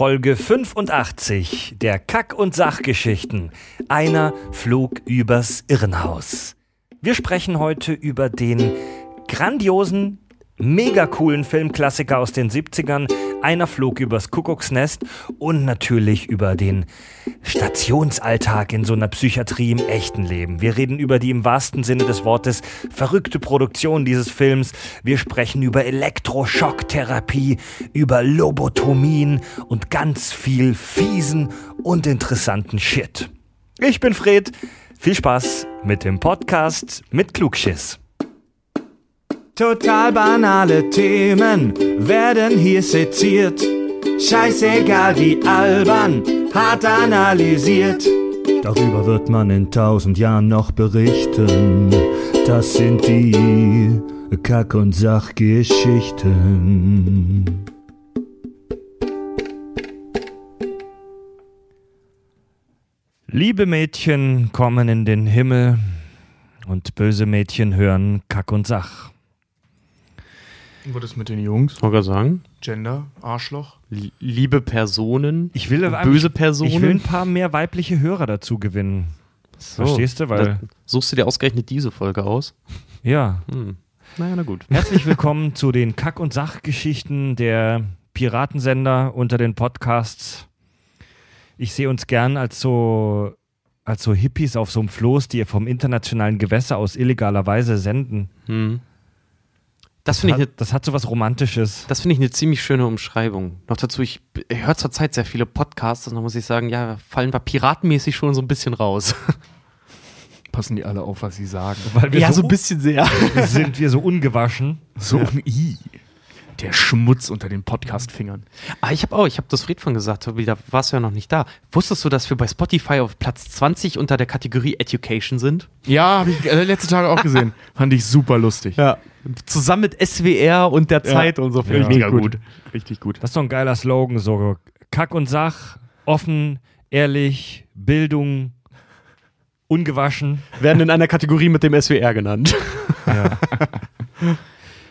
Folge 85 der Kack- und Sachgeschichten. Einer flog übers Irrenhaus. Wir sprechen heute über den grandiosen, mega coolen Filmklassiker aus den 70ern. Einer flog übers Kuckucksnest und natürlich über den Stationsalltag in so einer Psychiatrie im echten Leben. Wir reden über die im wahrsten Sinne des Wortes verrückte Produktion dieses Films. Wir sprechen über Elektroschocktherapie, über Lobotomien und ganz viel fiesen und interessanten Shit. Ich bin Fred. Viel Spaß mit dem Podcast mit Klugschiss. Total banale Themen werden hier seziert. Scheißegal wie albern, hart analysiert. Darüber wird man in tausend Jahren noch berichten. Das sind die Kack- und Sachgeschichten. Liebe Mädchen kommen in den Himmel und böse Mädchen hören Kack und Sach. Was ist mit den Jungs? Wollte sagen. Gender, Arschloch. Li- Liebe Personen. Ich will böse Personen. Ich will ein paar mehr weibliche Hörer dazu gewinnen. So, Verstehst du? Weil- suchst du dir ausgerechnet diese Folge aus? Ja. Hm. Naja, na gut. Herzlich willkommen zu den Kack- und Sachgeschichten der Piratensender unter den Podcasts. Ich sehe uns gern als so, als so Hippies auf so einem Floß, die vom internationalen Gewässer aus illegaler Weise senden. Hm. Das finde ich, hat, ne, das hat so was Romantisches. das find ich eine ziemlich schöne Umschreibung. Noch dazu, ich, ich höre zurzeit sehr viele Podcasts und da muss ich sagen, ja, fallen wir piratenmäßig schon so ein bisschen raus. Passen die alle auf, was sie sagen. Weil wir so, bisschen sehr. sind wir so ungewaschen. So ein I. Der Schmutz unter den Podcast-Fingern. Ah, ich habe auch, ich habe das Fred von gesagt, da warst du ja noch nicht da. Wusstest du, dass wir bei Spotify auf Platz 20 unter der Kategorie Education sind? Ja, habe ich äh, letzte Tage auch gesehen. Fand ich super lustig. Ja. Zusammen mit SWR und der Zeit und so. Finde ich mega gut. Richtig gut. Das ist doch ein geiler Slogan. So Kack und Sach, offen, ehrlich, Bildung, ungewaschen. Werden in einer Kategorie mit dem SWR genannt.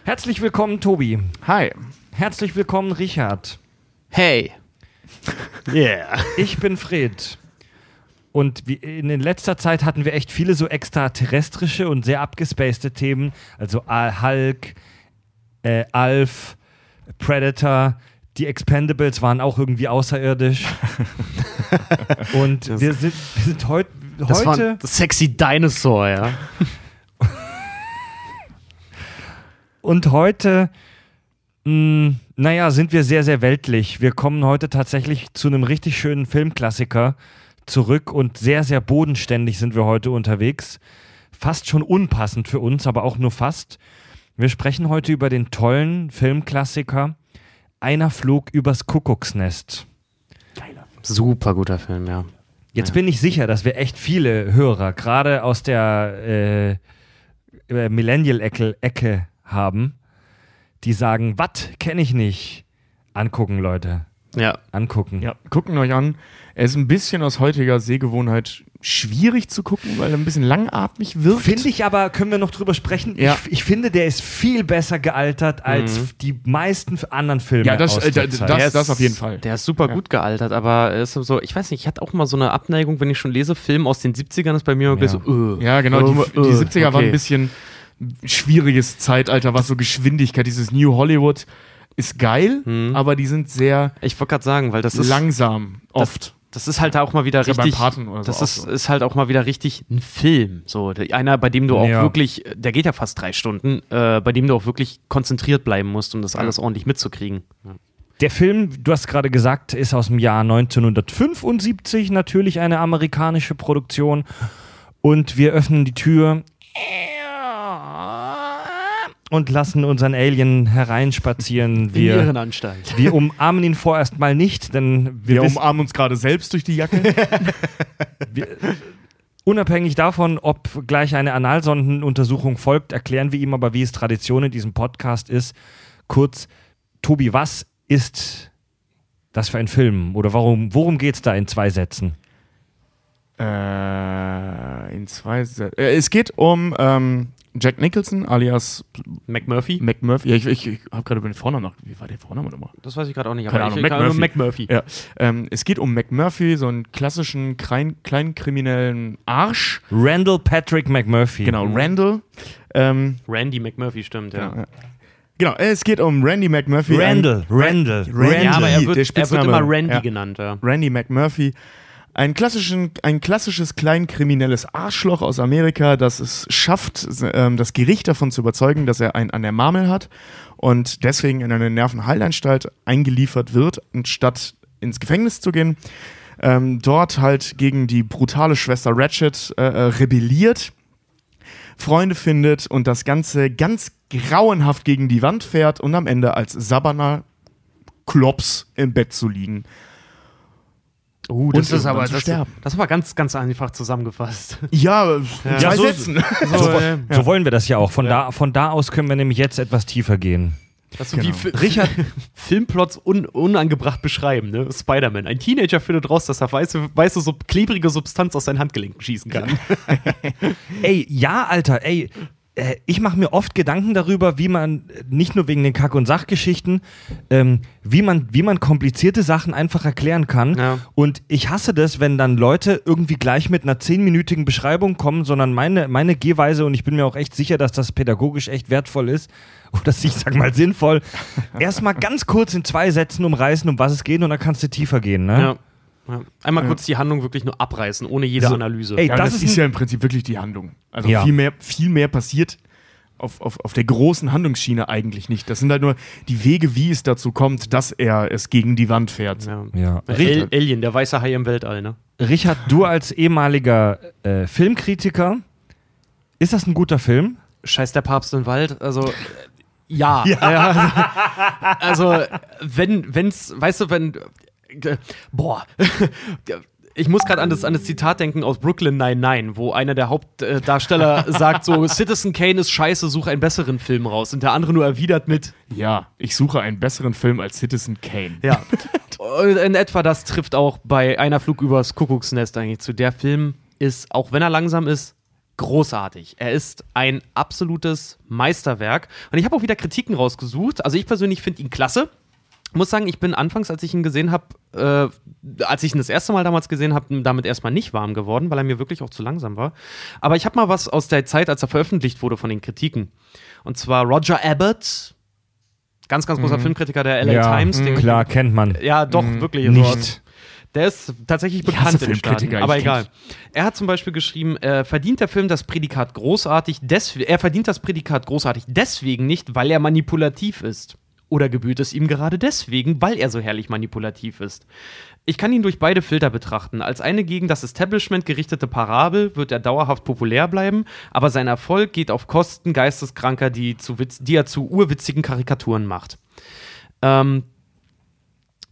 Herzlich willkommen, Tobi. Hi. Herzlich willkommen, Richard. Hey. Yeah. Ich bin Fred. Und in letzter Zeit hatten wir echt viele so extraterrestrische und sehr abgespacede Themen. Also Al- Hulk, äh, Alf, Predator. Die Expendables waren auch irgendwie außerirdisch. und Das- wir sind, wir sind heut, Das war heute. ein sexy Dinosaur, ja. Und heute, mh, naja, sind wir sehr, sehr weltlich. Wir kommen heute tatsächlich zu einem richtig schönen Filmklassiker zurück und sehr, sehr bodenständig sind wir heute unterwegs. Fast schon unpassend für uns, aber auch nur fast. Wir sprechen heute über den tollen Filmklassiker Einer flog übers Kuckucksnest. Super guter Film, ja. Jetzt Ja. bin ich sicher, dass wir echt viele Hörer, gerade aus der äh, äh, Millennial-Ecke Ecke haben, die sagen, was kenne ich nicht. Angucken, Leute. Ja. Angucken. Ja, gucken euch an. Er ist ein bisschen aus heutiger Sehgewohnheit schwierig zu gucken, weil er ein bisschen langatmig wirkt. Finde ich aber, können wir noch drüber sprechen? Ja. Ich, ich finde, der ist viel besser gealtert als Mhm. die meisten anderen Filme. Ja, das- aus äh, der da- Zeit. das- ist- das auf jeden Fall. Der ist super Ja. gut gealtert, aber ist so, ich weiß nicht, ich hatte auch mal so eine Abneigung, wenn ich schon lese, Film aus den 70ern ist bei mir immer Ja. so, äh. Ja, genau. Die, Äh, die 70er waren okay. ein bisschen schwieriges Zeitalter, was so Geschwindigkeit, dieses New Hollywood ist geil, Mhm. aber die sind sehr Ich wollte gerade sagen, weil das ist langsam, oft. Das ist halt auch mal wieder Ist ja beim richtig. So das auch ist, so. ist halt auch mal wieder richtig ein Film. So, der- einer, bei dem du auch Ja. wirklich, der geht ja fast drei Stunden, äh, bei dem du auch wirklich konzentriert bleiben musst, um das alles ordentlich mitzukriegen. Der Film, du hast gerade gesagt, ist aus dem Jahr 1975, natürlich eine amerikanische Produktion. Und wir öffnen die Tür und lassen unseren Alien hereinspazieren. Wir, Irrenanstalt. wir umarmen ihn vorerst mal nicht, denn wir, Wir wissen, umarmen uns gerade selbst durch die Jacke. wir, unabhängig davon, ob gleich eine Analsondenuntersuchung folgt, erklären wir ihm aber, wie es Tradition in diesem Podcast ist. Kurz, Tobi, was ist das für ein Film? Oder warum, worum geht es da in zwei Sätzen? Äh, in zwei Sä- äh, Es geht um ähm, Jack Nicholson alias McMurphy? McMurphy. Ja, ich, ich, ich habe gerade über den Vornamen noch. Wie war der Vorname nochmal? Das weiß ich gerade auch nicht. Keine aber Ahnung, ich, ich, McMurphy. McMurphy. Ja, ähm, es geht um McMurphy, so einen klassischen klein, kleinkriminellen Arsch. Randall Patrick McMurphy. Genau, Randall. Ähm, Randy McMurphy, stimmt, ja. ja, ja. Genau, es geht um Randy McMurphy. Randall, Randall, Randy, Ja, aber er der wird, er wird immer Randy Ja. genannt, ja. Randy McMurphy. Ein, klassischen, ein klassisches kleinkriminelles Arschloch aus Amerika, das es schafft, ähm, das Gericht davon zu überzeugen, dass er einen an der Marmel hat und deswegen in eine Nervenheilanstalt eingeliefert wird, anstatt ins Gefängnis zu gehen. Ähm, dort halt gegen die brutale Schwester Ratchet äh, äh, rebelliert, Freunde findet und das Ganze ganz grauenhaft gegen die Wand fährt und am Ende als Sabana Klops im Bett zu liegen. Uh, das ist aber- das, sterben. das war ganz, ganz einfach zusammengefasst. Ja, Ja, zwei so-. So, äh, so wollen wir das ja auch. Von, da, von da aus können wir nämlich jetzt etwas tiefer gehen. Das so Genau. wie Fi- Richard Filmplots un unangebracht beschreiben, ne? Spider-Man. Ein Teenager findet raus, dass er weiße, weiße sub klebrige Substanz aus seinen Handgelenken schießen kann. Ey, ja, Alter, ey. Äh, Ich mache mir oft Gedanken darüber, wie man, äh, nicht nur wegen den Kack- und Sachgeschichten, ähm, wie, man, wie man komplizierte Sachen einfach erklären kann. Ja. Und ich hasse das, wenn dann Leute irgendwie gleich mit einer zehnminütigen Beschreibung kommen, sondern meine, meine Gehweise, und ich bin mir auch echt sicher, dass das pädagogisch echt wertvoll ist, oder ich sag mal sinnvoll, erstmal ganz kurz in zwei Sätzen umreißen, um was es geht, und dann kannst du tiefer gehen. Ne? ja. Ja. Einmal kurz die Handlung wirklich nur abreißen, ohne jede So, Analyse. ey, Ja, das das, ist ja im Prinzip wirklich die Handlung. Also Ja. viel, mehr, viel mehr passiert auf, auf, auf der großen Handlungsschiene eigentlich nicht. Das sind halt nur die Wege, wie es dazu kommt, dass er es gegen die Wand fährt. ja. Ja. El Alien, der weiße Hai im Weltall, ne? Richard, du als ehemaliger äh, Filmkritiker, ist das ein guter Film? Scheiß der Papst im Wald, also äh, ja. ja. also, also wenn, wenn's, weißt du, wenn, boah, ich muss gerade an das, an das Zitat denken aus Brooklyn 99, wo einer der Hauptdarsteller sagt so, Citizen Kane ist scheiße, such einen besseren Film raus. Und der andere nur erwidert mit, Ja, ich suche einen besseren Film als Citizen Kane. ja. Und in etwa das trifft auch bei einer Flug übers Kuckucksnest eigentlich zu. Der Film ist, auch wenn er langsam ist, großartig. Er ist ein absolutes Meisterwerk. Und ich habe auch wieder Kritiken rausgesucht. Also ich persönlich finde ihn klasse. Muss sagen, ich bin anfangs, als ich ihn gesehen habe, äh, als ich ihn das erste Mal damals gesehen habe, damit erstmal nicht warm geworden, weil er mir wirklich auch zu langsam war. Aber ich habe mal was aus der Zeit, als er veröffentlicht wurde, von den Kritiken. Und zwar Roger Abbott, ganz, ganz großer Filmkritiker der LA Times. Den, klar, kennt man. ja, doch, wirklich. Nicht. Also, der ist tatsächlich bekannt in den Staaten, aber egal. Er hat zum Beispiel geschrieben, äh, verdient der Film das Prädikat großartig, er verdient das Prädikat großartig deswegen nicht, weil er manipulativ ist. Oder gebührt es ihm gerade deswegen, weil er so herrlich manipulativ ist. Ich kann ihn durch beide Filter betrachten. Als eine gegen das Establishment gerichtete Parabel wird er dauerhaft populär bleiben, aber sein Erfolg geht auf Kosten Geisteskranker, die, zu Witz, die er zu urwitzigen Karikaturen macht. Ähm,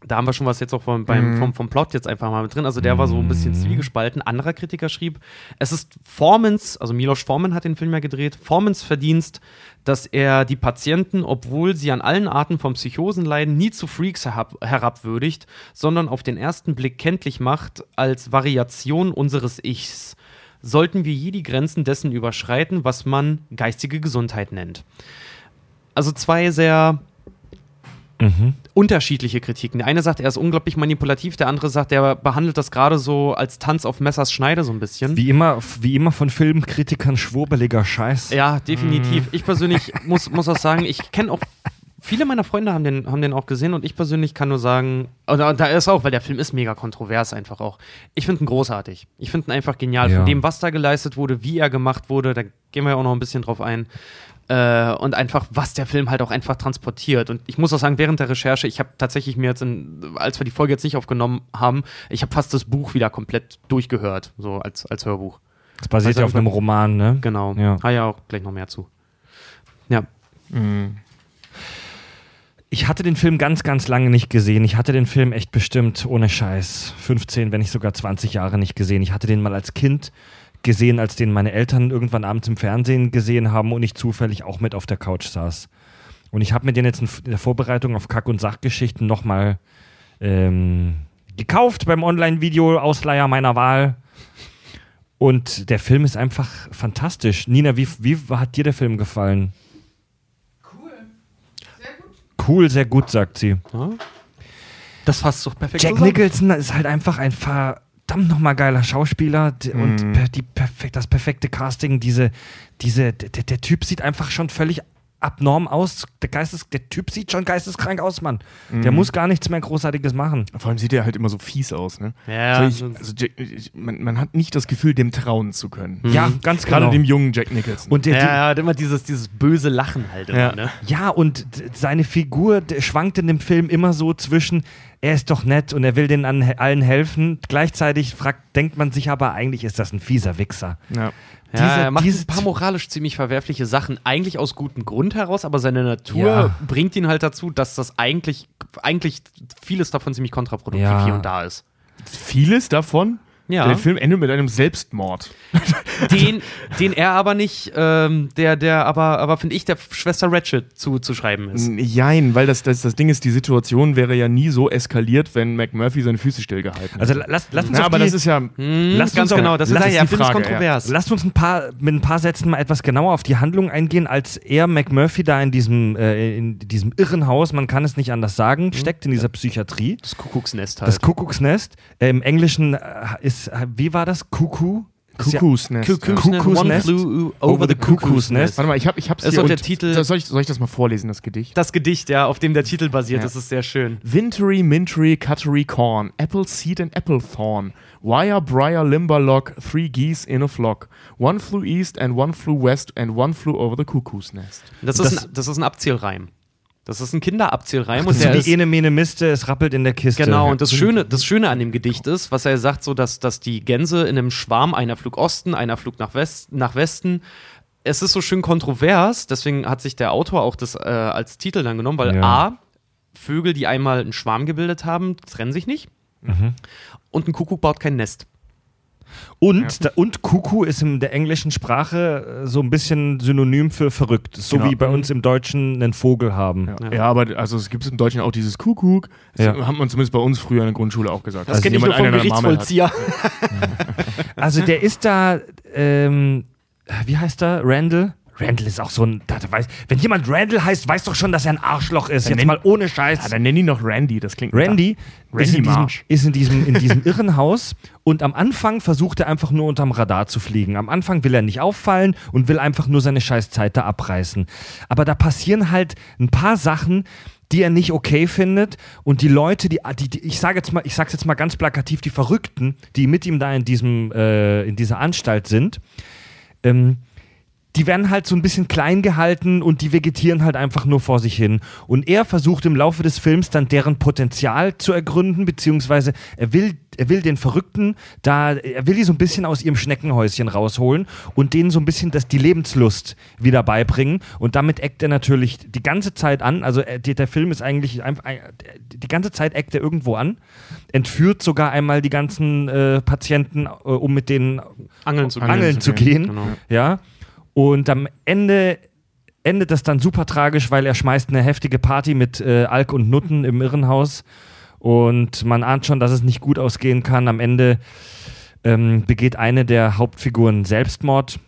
da haben wir schon was jetzt auch vom, beim, vom, vom Plot jetzt einfach mal mit drin. Also der war so ein bisschen zwiegespalten. Anderer Kritiker schrieb, es ist Formans, also Milos Forman hat den Film ja gedreht, Formans Verdienst, dass er die Patienten, obwohl sie an allen Arten von Psychosen leiden, nie zu Freaks herab, herabwürdigt, sondern auf den ersten Blick kenntlich macht als Variation unseres Ichs. Sollten wir je die Grenzen dessen überschreiten, was man geistige Gesundheit nennt. Also zwei sehr unterschiedliche Kritiken. Der eine sagt, er ist unglaublich manipulativ, der andere sagt, er behandelt das gerade so als Tanz auf Messers Schneide so ein bisschen. Wie immer, wie immer von Filmkritikern schwurbeliger Scheiß. Ja, definitiv. Ich persönlich muss, muss auch sagen, ich kenne auch viele meiner Freunde haben den, haben den auch gesehen und ich persönlich kann nur sagen, und da da ist auch, weil der Film ist mega kontrovers einfach auch. Ich finde ihn großartig. Ich finde ihn einfach genial. Ja. Von dem, was da geleistet wurde, wie er gemacht wurde, da gehen wir ja auch noch ein bisschen drauf ein. Äh, und einfach, was der Film halt auch einfach transportiert. Und ich muss auch sagen, während der Recherche, ich habe tatsächlich mir jetzt, in, als wir die Folge jetzt nicht aufgenommen haben, ich habe fast das Buch wieder komplett durchgehört, so als, als Hörbuch. Das basiert Also ja auf einem Roman, ne? Genau. Ja. Ah ja, auch gleich noch mehr zu. Ja. Ich hatte den Film ganz, ganz lange nicht gesehen. Ich hatte den Film echt bestimmt ohne Scheiß 15, wenn nicht sogar 20 Jahre nicht gesehen. Ich hatte den mal als Kind gesehen, als den meine Eltern irgendwann abends im Fernsehen gesehen haben und ich zufällig auch mit auf der Couch saß. Und ich habe mir den jetzt in der Vorbereitung auf Kack- und Sachgeschichten nochmal ähm, gekauft beim Online-Video-Ausleiher meiner Wahl. Und der Film ist einfach fantastisch. Nina, wie, wie hat dir der Film gefallen? Cool. Sehr gut. Cool, sehr gut, sagt sie. Das fasst doch perfekt Jack zusammen. Nicholson ist halt einfach ein verdammt nochmal geiler Schauspieler Mhm. und per, die perfekt, das perfekte Casting. Diese, diese, der, der Typ sieht einfach schon völlig abnorm aus. Der, Geistes, der Typ sieht schon geisteskrank aus, Mann. Mhm. Der muss gar nichts mehr Großartiges machen. Vor allem sieht er halt immer so fies aus, ne? Ja, also ich, also ich, man, man hat nicht das Gefühl, dem trauen zu können. Ja, ganz Gerade genau. dem jungen Jack Nicholson. und der, ja, ja, hat immer dieses, dieses böse Lachen halt immer, Ja. ne? Ja, und seine Figur schwankt in dem Film immer so zwischen, er ist doch nett und er will den an allen helfen. Gleichzeitig fragt, denkt man sich aber, eigentlich ist das ein fieser Wichser. ja. Ja, Diese- er macht diese ein paar moralisch ziemlich verwerfliche Sachen, eigentlich aus gutem Grund heraus, aber seine Natur Ja. bringt ihn halt dazu, dass das eigentlich, eigentlich vieles davon ziemlich kontraproduktiv Ja. hier und da ist. Vieles davon. Ja. Der Film endet mit einem Selbstmord. Den, den er aber nicht, ähm, der, der aber, aber finde ich, der Schwester Ratchet zuzuschreiben ist. Jein, weil das, das, das Ding ist, die Situation wäre ja nie so eskaliert, wenn McMurphy seine Füße stillgehalten Also hätte. lass, lass uns ja, auf aber die, das ist ja. Hm, Lasst ganz uns genau, das lass ist ja, Frage, ja. kontrovers. Lasst uns ein paar, mit ein paar Sätzen mal etwas genauer auf die Handlung eingehen, als er McMurphy da in diesem, äh, in diesem Irrenhaus, man kann es nicht anders sagen, steckt in dieser Psychiatrie. Das Kuckucksnest halt. Das Kuckucksnest. Äh, Im Englischen äh, ist, äh, wie war das? Kuckuck? Das ist ja- Kuckucksnest. Cuckoo's ja. Nest, Cuckoo's One Over the Cuckoo's Nest. Warte mal, ich, hab, ich hab's Ist hier. doch der Titel- soll, ich, soll ich das mal vorlesen, das Gedicht? Das Gedicht, ja, auf dem der Titel basiert, Ja. das ist sehr schön. Wintry, mintry, cuttery corn, apple seed and apple thorn, wire, briar, limberlock, three geese in a flock. One flew east and one flew west and one flew over the cuckoo's nest. Das ist, Das- ein, das ist ein Abzielreim. Das ist ein Kinderabzielreim. Das und ist der so ist, wie Ene Mene Miste, es rappelt in der Kiste. Genau, und das Schöne, das Schöne an dem Gedicht ist, was er sagt, so dass, dass die Gänse in einem Schwarm, einer flog Osten, einer flog nach, West, nach Westen. Es ist so schön kontrovers, deswegen hat sich der Autor auch das äh, als Titel dann genommen, weil Ja. A, Vögel, die einmal einen Schwarm gebildet haben, trennen sich nicht. Mhm. Und ein Kuckuck baut kein Nest. Und, da, und Kuckuck ist in der englischen Sprache äh, so ein bisschen synonym für verrückt. So Genau. wie bei uns im Deutschen einen Vogel haben. Ja, ja. aber also es gibt im Deutschen auch dieses Kuckuck. Das Ja. hat man zumindest bei uns früher in der Grundschule auch gesagt. Das Also kenne ich nur jemand vom. Gerichtsvollzieher. Also der ist da, ähm, wie heißt er? Randall? Randall ist auch so ein, da, da weiß, wenn jemand Randall heißt, weiß doch schon, dass er ein Arschloch ist. Dann Jetzt nenn- mal ohne Scheiß. Ja, dann nenn ihn noch Randy, das klingt Randy, Randy ist, in diesem, Marsh. ist in diesem, in diesem Irrenhaus und am Anfang versucht er einfach nur unterm Radar zu fliegen. Am Anfang will er nicht auffallen und will einfach nur seine Scheißzeit da abreißen. Aber da passieren halt ein paar Sachen, die er nicht okay findet und die Leute, die, die, die ich sage jetzt mal, ich sag's jetzt mal ganz plakativ, die Verrückten, die mit ihm da in diesem, äh, in dieser Anstalt sind, ähm, die werden halt so ein bisschen klein gehalten und die vegetieren halt einfach nur vor sich hin. Und er versucht im Laufe des Films dann deren Potenzial zu ergründen, beziehungsweise er will, er will den Verrückten da, er will die so ein bisschen aus ihrem Schneckenhäuschen rausholen und denen so ein bisschen das, die Lebenslust wieder beibringen. Und damit eckt er natürlich die ganze Zeit an. Also die, der Film ist eigentlich einfach, die ganze Zeit eckt er irgendwo an, entführt sogar einmal die ganzen äh, Patienten, äh, um mit denen Angeln zu angeln, gehen. zu gehen. Genau. Ja. Und am Ende endet das dann super tragisch, weil er schmeißt eine heftige Party mit äh, Alk und Nutten im Irrenhaus. Und man ahnt schon, dass es nicht gut ausgehen kann. Am Ende ähm, begeht eine der Hauptfiguren Selbstmord.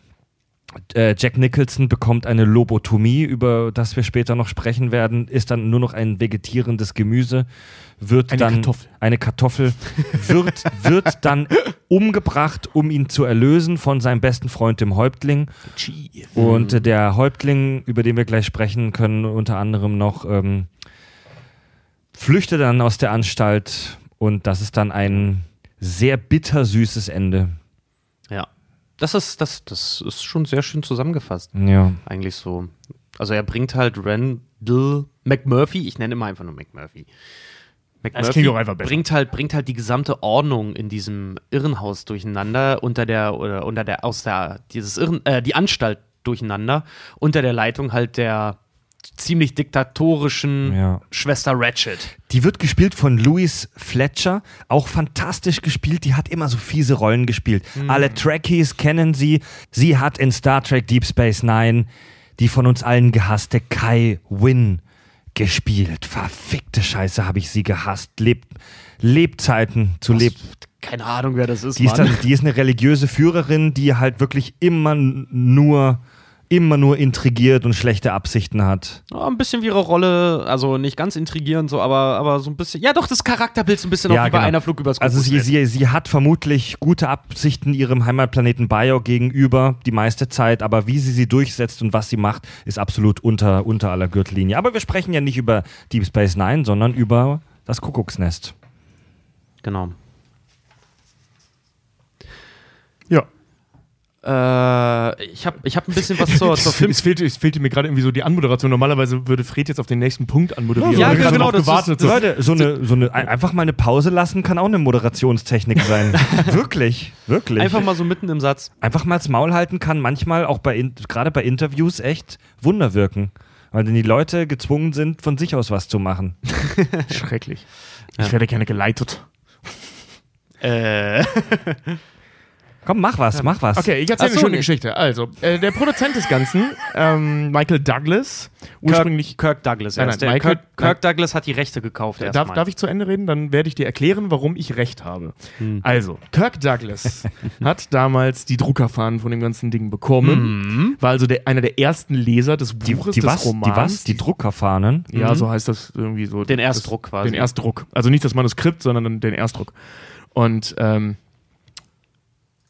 Äh, Jack Nicholson bekommt eine Lobotomie, über das wir später noch sprechen werden, ist dann nur noch ein vegetierendes Gemüse, wird Eine dann Kartoffel. eine Kartoffel, wird, wird dann umgebracht, um ihn zu erlösen von seinem besten Freund, dem Häuptling. Und äh, der Häuptling, über den wir gleich sprechen können, unter anderem noch, ähm, flüchtet dann aus der Anstalt und das ist dann ein sehr bittersüßes Ende. Das ist, das, das ist schon sehr schön zusammengefasst. Ja. Eigentlich so. Also er bringt halt Randall McMurphy, ich nenne immer einfach nur McMurphy. McMurphy klingt auch einfach besser. bringt halt, bringt halt die gesamte Ordnung in diesem Irrenhaus durcheinander, unter der, oder unter der, aus der, dieses Irren, äh, die Anstalt durcheinander, unter der Leitung halt der ziemlich diktatorischen Ja. Schwester Ratchet. Die wird gespielt von Louise Fletcher, auch fantastisch gespielt. Die hat immer so fiese Rollen gespielt. Alle Trekkies kennen sie. Sie hat in Star Trek Deep Space Nine die von uns allen gehasste Kai Wynn gespielt. Verfickte Scheiße, habe ich sie gehasst. Leb Lebzeiten zu Leb. Keine Ahnung, wer das ist. Die ist, dann, die ist eine religiöse Führerin, die halt wirklich immer nur immer nur intrigiert und schlechte Absichten hat. Ja, ein bisschen wie ihre Rolle, also nicht ganz intrigierend so, aber, aber so ein bisschen. Ja, doch, das Charakterbild so ein bisschen Ja, auch wie bei genau. einer Flug übers Also sie, sie, sie hat vermutlich gute Absichten ihrem Heimatplaneten Bio gegenüber die meiste Zeit, aber wie sie sie durchsetzt und was sie macht, ist absolut unter, unter aller Gürtellinie. Aber wir sprechen ja nicht über Deep Space Nine, sondern über das Kuckucksnest. Genau. Äh, ich habe ich hab ein bisschen was zur, zur Film. es, fehlte, es fehlte mir gerade irgendwie so die Anmoderation. Normalerweise würde Fred jetzt auf den nächsten Punkt anmoderieren. Ja, gerade genau, das ist- so. Leute, so eine, so eine, ein- einfach mal eine Pause lassen kann auch eine Moderationstechnik sein. wirklich, wirklich. Einfach mal so mitten im Satz. einfach mal das Maul halten kann manchmal auch bei gerade bei Interviews echt Wunder wirken, weil dann die Leute gezwungen sind von sich aus was zu machen. Schrecklich. Ja. Ich werde gerne geleitet. Äh. Komm, mach was, mach was. Okay, ich erzähle so, eine schöne nee. Geschichte. Also, äh, der Produzent des Ganzen, ähm, Michael Douglas, ursprünglich. Kirk Douglas. Nein, nein, Der Michael- Kirk, Kirk Douglas hat die Rechte gekauft. Darf, darf ich zu Ende reden? Dann werde ich dir erklären, warum ich recht habe. Hm. Also, Kirk Douglas hat damals die Druckerfahnen von dem ganzen Ding bekommen. War also der, einer der ersten Leser des Die, Buches, die, des was, Romans. die was? Die Druckerfahnen? Ja, so heißt das irgendwie so. Den Das- Erstdruck quasi. Den Erstdruck. Also nicht das Manuskript, sondern den- den Erstdruck. Und ähm,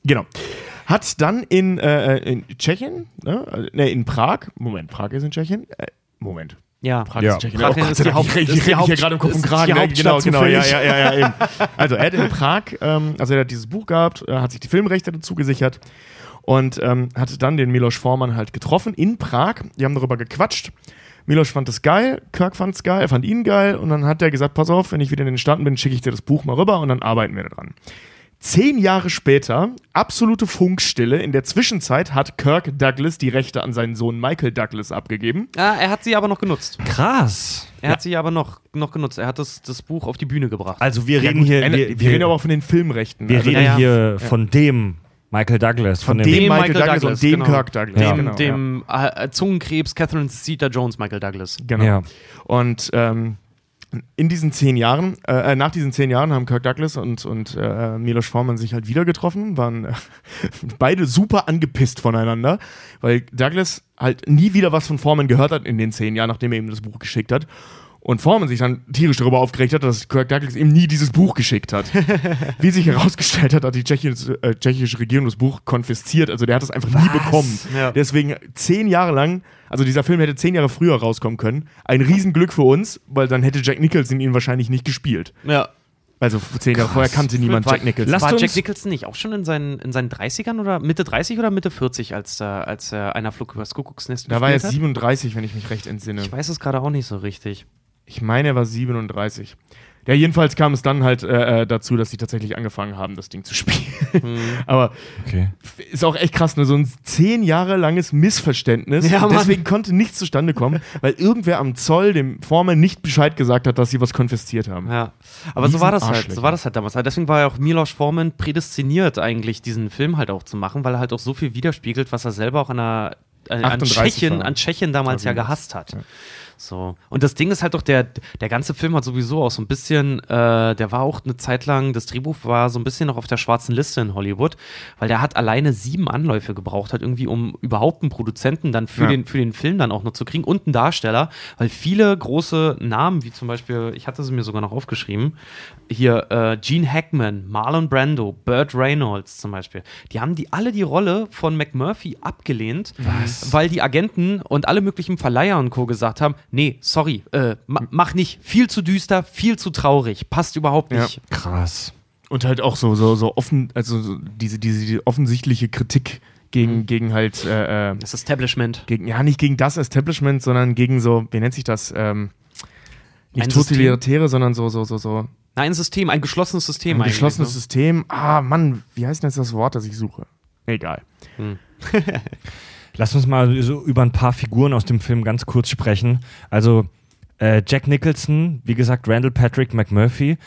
genau. Hat dann in, äh, in Tschechien, ne, ne, in Prag, Moment, Prag ist in Tschechien? Äh, Moment. Ja. Prag Ja. ist in Tschechien. Prag Oh Gott ist die Haupt- ich die hier gerade im Kopf und ist Kragen. die ne? Hauptstadt genau, genau, ja, ja, ja, ja, eben. Also er hat in Prag, ähm, also er hat dieses Buch gehabt, äh, hat sich die Filmrechte dazu gesichert und ähm, hatte dann den Milos Forman halt getroffen in Prag. Die haben darüber gequatscht. Milos fand es geil, Kirk fand es geil, er fand ihn geil und dann hat er gesagt, pass auf, wenn ich wieder in den Staaten bin, schicke ich dir das Buch mal rüber und dann arbeiten wir daran. Zehn Jahre später, absolute Funkstille. In der Zwischenzeit hat Kirk Douglas die Rechte an seinen Sohn Michael Douglas abgegeben. Ah, er hat sie aber noch genutzt. Krass. Er hat sie aber noch, noch genutzt. Er hat das, das Buch auf die Bühne gebracht. Also wir Ja, reden hier, äh, wir, wir, reden aber auch von den Filmrechten. wir Also reden ja, ja. hier von dem Michael Douglas, von, von dem, dem, Michael, Michael Douglas, Douglas, und dem genau. Kirk Douglas. Ja. dem genau, dem äh, Zungenkrebs Catherine Zeta Jones Michael Douglas. ja. genau. Ja. Und ähm, in diesen zehn Jahren, äh, nach diesen zehn Jahren haben Kirk Douglas und, und äh, Milos Forman sich halt wieder getroffen, waren äh, beide super angepisst voneinander, weil Douglas halt nie wieder was von Forman gehört hat in den zehn Jahren, nachdem er ihm das Buch geschickt hat. Und Forman sich dann tierisch darüber aufgeregt hat, dass Kirk Douglas ihm nie dieses Buch geschickt hat. Wie sich herausgestellt hat, hat die tschechische, äh, tschechische Regierung das Buch konfisziert. Also der hat es einfach nie bekommen. Ja. Deswegen zehn Jahre lang, also dieser Film hätte zehn Jahre früher rauskommen können. Ein Riesenglück für uns, weil dann hätte Jack Nicholson ihn wahrscheinlich nicht gespielt. Ja. Also zehn Jahre vorher kannte niemand war, Jack Nicholson. Lasst war Jack Nicholson nicht auch schon in seinen, in seinen 30ern oder Mitte 30 oder Mitte 40, als, äh, als äh, einer Flug übers Kuckucksnest Da war er gespielt hat? 37, wenn ich mich recht entsinne. Ich weiß es gerade auch nicht so richtig. Ich meine, er war 37. Ja, jedenfalls kam es dann halt äh, äh, dazu, dass sie tatsächlich angefangen haben, das Ding zu spielen. Aber okay. ist auch echt krass, ne? so ein zehn Jahre langes Missverständnis. Ja, deswegen konnte nichts zustande kommen, weil irgendwer am Zoll dem Foreman nicht Bescheid gesagt hat, dass sie was konfisziert haben. Ja, aber so war das halt. So war das halt damals. Deswegen war ja auch Milos Forman prädestiniert, eigentlich diesen Film halt auch zu machen, weil er halt auch so viel widerspiegelt, was er selber auch an, einer, an, an 38 Tschechien, an Tschechien damals ja gehasst hat. So. Und das Ding ist halt doch, der, der ganze Film hat sowieso auch so ein bisschen, äh, der war auch eine Zeit lang, das Drehbuch war so ein bisschen noch auf der schwarzen Liste in Hollywood, weil der hat alleine sieben Anläufe gebraucht, halt irgendwie, um überhaupt einen Produzenten dann für, Ja. den, für den Film dann auch noch zu kriegen und einen Darsteller, weil viele große Namen, wie zum Beispiel, ich hatte sie mir sogar noch aufgeschrieben, hier äh, Gene Hackman, Marlon Brando, Burt Reynolds zum Beispiel, die haben die alle die Rolle von McMurphy abgelehnt, weil die Agenten und alle möglichen Verleiher und Co. gesagt haben, nee, sorry, äh, ma mach nicht, viel zu düster, viel zu traurig, passt überhaupt Ja. nicht. Krass. Und halt auch so, so, so offen, also so diese, diese, offensichtliche Kritik gegen, gegen halt, äh, äh, Das Establishment. gegen, ja, nicht gegen das Establishment, sondern gegen so, wie nennt sich das? Ähm, nicht Ein Totalitäre, sondern so, so, so, so. Nein, ein System, ein geschlossenes System Ein eigentlich, geschlossenes ne? System. Ah, Mann, wie heißt denn jetzt das Wort, das ich suche? Egal. Lass uns mal so über ein paar Figuren aus dem Film ganz kurz sprechen. Also äh, Jack Nicholson, wie gesagt, Randall Patrick McMurphy.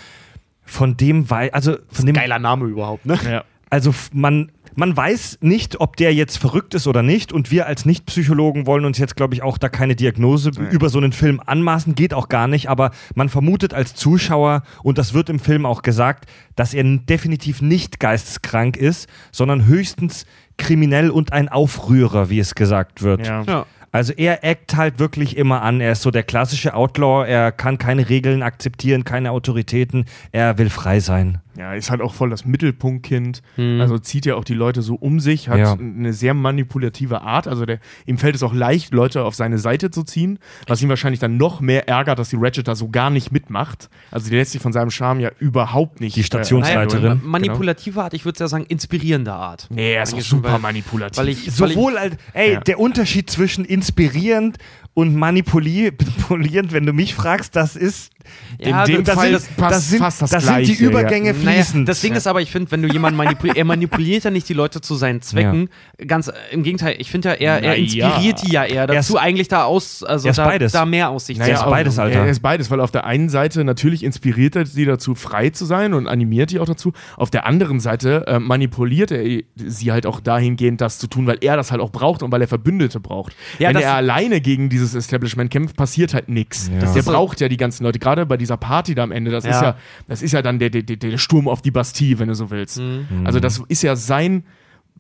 Von dem, wei also von dem, Geiler Name überhaupt, ne? Ja. also man, man weiß nicht, ob der jetzt verrückt ist oder nicht. Und wir als Nicht-Psychologen wollen uns jetzt, glaube ich, auch da keine Diagnose über so einen Film anmaßen. Geht auch gar nicht. Aber man vermutet als Zuschauer, und das wird im Film auch gesagt, dass er definitiv nicht geisteskrank ist, sondern höchstens kriminell und ein Aufrührer, wie es gesagt wird. Ja. Ja. Also er eckt halt wirklich immer an. Er ist so der klassische Outlaw. Er kann keine Regeln akzeptieren, keine Autoritäten. Er will frei sein. Ja, ist halt auch voll das Mittelpunktkind. Also zieht ja auch die Leute so um sich, hat Ja. eine sehr manipulative Art. Also der, ihm fällt es auch leicht, Leute auf seine Seite zu ziehen, was ihn wahrscheinlich dann noch mehr ärgert, dass die Ratchet da so gar nicht mitmacht. Also die lässt sich von seinem Charme ja überhaupt nicht. Die Stations- Naja, Leiterin. ma- manipulative Art, ich würde ja sagen, inspirierende Art. Nee, er ist super weil- manipulativ. Weil ich, weil ich, Sowohl als, ey, Ja. der Unterschied zwischen inspirierend und manipuli- manipulierend, wenn du mich fragst, das ist, Ja, dem das, Fall sind, das passt das sind, fast das das sind die Gleiche, ja. Übergänge Naja, fließend. das Ding ist aber, ich finde, wenn du jemanden manipuliert, er manipuliert ja nicht die Leute zu seinen Zwecken. Ganz äh, im Gegenteil, ich finde ja, er, er inspiriert ja. die ja eher Er ist- dazu, eigentlich da aus, also er da, da mehr aus sich Naja, zu ist beides. Alter. Er ist beides, weil auf der einen Seite natürlich inspiriert er sie dazu, frei zu sein und animiert die auch dazu. Auf der anderen Seite äh, manipuliert er sie halt auch dahingehend, das zu tun, weil er das halt auch braucht und weil er Verbündete braucht. Ja, Wenn er alleine gegen dieses Establishment kämpft, passiert halt nichts. Das Der ist so- braucht ja die ganzen Leute, gerade bei dieser Party da am Ende, das ist Ja. ja, das ist ja dann der, der, der- der Sturm auf die Bastille, wenn du so willst. Mhm. Also das ist ja sein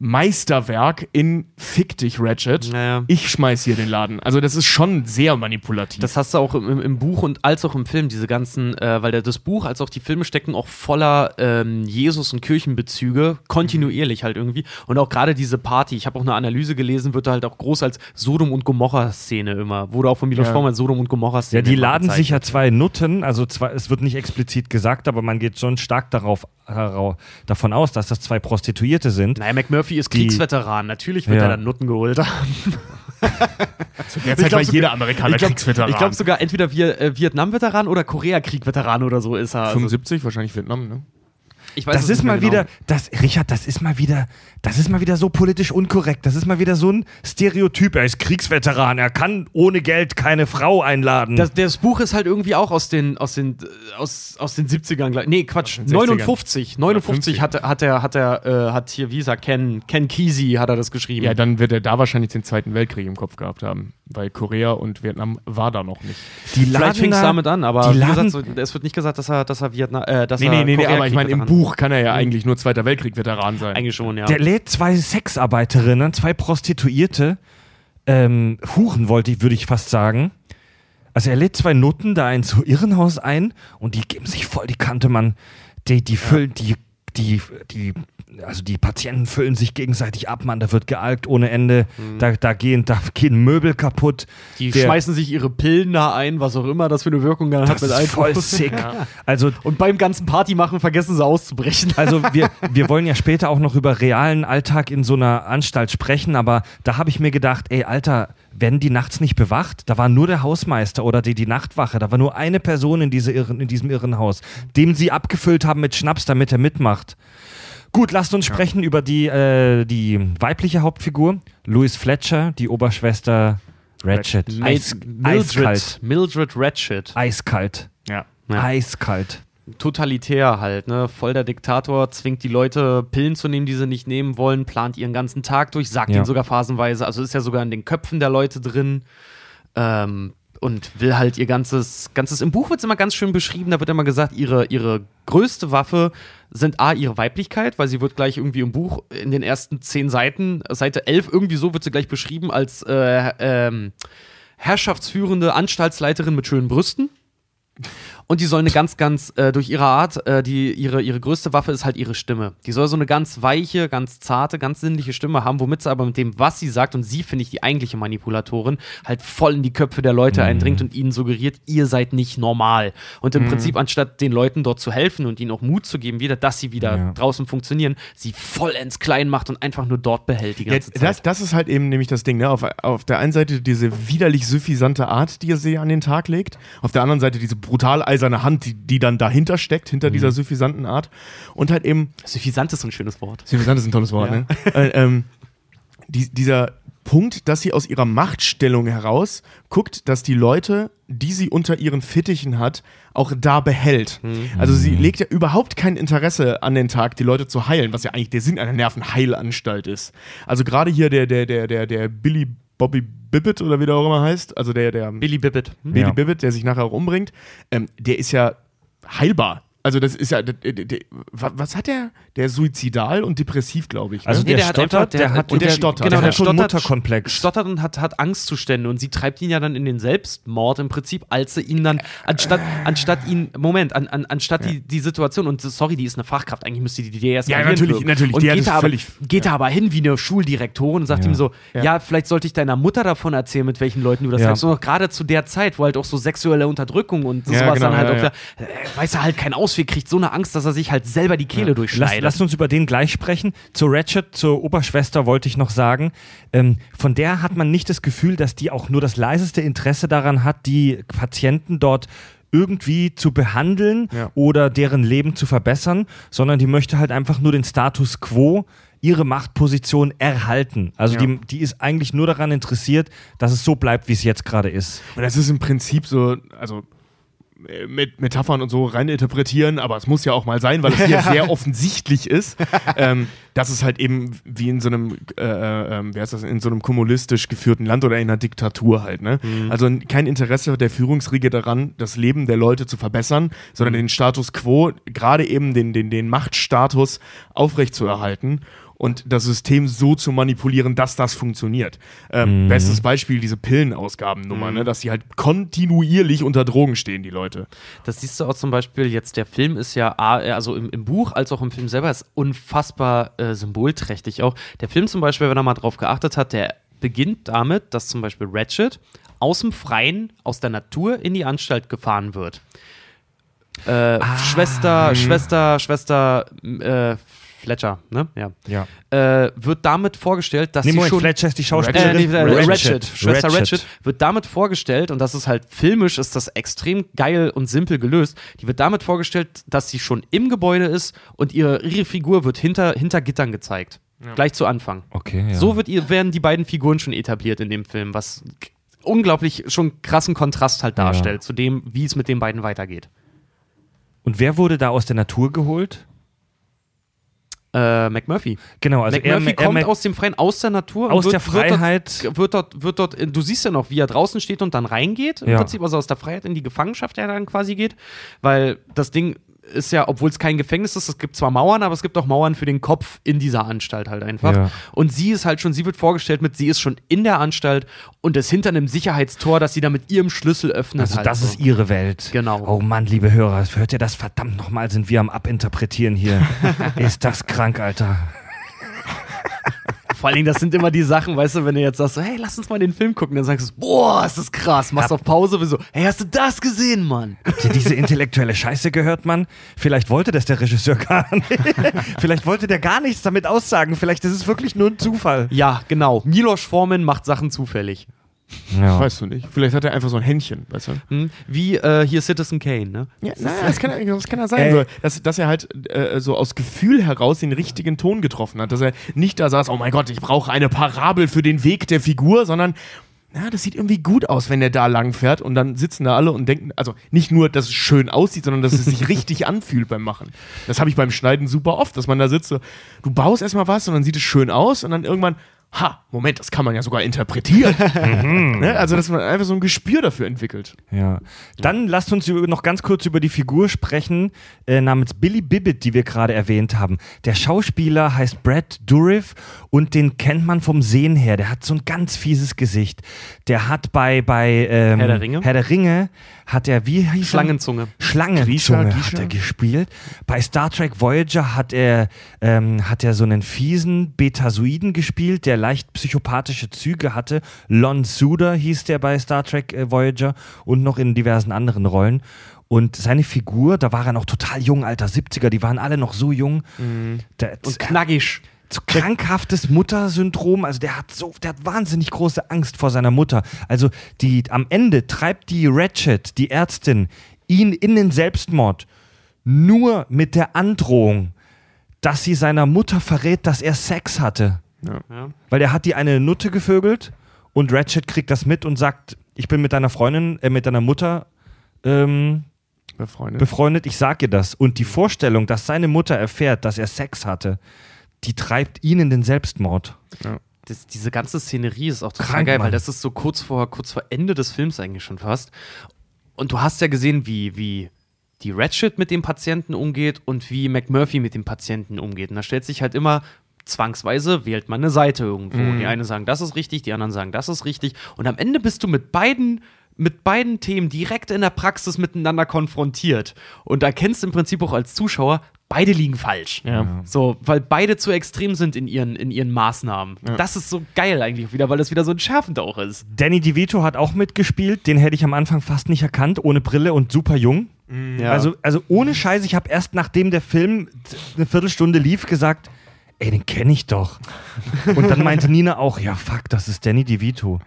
Meisterwerk in Fick dich, Ratchet. Naja. Ich schmeiß hier den Laden. Also das ist schon sehr manipulativ. Das hast du auch im, im Buch und als auch im Film, diese ganzen, äh, weil der, das Buch als auch die Filme stecken auch voller ähm, Jesus- und Kirchenbezüge, kontinuierlich halt irgendwie. Und auch gerade diese Party, ich habe auch eine Analyse gelesen, wird da halt auch groß als Sodom- und Gomorra-Szene immer. Wurde auch von Milos Ja. Forman Sodom- und Gomorra-Szene ja, die laden sich ja zwei Nutten, also zwei, es wird nicht explizit gesagt, aber man geht schon stark darauf, davon aus, dass das zwei Prostituierte sind. Naja, McMurphy ist Kriegsveteran. Natürlich wird Ja. er dann Nutten geholt haben. Derzeit glaub war sogar- jeder Amerikaner ich glaub- Kriegsveteran. Ich glaube sogar entweder Wir- äh, Vietnam-Veteran oder Korea-Krieg-Veteran oder so ist er. Also, 75, wahrscheinlich Vietnam, ne? Ich weiß Das ist mal genau. wieder, das, Richard, das ist mal wieder, das ist mal wieder so politisch unkorrekt. Das ist mal wieder so ein Stereotyp. Er ist Kriegsveteran, er kann ohne Geld keine Frau einladen. Das, das Buch ist halt irgendwie auch aus den, aus den, aus, aus den 70ern. gleich- Nee, Quatsch, den 60ern. 59. 59 hat, er- hat er, hat er, äh, hat hier, wie gesagt, Ken, Ken Kesey hat er das geschrieben. Ja, dann wird er da wahrscheinlich den Zweiten Weltkrieg im Kopf gehabt haben. Weil Korea und Vietnam war da noch nicht. die Vielleicht fing es da- damit an, aber gesagt, so, es wird nicht gesagt, dass er, dass er Vietnam, äh, dass Nee, nee, nee, nee aber ich meine, im Buch kann er ja eigentlich nur Zweiter Weltkrieg-Veteran sein. Eigentlich schon, ja. Der lädt zwei Sexarbeiterinnen, zwei Prostituierte, ähm, Huren wollte ich, würde ich fast sagen. Also er lädt zwei Nutten da ins Irrenhaus ein und die geben sich voll die Kante, Mann. Die, die füllen, die, die, die, also die Patienten füllen sich gegenseitig ab, Mann. Da wird gealkt ohne Ende. Da, da, gehen, da gehen Möbel kaputt. die Der- schmeißen sich ihre Pillen da ein, was auch immer das für eine Wirkung dann hat Das ist voll sick. Also Und beim ganzen Party machen vergessen sie auszubrechen. Also wir, wir wollen ja später auch noch über realen Alltag in so einer Anstalt sprechen, aber da habe ich mir gedacht, ey Alter, werden die nachts nicht bewacht? Da war nur der Hausmeister oder die, die Nachtwache, da war nur eine Person in, diese Irren, in diesem Irrenhaus, dem sie abgefüllt haben mit Schnaps, damit er mitmacht. Gut, lasst uns sprechen über die, äh, die weibliche Hauptfigur, Louis Fletcher, die Oberschwester Ratchet. Eis, eiskalt. Mildred, Mildred Ratchet. Eiskalt. Ja. Ja. Eiskalt. Totalitär halt, ne? Voll der Diktator, zwingt die Leute, Pillen zu nehmen, die sie nicht nehmen wollen, plant ihren ganzen Tag durch, sagt Ja. ihnen sogar phasenweise, also ist ja sogar in den Köpfen der Leute drin. Ähm, und will halt ihr ganzes, ganzes, im Buch wird es immer ganz schön beschrieben, da wird immer gesagt, ihre, ihre größte Waffe sind A, ihre Weiblichkeit, weil sie wird gleich irgendwie im Buch in den ersten zehn Seiten, Seite 11, irgendwie so wird sie gleich beschrieben als äh, ähm, herrschaftsführende Anstaltsleiterin mit schönen Brüsten. Und die soll eine ganz, ganz, äh, durch ihre Art, äh, die, ihre, ihre größte Waffe ist halt ihre Stimme. Die soll so eine ganz weiche, ganz zarte, ganz sinnliche Stimme haben, womit sie aber mit dem, was sie sagt, und sie finde ich die eigentliche Manipulatorin, halt voll in die Köpfe der Leute eindringt und ihnen suggeriert, ihr seid nicht normal. Und im Prinzip, anstatt den Leuten dort zu helfen und ihnen auch Mut zu geben, wieder, dass sie wieder Ja. draußen funktionieren, sie vollends klein macht und einfach nur dort behält die Ja, ganze Zeit. das, das ist halt eben nämlich das Ding, ne? Auf, auf der einen Seite diese widerlich suffisante Art, die er sie an den Tag legt, auf der anderen Seite diese brutal eiserne Hand, die, die dann dahinter steckt, hinter dieser suffisanten Art. Und halt eben, Suffisant ist so ein schönes Wort. suffisant ist ein tolles Wort, Ja. ne? äh, ähm, die, dieser Punkt, dass sie aus ihrer Machtstellung heraus guckt, dass die Leute, die sie unter ihren Fittichen hat, auch da behält. Also sie legt ja überhaupt kein Interesse an den Tag, die Leute zu heilen, was ja eigentlich der Sinn einer Nervenheilanstalt ist. Also gerade hier der, der, der, der, der Billy Bobby Bibbit oder wie der auch immer heißt, also der, der Billy Bibbit. Billy Ja. Bibbit, der sich nachher auch umbringt, ähm, der ist ja heilbar. Also das ist ja, der, der, der, wa- was hat der? Der ist suizidal und depressiv, glaube ich. Ne? Also Nee, der, der hat stottert, einfach- der, hat und der der- stottert. Genau, Der hat hat schon stottert- Mutterkomplex. stottert und hat, hat Angstzustände und sie treibt ihn ja dann in den Selbstmord im Prinzip, als sie ihn dann, anstatt, anstatt ihn, Moment, an, an, anstatt die, die Situation, und sorry, die ist eine Fachkraft, eigentlich müsste die die deeskalieren Ja, natürlich, wirken. natürlich, Und die hat geht, da aber, völlig- geht da aber hin wie eine Schuldirektorin und sagt Ja. ihm so, Ja. ja. vielleicht sollte ich deiner Mutter davon erzählen, mit welchen Leuten du das Ja. sagst. Und auch gerade zu der Zeit, wo halt auch so sexuelle Unterdrückung und Ja, sowas genau, dann halt ja, auch, ja. da, äh, weiß er halt keinen Ausweg, kriegt so eine Angst, dass er sich halt selber die Kehle Lass, durchschneidet. lasst uns über den gleich sprechen. Zur Ratchet, zur Oberschwester wollte ich noch sagen, ähm, von der hat man nicht das Gefühl, dass die auch nur das leiseste Interesse daran hat, die Patienten dort irgendwie zu behandeln Ja. oder deren Leben zu verbessern, sondern die möchte halt einfach nur den Status quo ihre Machtposition erhalten. Also Ja. die, die ist eigentlich nur daran interessiert, dass es so bleibt, wie es jetzt gerade ist. Und das ist im Prinzip so, also mit Metaphern und so rein interpretieren, aber es muss ja auch mal sein, weil es hier sehr offensichtlich ist, ähm, dass es halt eben wie in so einem, äh, äh, ähm, wie heißt das, in so einem kommunistisch geführten Land oder in einer Diktatur halt, ne? Also n- kein Interesse der Führungsriege daran, das Leben der Leute zu verbessern, sondern den Status quo, gerade eben den, den, den Machtstatus aufrechtzuerhalten und das System so zu manipulieren, dass das funktioniert. Ähm, Bestes Beispiel diese Pillenausgabennummer, ne? dass die halt kontinuierlich unter Drogen stehen, die Leute. Das siehst du auch zum Beispiel jetzt, der Film ist ja, A, äh, also im, im Buch als auch im Film selber, ist unfassbar äh, symbolträchtig auch. Der Film zum Beispiel, wenn er mal drauf geachtet hat, der beginnt damit, dass zum Beispiel Ratchet aus dem Freien, aus der Natur in die Anstalt gefahren wird. Äh, Schwester, Schwester, Schwester äh, Fletcher, ne? Ja. Ja. Äh, wird damit vorgestellt, dass Nee, sie Moment, schon Fletcher ist die äh, Schauspielerin. nee, äh, Ratchet. Ratchet. Schwester Ratchet. Ratchet. wird damit vorgestellt, und das ist halt filmisch, ist das extrem geil und simpel gelöst. Die wird damit vorgestellt, dass sie schon im Gebäude ist und ihre, ihre Figur wird hinter, hinter Gittern gezeigt. Gleich zu Anfang. Okay, ja. So wird ihr, werden die beiden Figuren schon etabliert in dem Film, was unglaublich schon krassen Kontrast halt darstellt zu dem, wie es mit den beiden weitergeht. Und wer wurde da aus der Natur geholt? Äh, McMurphy. Genau, also er, McMurphy er, kommt er, aus dem Freien, aus der Natur. aus wird, der Freiheit. Wird dort, wird, dort, wird dort, du siehst ja noch, wie er draußen steht und dann reingeht. Im Ja. Prinzip, also aus der Freiheit in die Gefangenschaft, der dann quasi geht. Weil das Ding ist ja, obwohl es kein Gefängnis ist, es gibt zwar Mauern, aber es gibt auch Mauern für den Kopf in dieser Anstalt halt einfach. Ja. Und sie ist halt schon, sie wird vorgestellt mit, sie ist schon in der Anstalt und ist hinter einem Sicherheitstor, das sie da mit ihrem Schlüssel öffnet. Also halt das so. ist ihre Welt. Genau. Oh Mann, liebe Hörer, hört ihr das? Verdammt nochmal, sind wir am Abinterpretieren hier. ist das krank, Alter. Vor allen Dingen, das sind immer die Sachen, weißt du, wenn du jetzt sagst, so, hey, lass uns mal den Film gucken, dann sagst du, boah, ist das krass, machst auf Pause, wie so, hey, hast du das gesehen, Mann? Habt ihr diese intellektuelle Scheiße gehört, Mann? Vielleicht wollte das der Regisseur gar nicht. Vielleicht wollte der gar nichts damit aussagen. Vielleicht ist es wirklich nur ein Zufall. Ja, genau. Milos Forman macht Sachen zufällig. Ja. Weißt du nicht. Vielleicht hat er einfach so ein Händchen, weißt du? Hm? Wie äh, hier Citizen Kane, ne? Ja, na, das, kann, das kann ja sein, so, dass, dass er halt äh, so aus Gefühl heraus den richtigen Ton getroffen hat. Dass er nicht da saß, oh mein Gott, ich brauche eine Parabel für den Weg der Figur, sondern na, das sieht irgendwie gut aus, wenn der da lang fährt und dann sitzen da alle und denken, also nicht nur, dass es schön aussieht, sondern dass es sich richtig anfühlt beim Machen. Das habe ich beim Schneiden super oft, dass man da sitzt, so, du baust erstmal was und dann sieht es schön aus und dann irgendwann, ha, Moment, das kann man ja sogar interpretieren. ne? Also, dass man einfach so ein Gespür dafür entwickelt. Ja. Dann lasst uns noch ganz kurz über die Figur sprechen, äh, namens Billy Bibbit, die wir gerade erwähnt haben. Der Schauspieler heißt Brad Dourif und den kennt man vom Sehen her. Der hat so ein ganz fieses Gesicht. Der hat bei, bei ähm, Herr der Ringe? Herr der Ringe hat er, wie hieß er? Schlangenzunge. Schlangenzunge Grisha, hat Grisha? er gespielt. Bei Star Trek Voyager hat er, ähm, hat er so einen fiesen Betasoiden gespielt, der leicht psychopathische Züge hatte. Lon Suder hieß der bei Star Trek äh, Voyager und noch in diversen anderen Rollen. Und seine Figur, da war er noch total jung, alter 70er, die waren alle noch so jung. Der, Und knackig. so krankhaftes Muttersyndrom. Also der hat so, der hat wahnsinnig große Angst vor seiner Mutter. Also die am Ende treibt die Ratchet, die Ärztin, ihn in den Selbstmord nur mit der Androhung, dass sie seiner Mutter verrät, dass er Sex hatte. Ja. Weil der hat die eine Nutte gevögelt und Ratchet kriegt das mit und sagt, ich bin mit deiner Freundin, äh, mit deiner Mutter ähm, Befreundet. befreundet, ich sag ihr das. Und die Vorstellung, dass seine Mutter erfährt, dass er Sex hatte, die treibt ihn in den Selbstmord. Das, diese ganze Szenerie ist auch total Krank, geil, Mann. weil das ist so kurz vor, kurz vor Ende des Films eigentlich schon fast. Und du hast ja gesehen, wie, wie die Ratchet mit dem Patienten umgeht und wie McMurphy mit dem Patienten umgeht. Und da stellt sich halt immer zwangsweise wählt man eine Seite irgendwo. Die einen sagen, das ist richtig, die anderen sagen, das ist richtig. Und am Ende bist du mit beiden mit beiden Themen direkt in der Praxis miteinander konfrontiert und erkennst im Prinzip auch als Zuschauer, beide liegen falsch. Ja. So, weil beide zu extrem sind in ihren, in ihren Maßnahmen. Das ist so geil eigentlich wieder, weil das wieder so entschärfend auch ist. Danny DeVito hat auch mitgespielt, den hätte ich am Anfang fast nicht erkannt, ohne Brille und super jung. Ja. Also, also ohne Scheiß, ich habe erst nachdem der Film eine Viertelstunde lief gesagt, ey, den kenne ich doch. Und dann meinte Nina auch, ja fuck, das ist Danny DeVito.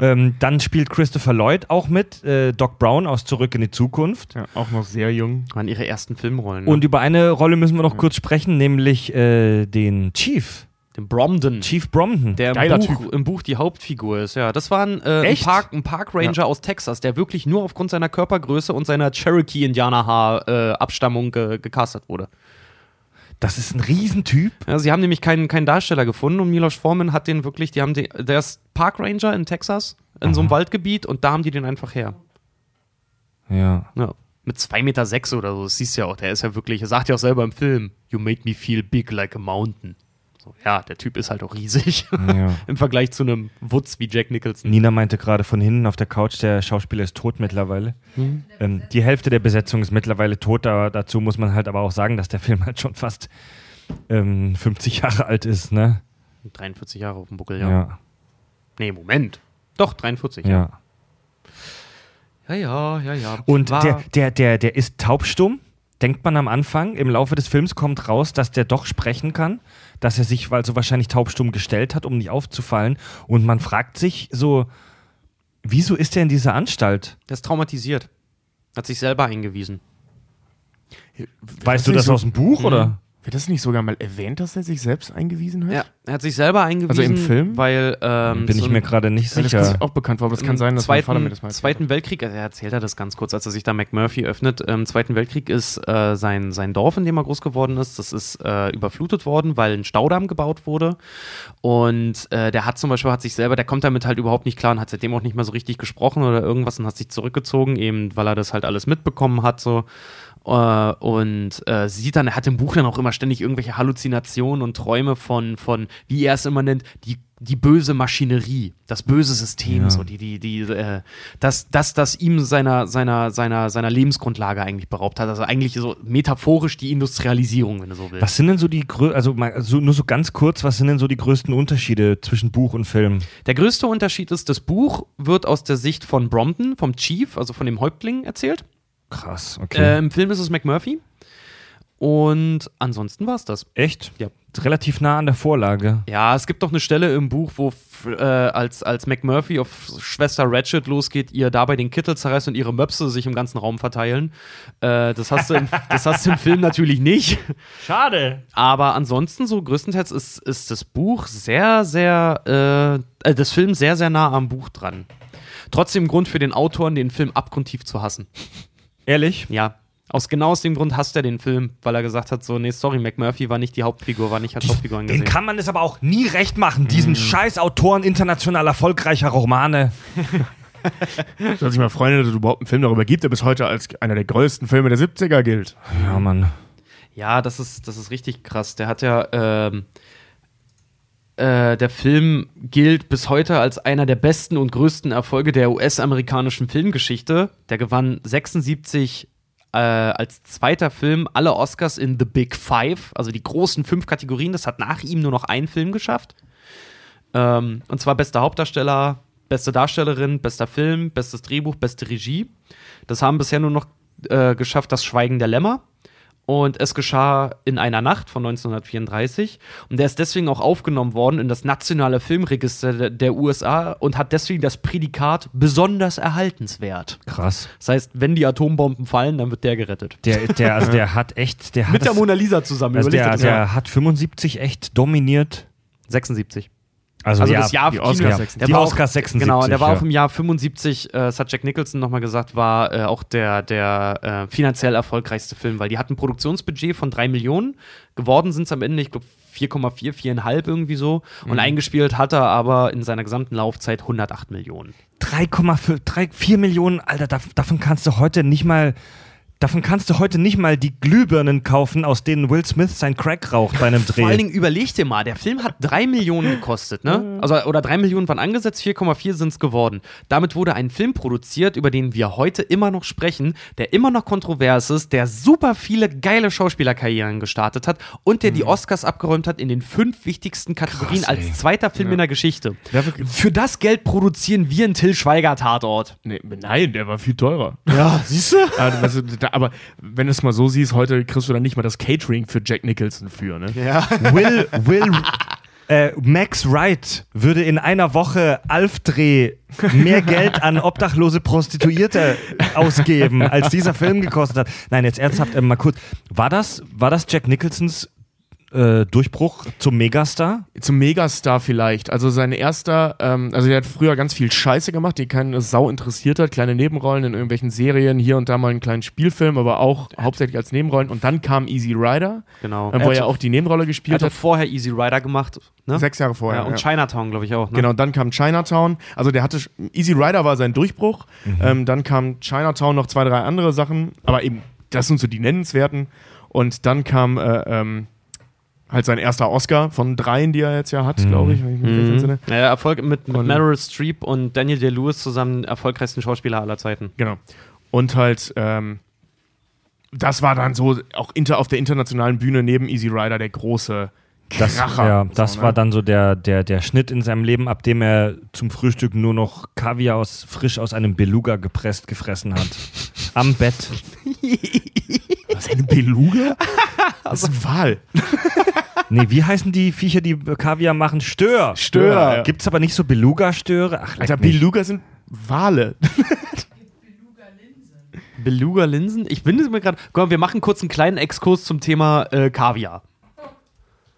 Ähm, dann spielt Christopher Lloyd auch mit, äh, Doc Brown aus Zurück in die Zukunft. Ja, auch noch sehr jung. waren ihre ersten Filmrollen. Ne? Und über eine Rolle müssen wir noch kurz sprechen, nämlich äh, den Chief, den Bromden. Chief Bromden. Der im Buch, im Buch die Hauptfigur ist, ja. Das war ein, äh, ein? Park, ein Park Ranger aus Texas, der wirklich nur aufgrund seiner Körpergröße und seiner Cherokee-Indianer-Abstammung ge gecastet wurde. Das ist ein Riesentyp. Ja, sie haben nämlich keinen, keinen Darsteller gefunden und Milos Forman hat den wirklich, die haben den, der ist Park Ranger in Texas, in so einem Waldgebiet und da haben die den einfach her. Ja. Ja. Mit 2,6 Meter sechs oder so, das siehst du ja auch, der ist ja wirklich, er sagt ja auch selber im Film, you made me feel big like a mountain. So, ja, der Typ ist halt auch riesig ja. im Vergleich zu einem Wutz wie Jack Nicholson. Nina meinte gerade von hinten auf der Couch, der Schauspieler ist tot mittlerweile. Ähm, die Hälfte der Besetzung ist mittlerweile tot, aber dazu muss man halt aber auch sagen, dass der Film halt schon fast ähm, 50 Jahre alt ist, ne? 43 Jahre auf dem Buckel, ja. Ja. Nee, Moment. Doch, 43. ja. ja, ja, ja. ja. Und War- der, der, der, der ist taubstumm, denkt man am Anfang. Im Laufe des Films kommt raus, dass der doch sprechen kann, dass er sich also wahrscheinlich taubstumm gestellt hat, um nicht aufzufallen. Und man fragt sich so, wieso ist er in dieser Anstalt? der ist traumatisiert. Hat sich selber eingewiesen. Weißt du das so- aus dem Buch oder? Wird das nicht sogar mal erwähnt, dass er sich selbst eingewiesen hat? Ja, er hat sich selber eingewiesen. Also im Film? Weil, ähm, Bin ich so mir ein- gerade nicht Weil das sicher. ist auch bekannt war, aber es kann sein, dass mein Vater mir das mal Im erzählt Zweiten Weltkrieg, also er erzählt er das ganz kurz, als er sich da McMurphy öffnet. Im Zweiten Weltkrieg ist äh, sein, sein Dorf, in dem er groß geworden ist, das ist äh, überflutet worden, weil ein Staudamm gebaut wurde. Und äh, der hat zum Beispiel, hat sich selber, der kommt damit halt überhaupt nicht klar und hat seitdem auch nicht mehr so richtig gesprochen oder irgendwas und hat sich zurückgezogen, eben weil er das halt alles mitbekommen hat, so. Äh, und äh, sieht dann, er hat im Buch dann auch immer ständig irgendwelche Halluzinationen und Träume von, von wie er es immer nennt, die, die böse Maschinerie, das böse System, Ja. so die, die, die, äh, das, das, das ihm seiner, seiner, seiner, seiner Lebensgrundlage eigentlich beraubt hat. Also eigentlich so metaphorisch die Industrialisierung, wenn du so willst. Was sind denn so die grö also mal so, nur so ganz kurz, was sind denn so die größten Unterschiede zwischen Buch und Film? Der größte Unterschied ist, das Buch wird aus der Sicht von Brompton, vom Chief, also von dem Häuptling, erzählt. Krass, okay. Äh, Im Film ist es McMurphy. Und ansonsten war es das. Echt? Ja. Relativ nah an der Vorlage. Ja, es gibt doch eine Stelle im Buch, wo äh, als, als McMurphy auf Schwester Ratchet losgeht, ihr dabei den Kittel zerreißt und ihre Möpse sich im ganzen Raum verteilen. Äh, das, hast du im, das hast du im Film natürlich nicht. Schade. Aber ansonsten, so größtenteils ist, ist das Buch sehr, sehr, äh, äh, das Film sehr, sehr nah am Buch dran. Trotzdem Grund für den Autoren, den Film abgrundtief zu hassen. Ehrlich? Ja. Aus genau aus dem Grund hasst er den Film, weil er gesagt hat: so, nee, sorry, McMurphy war nicht die Hauptfigur, war nicht als Hauptfigur Den angesehen. kann man es aber auch nie recht machen, diesen scheiß Autoren international erfolgreicher Romane. Soll sich mal freuen, dass es überhaupt einen Film darüber gibt, der bis heute als einer der größten Filme der 70er gilt. Ja, Mann. Ja, das ist, das ist richtig krass. Der hat ja, ähm, äh, der Film gilt bis heute als einer der besten und größten Erfolge der US-amerikanischen Filmgeschichte. Der gewann 76 äh, als zweiter Film alle Oscars in The Big Five, also die großen fünf Kategorien. Das hat nach ihm nur noch ein Film geschafft. Ähm, und zwar bester Hauptdarsteller, beste Darstellerin, bester Film, bestes Drehbuch, beste Regie. Das haben bisher nur noch äh, geschafft das Schweigen der Lämmer. Und es geschah in einer Nacht von 1934. Und der ist deswegen auch aufgenommen worden in das nationale Filmregister der, USA und hat deswegen das Prädikat besonders erhaltenswert. Krass. Das heißt, wenn die Atombomben fallen, dann wird der gerettet. Der, der, also der hat echt, der hat Mit der Mona Lisa zusammen. also der, der hat 75 echt dominiert. 76. Also, Also ja, das Jahr die Kino- Oscars der 76. Die war Oscars auch, 76, Genau, der war ja. auch im Jahr 75, äh, das hat Jack Nicholson nochmal gesagt, war äh, auch der, der äh, finanziell erfolgreichste Film, weil die hatten ein Produktionsbudget von 3 Millionen, geworden sind es am Ende, ich glaube 4,4, 4,5 irgendwie so und eingespielt hat er aber in seiner gesamten Laufzeit 108 Millionen. 3,4 Millionen, Alter, dav- davon kannst du heute nicht mal. Davon kannst du heute nicht mal die Glühbirnen kaufen, aus denen Will Smith sein Crack raucht bei einem Dreh. Vor allen Dingen überleg dir mal, der Film hat 3 Millionen gekostet, ne? Also, oder 3 Millionen waren angesetzt, 4,4 sind es geworden. Damit wurde ein Film produziert, über den wir heute immer noch sprechen, der immer noch kontrovers ist, der super viele geile Schauspielerkarrieren gestartet hat und der die Oscars abgeräumt hat in den fünf wichtigsten Kategorien Krass, als zweiter Film in der Geschichte. Dafür- Für das Geld produzieren wir einen Till Schweiger-Tatort. Nee, nein, der war viel teurer. Ja, siehst du? da, aber wenn du es mal so siehst, heute kriegst du dann nicht mal das Catering für Jack Nicholson für, ne? Ja. Will, Will, äh, Max Wright würde in einer Woche Alf-Dreh mehr Geld an obdachlose Prostituierte ausgeben, als dieser Film gekostet hat. Nein, jetzt ernsthaft äh, mal kurz. War das, war das Jack Nicholsons äh, Durchbruch zum Megastar? Zum Megastar vielleicht. Also sein erster, ähm, also der hat früher ganz viel Scheiße gemacht, die keine Sau interessiert hat. Kleine Nebenrollen in irgendwelchen Serien, hier und da mal einen kleinen Spielfilm, aber auch hauptsächlich als Nebenrollen. Und dann kam Easy Rider, Genau. äh, wo er ja auch die Nebenrolle er gespielt hat hat. doch vorher Easy Rider gemacht. Ne? Sechs Jahre ja, vorher. und Chinatown, glaube ich auch. Ne? Genau, dann kam Chinatown. Also der hatte Easy Rider war sein Durchbruch. Ähm, dann kam Chinatown noch zwei, drei andere Sachen, aber eben das sind so die nennenswerten. Und dann kam äh, ähm, halt sein erster Oscar von dreien, die er jetzt ja hat, glaube ich, wenn ich mich recht entsinne. Ja, Erfolg mit, mit Meryl Streep und Daniel Day-Lewis zusammen erfolgreichsten Schauspieler aller Zeiten. Genau. Und halt, ähm, das war dann so auch inter, auf der internationalen Bühne neben Easy Rider der große Das, Kracher. ja, So, das ne? war dann so der, der, der Schnitt in seinem Leben, ab dem er zum Frühstück nur noch Kaviar aus, frisch aus einem Beluga gepresst gefressen hat. Am Bett. Was, eine Beluga? Das ist ein Wal. Nee, wie heißen die Viecher, die Kaviar machen? Stör. Stör, ja. Gibt's aber nicht so Beluga-Störe? Ach, Alter. Beluga sind Wale. Beluga-Linsen? Ich bin mir gerade. Guck mal, wir machen kurz einen kleinen Exkurs zum Thema äh, Kaviar.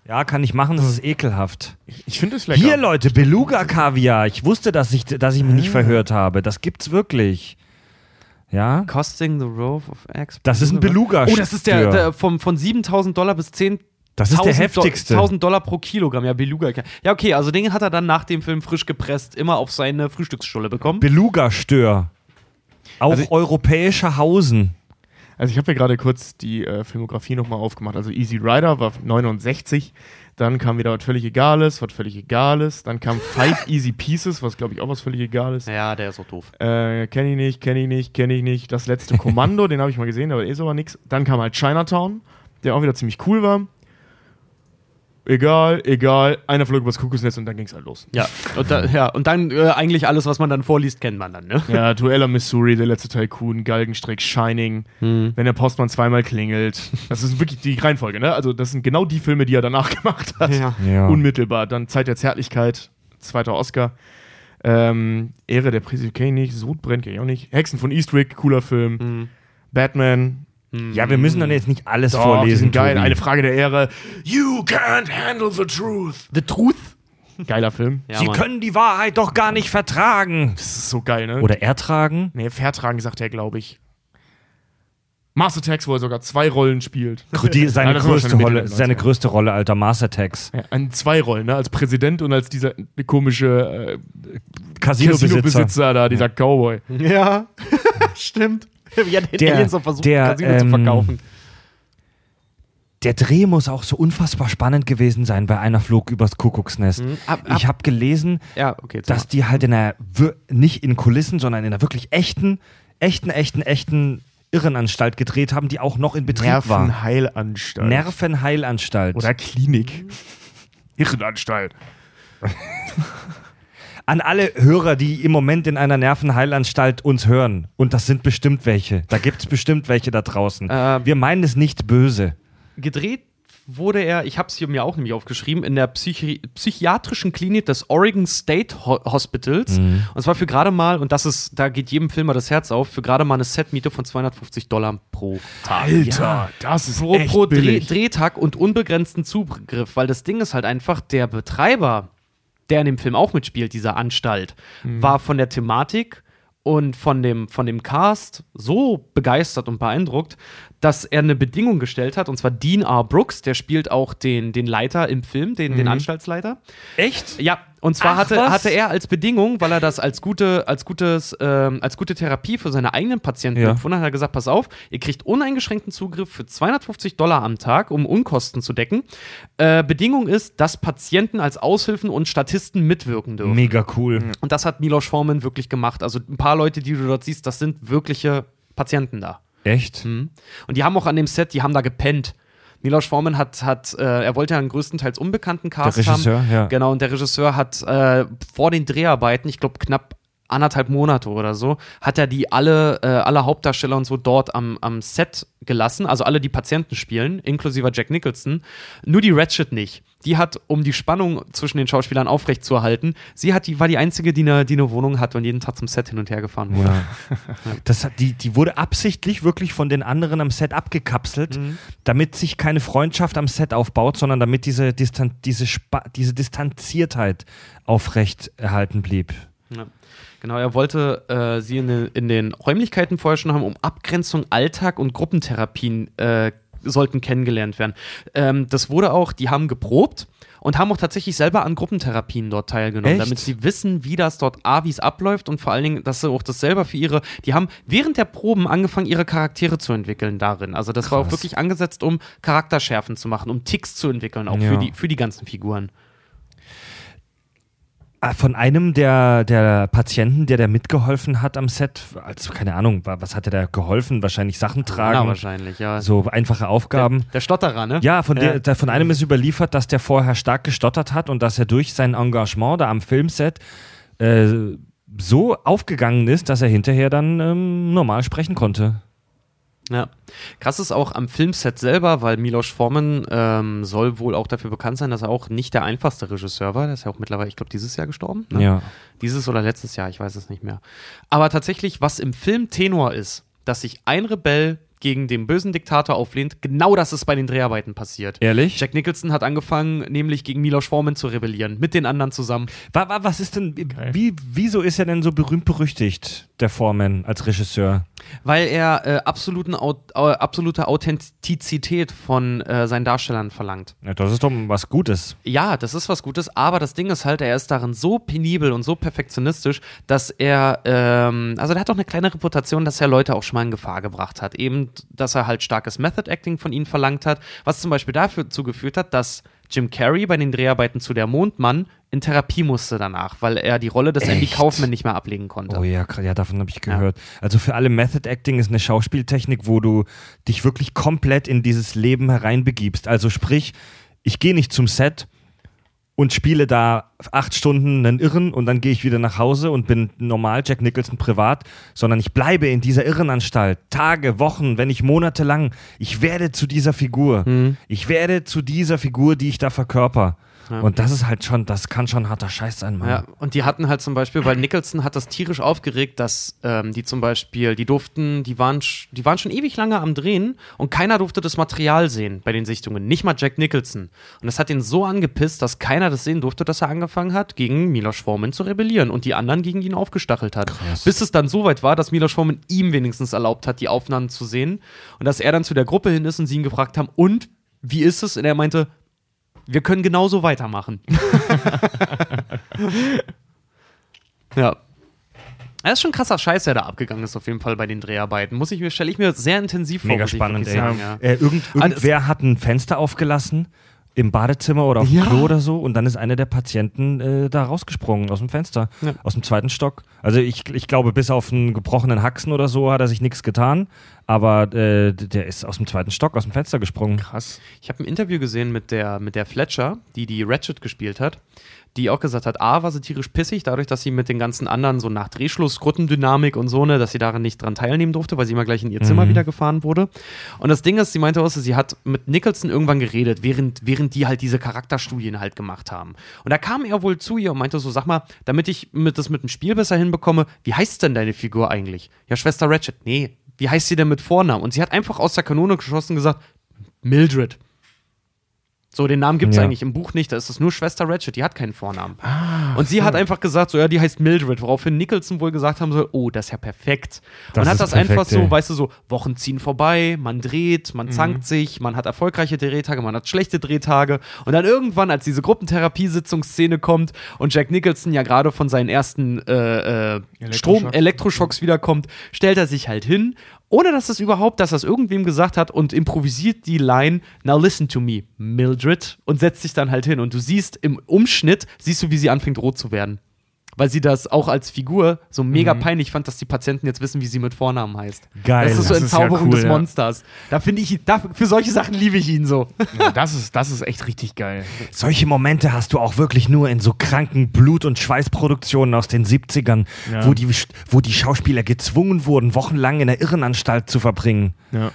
Ja, kann ich machen, das ist ekelhaft. Ich finde es lecker. Hier, Leute, Beluga-Kaviar. Ich wusste, dass ich, dass ich mich nicht verhört habe. Das gibt's wirklich. Ja? Costing the Rove of Eggs. Das ist ein Beluga. Oh, das ist der, der vom, von 7000 Dollar bis 10.000 Das ist der 1000 heftigste. 1000 Dollar pro Kilogramm. Ja, Beluga. Ja, okay, also den hat er dann nach dem Film frisch gepresst immer auf seine Frühstücksstulle bekommen. Beluga-Stör. Auch Also europäischer Hausen. Also ich habe ja gerade kurz die äh, Filmografie nochmal aufgemacht. Also Easy Rider war 69, dann kam wieder was völlig Egales, was völlig Egales, dann kam Five Easy Pieces, was glaube ich auch was völlig Egales. ja, der ist auch doof. Äh, kenne ich nicht, kenne ich nicht, kenne ich nicht. Das letzte Kommando, den habe ich mal gesehen, aber ist aber nix. Dann kam halt Chinatown, der auch wieder ziemlich cool war. Egal, egal, einer flog übers Kuckucksnetz und dann ging es halt los. Ja, und, da, ja, und dann äh, eigentlich alles, was man dann vorliest, kennt man dann, ne? Ja, Dueller Missouri, der letzte Tycoon, Galgenstrick, Shining, Hm. wenn der Postmann zweimal klingelt. Das ist wirklich die Reihenfolge, ne? Also, das sind genau die Filme, die er danach gemacht hat. Ja. Ja. Unmittelbar. Dann Zeit der Zärtlichkeit, zweiter Oscar. Ähm, Ehre der Präsident, kenn ich nicht. Sodbrennt, kenn ich auch nicht. Hexen von Eastwick, cooler Film. Hm. Batman. Ja, wir müssen dann jetzt nicht alles Doch, die vorlesen. sind geil. Tobi. Eine Frage der Ehre. You can't handle the truth. The Truth? Geiler Film. Ja, Sie Mann. können die Wahrheit doch gar nicht vertragen. Das ist so geil, ne? Oder ertragen. Nee, Vertragen sagt er, glaube ich. Mars Attacks, wo er sogar zwei Rollen spielt. Die, seine, Ja, größte Rolle, seine 90er. größte Rolle, Alter, Mars Attacks. Ja, an zwei Rollen, ne? Als Präsident und als dieser komische äh, Casino-Besitzer. Casino-Besitzer da, dieser Cowboy. Ja, stimmt. Wie hat den Der- Aliens noch versucht, der, Casino zu ähm, verkaufen. Der Dreh muss auch so unfassbar spannend gewesen sein bei einer Flug übers Kuckucksnest. Mhm. Ab- ab- Ich habe gelesen, Ja, okay. dass die halt in einer, nicht in Kulissen, sondern in einer wirklich echten, echten, echten, echten Irrenanstalt gedreht haben, die auch noch in Betrieb war. Nervenheilanstalt. Nervenheilanstalt. Oder Klinik. Irrenanstalt. An alle Hörer, die im Moment in einer Nervenheilanstalt uns hören, und das sind bestimmt welche, da gibt es bestimmt welche da draußen. Äh, Wir meinen es nicht böse. gedreht wurde er, ich habe es hier mir auch nämlich aufgeschrieben, in der Psychi psychiatrischen Klinik des Oregon State Ho Hospitals. Mhm. Und zwar für gerade mal, und das ist, da geht jedem Filmer das Herz auf, für gerade mal eine Setmiete von 250 Dollar pro Tag. Alter, das ist pro, echt pro Dreh, billig. Drehtag und unbegrenzten Zugriff, weil das Ding ist halt einfach, der Betreiber, der in dem Film auch mitspielt, dieser Anstalt, Mhm. war von der Thematik und von dem, von dem Cast so begeistert und beeindruckt, dass er eine Bedingung gestellt hat, und zwar Dean R. Brooks, der spielt auch den, den Leiter im Film, den, den Anstaltsleiter. Echt? Ja, und zwar Ach, hatte, was? hatte er als Bedingung, weil er das als gute, als gutes, ähm, als gute Therapie für seine eigenen Patienten Ja. empfunden hat, hat er gesagt, pass auf, ihr kriegt uneingeschränkten Zugriff für 250 Dollar am Tag, um Unkosten zu decken. Äh, Bedingung ist, dass Patienten als Aushilfen und Statisten mitwirken dürfen. Mega cool. Und das hat Milos Forman wirklich gemacht. Also ein paar Leute, die du dort siehst, das sind wirkliche Patienten da. Echt? Mhm. Und die haben auch an dem Set, die haben da gepennt. Milos Forman hat, hat äh, er wollte ja einen größtenteils unbekannten Cast Der Regisseur, haben. ja. Genau, und der Regisseur hat äh, vor den Dreharbeiten, ich glaube knapp anderthalb Monate oder so, hat er die alle, äh, alle Hauptdarsteller und so dort am, am Set gelassen, also alle, die Patienten spielen, inklusive Jack Nicholson. Nur die Ratchet nicht. Die hat, um die Spannung zwischen den Schauspielern aufrechtzuerhalten, sie hat die, war die einzige, die eine, die eine Wohnung hatte und jeden Tag zum Set hin und her gefahren wurde. Ja. Das hat, die, die wurde absichtlich wirklich von den anderen am Set abgekapselt, damit sich keine Freundschaft am Set aufbaut, sondern damit diese, Distan diese, diese Distanziertheit aufrecht erhalten blieb. Ja. Genau, er wollte äh, sie in den, in den Räumlichkeiten vorher schon haben, um Abgrenzung, Alltag und Gruppentherapien äh, sollten kennengelernt werden. Ähm, das wurde auch, die haben geprobt und haben auch tatsächlich selber an Gruppentherapien dort teilgenommen, Echt? damit sie wissen, wie das dort A, wie es abläuft und vor allen Dingen, dass sie auch das selber für ihre, die haben während der Proben angefangen, ihre Charaktere zu entwickeln darin. Also das war auch Krass. wirklich angesetzt, um Charakterschärfen zu machen, um Ticks zu entwickeln, auch Ja. für, die, für die ganzen Figuren. Ah, Von einem der, der Patienten, der da mitgeholfen hat am Set, also keine Ahnung, wa- was hat er da geholfen? Wahrscheinlich Sachen Ja, tragen, wahrscheinlich, ja. so einfache Aufgaben. Der, der Stotterer, ne? Ja, von, Der, der, von einem ist überliefert, dass der vorher stark gestottert hat und dass er durch sein Engagement da am Filmset äh, so aufgegangen ist, dass er hinterher dann ähm, normal sprechen konnte. Ja. Krass ist auch am Filmset selber, weil Milos Forman ähm, soll wohl auch dafür bekannt sein, dass er auch nicht der einfachste Regisseur war. Der ist ja auch mittlerweile, ich glaube, dieses Jahr gestorben. Ne? Ja. Dieses oder letztes Jahr, ich weiß es nicht mehr. Aber tatsächlich, was im Film Tenor ist, dass sich ein Rebell gegen den bösen Diktator auflehnt, genau das ist bei den Dreharbeiten passiert. Ehrlich? Jack Nicholson hat angefangen, nämlich gegen Milos Forman zu rebellieren, mit den anderen zusammen. Wa, wa, was ist denn, wie, wieso ist er denn so berühmt berüchtigt, der Foreman, als Regisseur? Weil er äh, absoluten, Au äh, absolute Authentizität von äh, seinen Darstellern verlangt. Ja, das ist doch was Gutes. Ja, das ist was Gutes, aber das Ding ist halt, er ist darin so penibel und so perfektionistisch, dass er, ähm, also der hat doch eine kleine Reputation, dass er Leute auch schon mal in Gefahr gebracht hat. Eben, dass er halt starkes Method Acting von ihnen verlangt hat, was zum Beispiel dafür zugeführt hat, dass Jim Carrey bei den Dreharbeiten zu der Mondmann in Therapie musste danach, weil er die Rolle des Andy Echt? Kaufman nicht mehr ablegen konnte. Oh ja, ja davon habe ich gehört. Also für alle Method Acting ist eine Schauspieltechnik, wo du dich wirklich komplett in dieses Leben hereinbegibst. Also sprich, ich gehe nicht zum Set und spiele da acht Stunden einen Irren und dann gehe ich wieder nach Hause und bin normal Jack Nicholson privat, sondern ich bleibe in dieser Irrenanstalt Tage, Wochen, wenn nicht monatelang. Ich werde zu dieser Figur. Ich werde zu dieser Figur, die ich da verkörper. Ja. Und das ist halt schon, das kann schon harter Scheiß sein, Mann. Ja, und die hatten halt zum Beispiel, weil Nicholson hat das tierisch aufgeregt, dass ähm, die zum Beispiel, die durften, die waren, die waren schon ewig lange am Drehen und keiner durfte das Material sehen bei den Sichtungen, nicht mal Jack Nicholson. Und das hat ihn so angepisst, dass keiner das sehen durfte, dass er angefangen hat, gegen Milos Forman zu rebellieren und die anderen gegen ihn aufgestachelt hat. Bis es dann so weit war, dass Milos Forman ihm wenigstens erlaubt hat, die Aufnahmen zu sehen und dass er dann zu der Gruppe hin ist und sie ihn gefragt haben, und wie ist es? Und er meinte, wir können genauso weitermachen. ja. Das ist schon krasser Scheiß, der da abgegangen ist, auf jeden Fall bei den Dreharbeiten. Muss ich mir, stelle ich mir sehr intensiv vor. Mega spannend, ey. sagen, ja. Äh, irgend, irgendwer hat ein Fenster aufgelassen im Badezimmer oder auf dem Ja. Klo oder so und dann ist einer der Patienten äh, da rausgesprungen aus dem Fenster, Ja. aus dem zweiten Stock. Also ich, ich glaube, bis auf einen gebrochenen Haxen oder so hat er sich nichts getan, aber äh, der ist aus dem zweiten Stock, aus dem Fenster gesprungen. Krass. Ich habe ein Interview gesehen mit der, mit der Fletcher, die die Ratchet gespielt hat. Die auch gesagt hat, A, war sie tierisch pissig, dadurch, dass sie mit den ganzen anderen so nach Drehschluss, Gruppendynamik und so, ne, dass sie daran nicht dran teilnehmen durfte, weil sie immer gleich in ihr Zimmer wieder gefahren wurde. Und das Ding ist, sie meinte auch, sie hat mit Nicholson irgendwann geredet, während, während die halt diese Charakterstudien halt gemacht haben. Und da kam er wohl zu ihr und meinte so, sag mal, damit ich mit, das mit dem Spiel besser hinbekomme, wie heißt denn deine Figur eigentlich? Ja, Schwester Ratchet. Nee, wie heißt sie denn mit Vornamen? Und sie hat einfach aus der Kanone geschossen und gesagt, Mildred. So, den Namen gibt es Ja. eigentlich im Buch nicht, da ist es nur Schwester Ratchet, die hat keinen Vornamen. und sie hat einfach gesagt, so, ja, die heißt Mildred, woraufhin Nicholson wohl gesagt haben soll, oh, das ist ja perfekt. Das man hat das perfekt, einfach so, ey. weißt du, so, Wochen ziehen vorbei, man dreht, man zankt sich, man hat erfolgreiche Drehtage, man hat schlechte Drehtage. Und dann irgendwann, als diese Gruppentherapiesitzungsszene kommt und Jack Nicholson ja gerade von seinen ersten äh, äh, Strom, Elektroschocks. Elektroschocks wiederkommt, stellt er sich halt hin, ohne dass es überhaupt, dass das irgendwem gesagt hat und improvisiert die Line, now listen to me, Mildred, und setzt sich dann halt hin. Und du siehst im Umschnitt, siehst du, wie sie anfängt rot zu werden. Weil sie das auch als Figur so mega peinlich fand, dass die Patienten jetzt wissen, wie sie mit Vornamen heißt. Geil. Das ist so Das ist ja Entzauberung cool, des ja. Monsters. Da finde ich, da, für solche Sachen liebe ich ihn so. Ja, das, ist, das ist echt richtig geil. Solche Momente hast du auch wirklich nur in so kranken Blut- und Schweißproduktionen aus den 70ern, Ja. wo, die, wo die Schauspieler gezwungen wurden, wochenlang in der Irrenanstalt zu verbringen. Ja.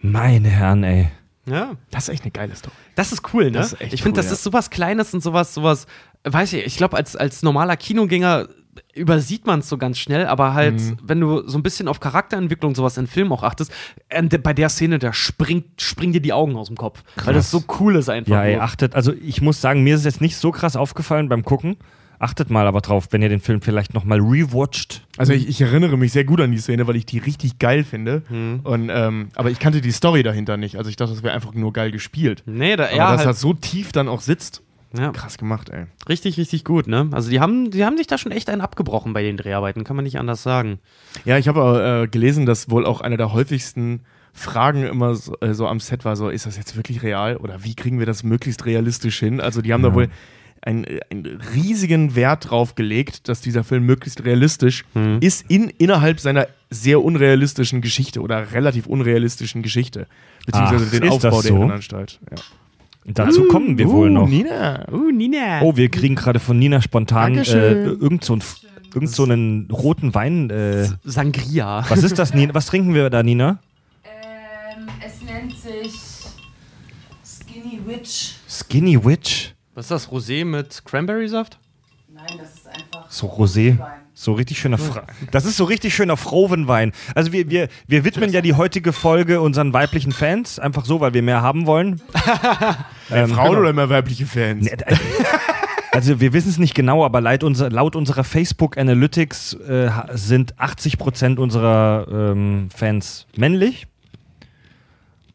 Meine Herren, ey. Ja. Das ist echt eine geile Story. Das ist cool, ne? Das ist echt ich finde, cool, das ja. ist sowas Kleines und sowas, sowas, weiß ich, ich glaube, als, als normaler Kinogänger übersieht man es so ganz schnell, aber halt, Mhm. wenn du so ein bisschen auf Charakterentwicklung sowas in Filmen auch achtest, äh, bei der Szene, da springt, springen dir die Augen aus dem Kopf. Weil das so cool ist einfach. Ja, nur. achtet, also ich muss sagen, mir ist es jetzt nicht so krass aufgefallen beim Gucken. Achtet mal aber drauf, wenn ihr den Film vielleicht nochmal rewatcht. Also ich, ich erinnere mich sehr gut an die Szene, weil ich die richtig geil finde. Und, ähm, aber ich kannte die Story dahinter nicht. Also ich dachte, das wäre einfach nur geil gespielt. Nee, da, Aber ja, dass halt, das so tief dann auch sitzt, ja, krass gemacht, ey. richtig, richtig gut, ne? Also die haben, die haben sich da schon echt einen abgebrochen bei den Dreharbeiten, kann man nicht anders sagen. Ja, ich habe äh, gelesen, dass wohl auch eine der häufigsten Fragen immer so, äh, so am Set war so, ist das jetzt wirklich real oder wie kriegen wir das möglichst realistisch hin? Also die haben da wohl einen, einen riesigen Wert drauf gelegt, dass dieser Film möglichst realistisch ist in, innerhalb seiner sehr unrealistischen Geschichte oder relativ unrealistischen Geschichte. Beziehungsweise Ach, den Aufbau das der so? Irrenanstalt. Ja. Dazu kommen wir wohl noch. Nina. Uh, Nina. Oh, wir kriegen gerade von Nina spontan äh, irgend, so ein, irgend so einen roten Wein. Äh, Sangria. was ist das, Nina? Was trinken wir da, Nina? Ähm, es nennt sich Skinny Witch. Skinny Witch? Was ist das, Rosé mit Cranberry-Saft? Nein, das ist einfach So Rosé. So richtig schöner Fra Das ist so richtig schöner Frovenwein. Also wir, wir, wir widmen ja die heutige Folge unseren weiblichen Fans, einfach so, weil wir mehr haben wollen. Mehr Ähm, Frauen genau. oder mehr weibliche Fans? Äh, Also wir wissen es nicht genau, aber laut, unser, laut unserer Facebook Analytics äh, sind 80% unserer ähm, Fans männlich.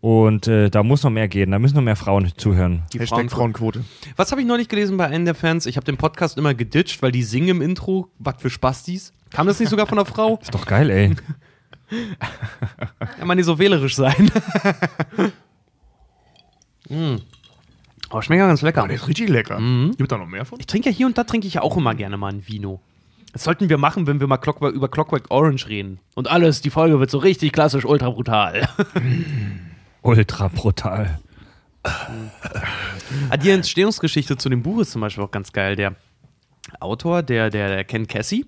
Und äh, da muss noch mehr gehen, da müssen noch mehr Frauen zuhören. Die Hashtag Frauenquote. Was habe ich neulich gelesen bei einem der Fans? Ich habe den Podcast immer geditcht, weil die singen im Intro, was für Spastis. Kam das nicht sogar von einer Frau? Ist doch geil, ey. Kann man nicht so wählerisch sein. mm. Oh, schmeckt ja ganz lecker. Oh, der ist richtig lecker. Gibt da noch mehr von? Ich trinke ja hier und da trinke ich ja auch immer gerne mal ein Vino. Das sollten wir machen, wenn wir mal Clockwork, über Clockwork Orange reden. Und alles, die Folge wird so richtig klassisch ultra brutal. Ultra brutal. Ah, Die Entstehungsgeschichte zu dem Buch ist zum Beispiel auch ganz geil. Der Autor, der, der, der Ken Cassie,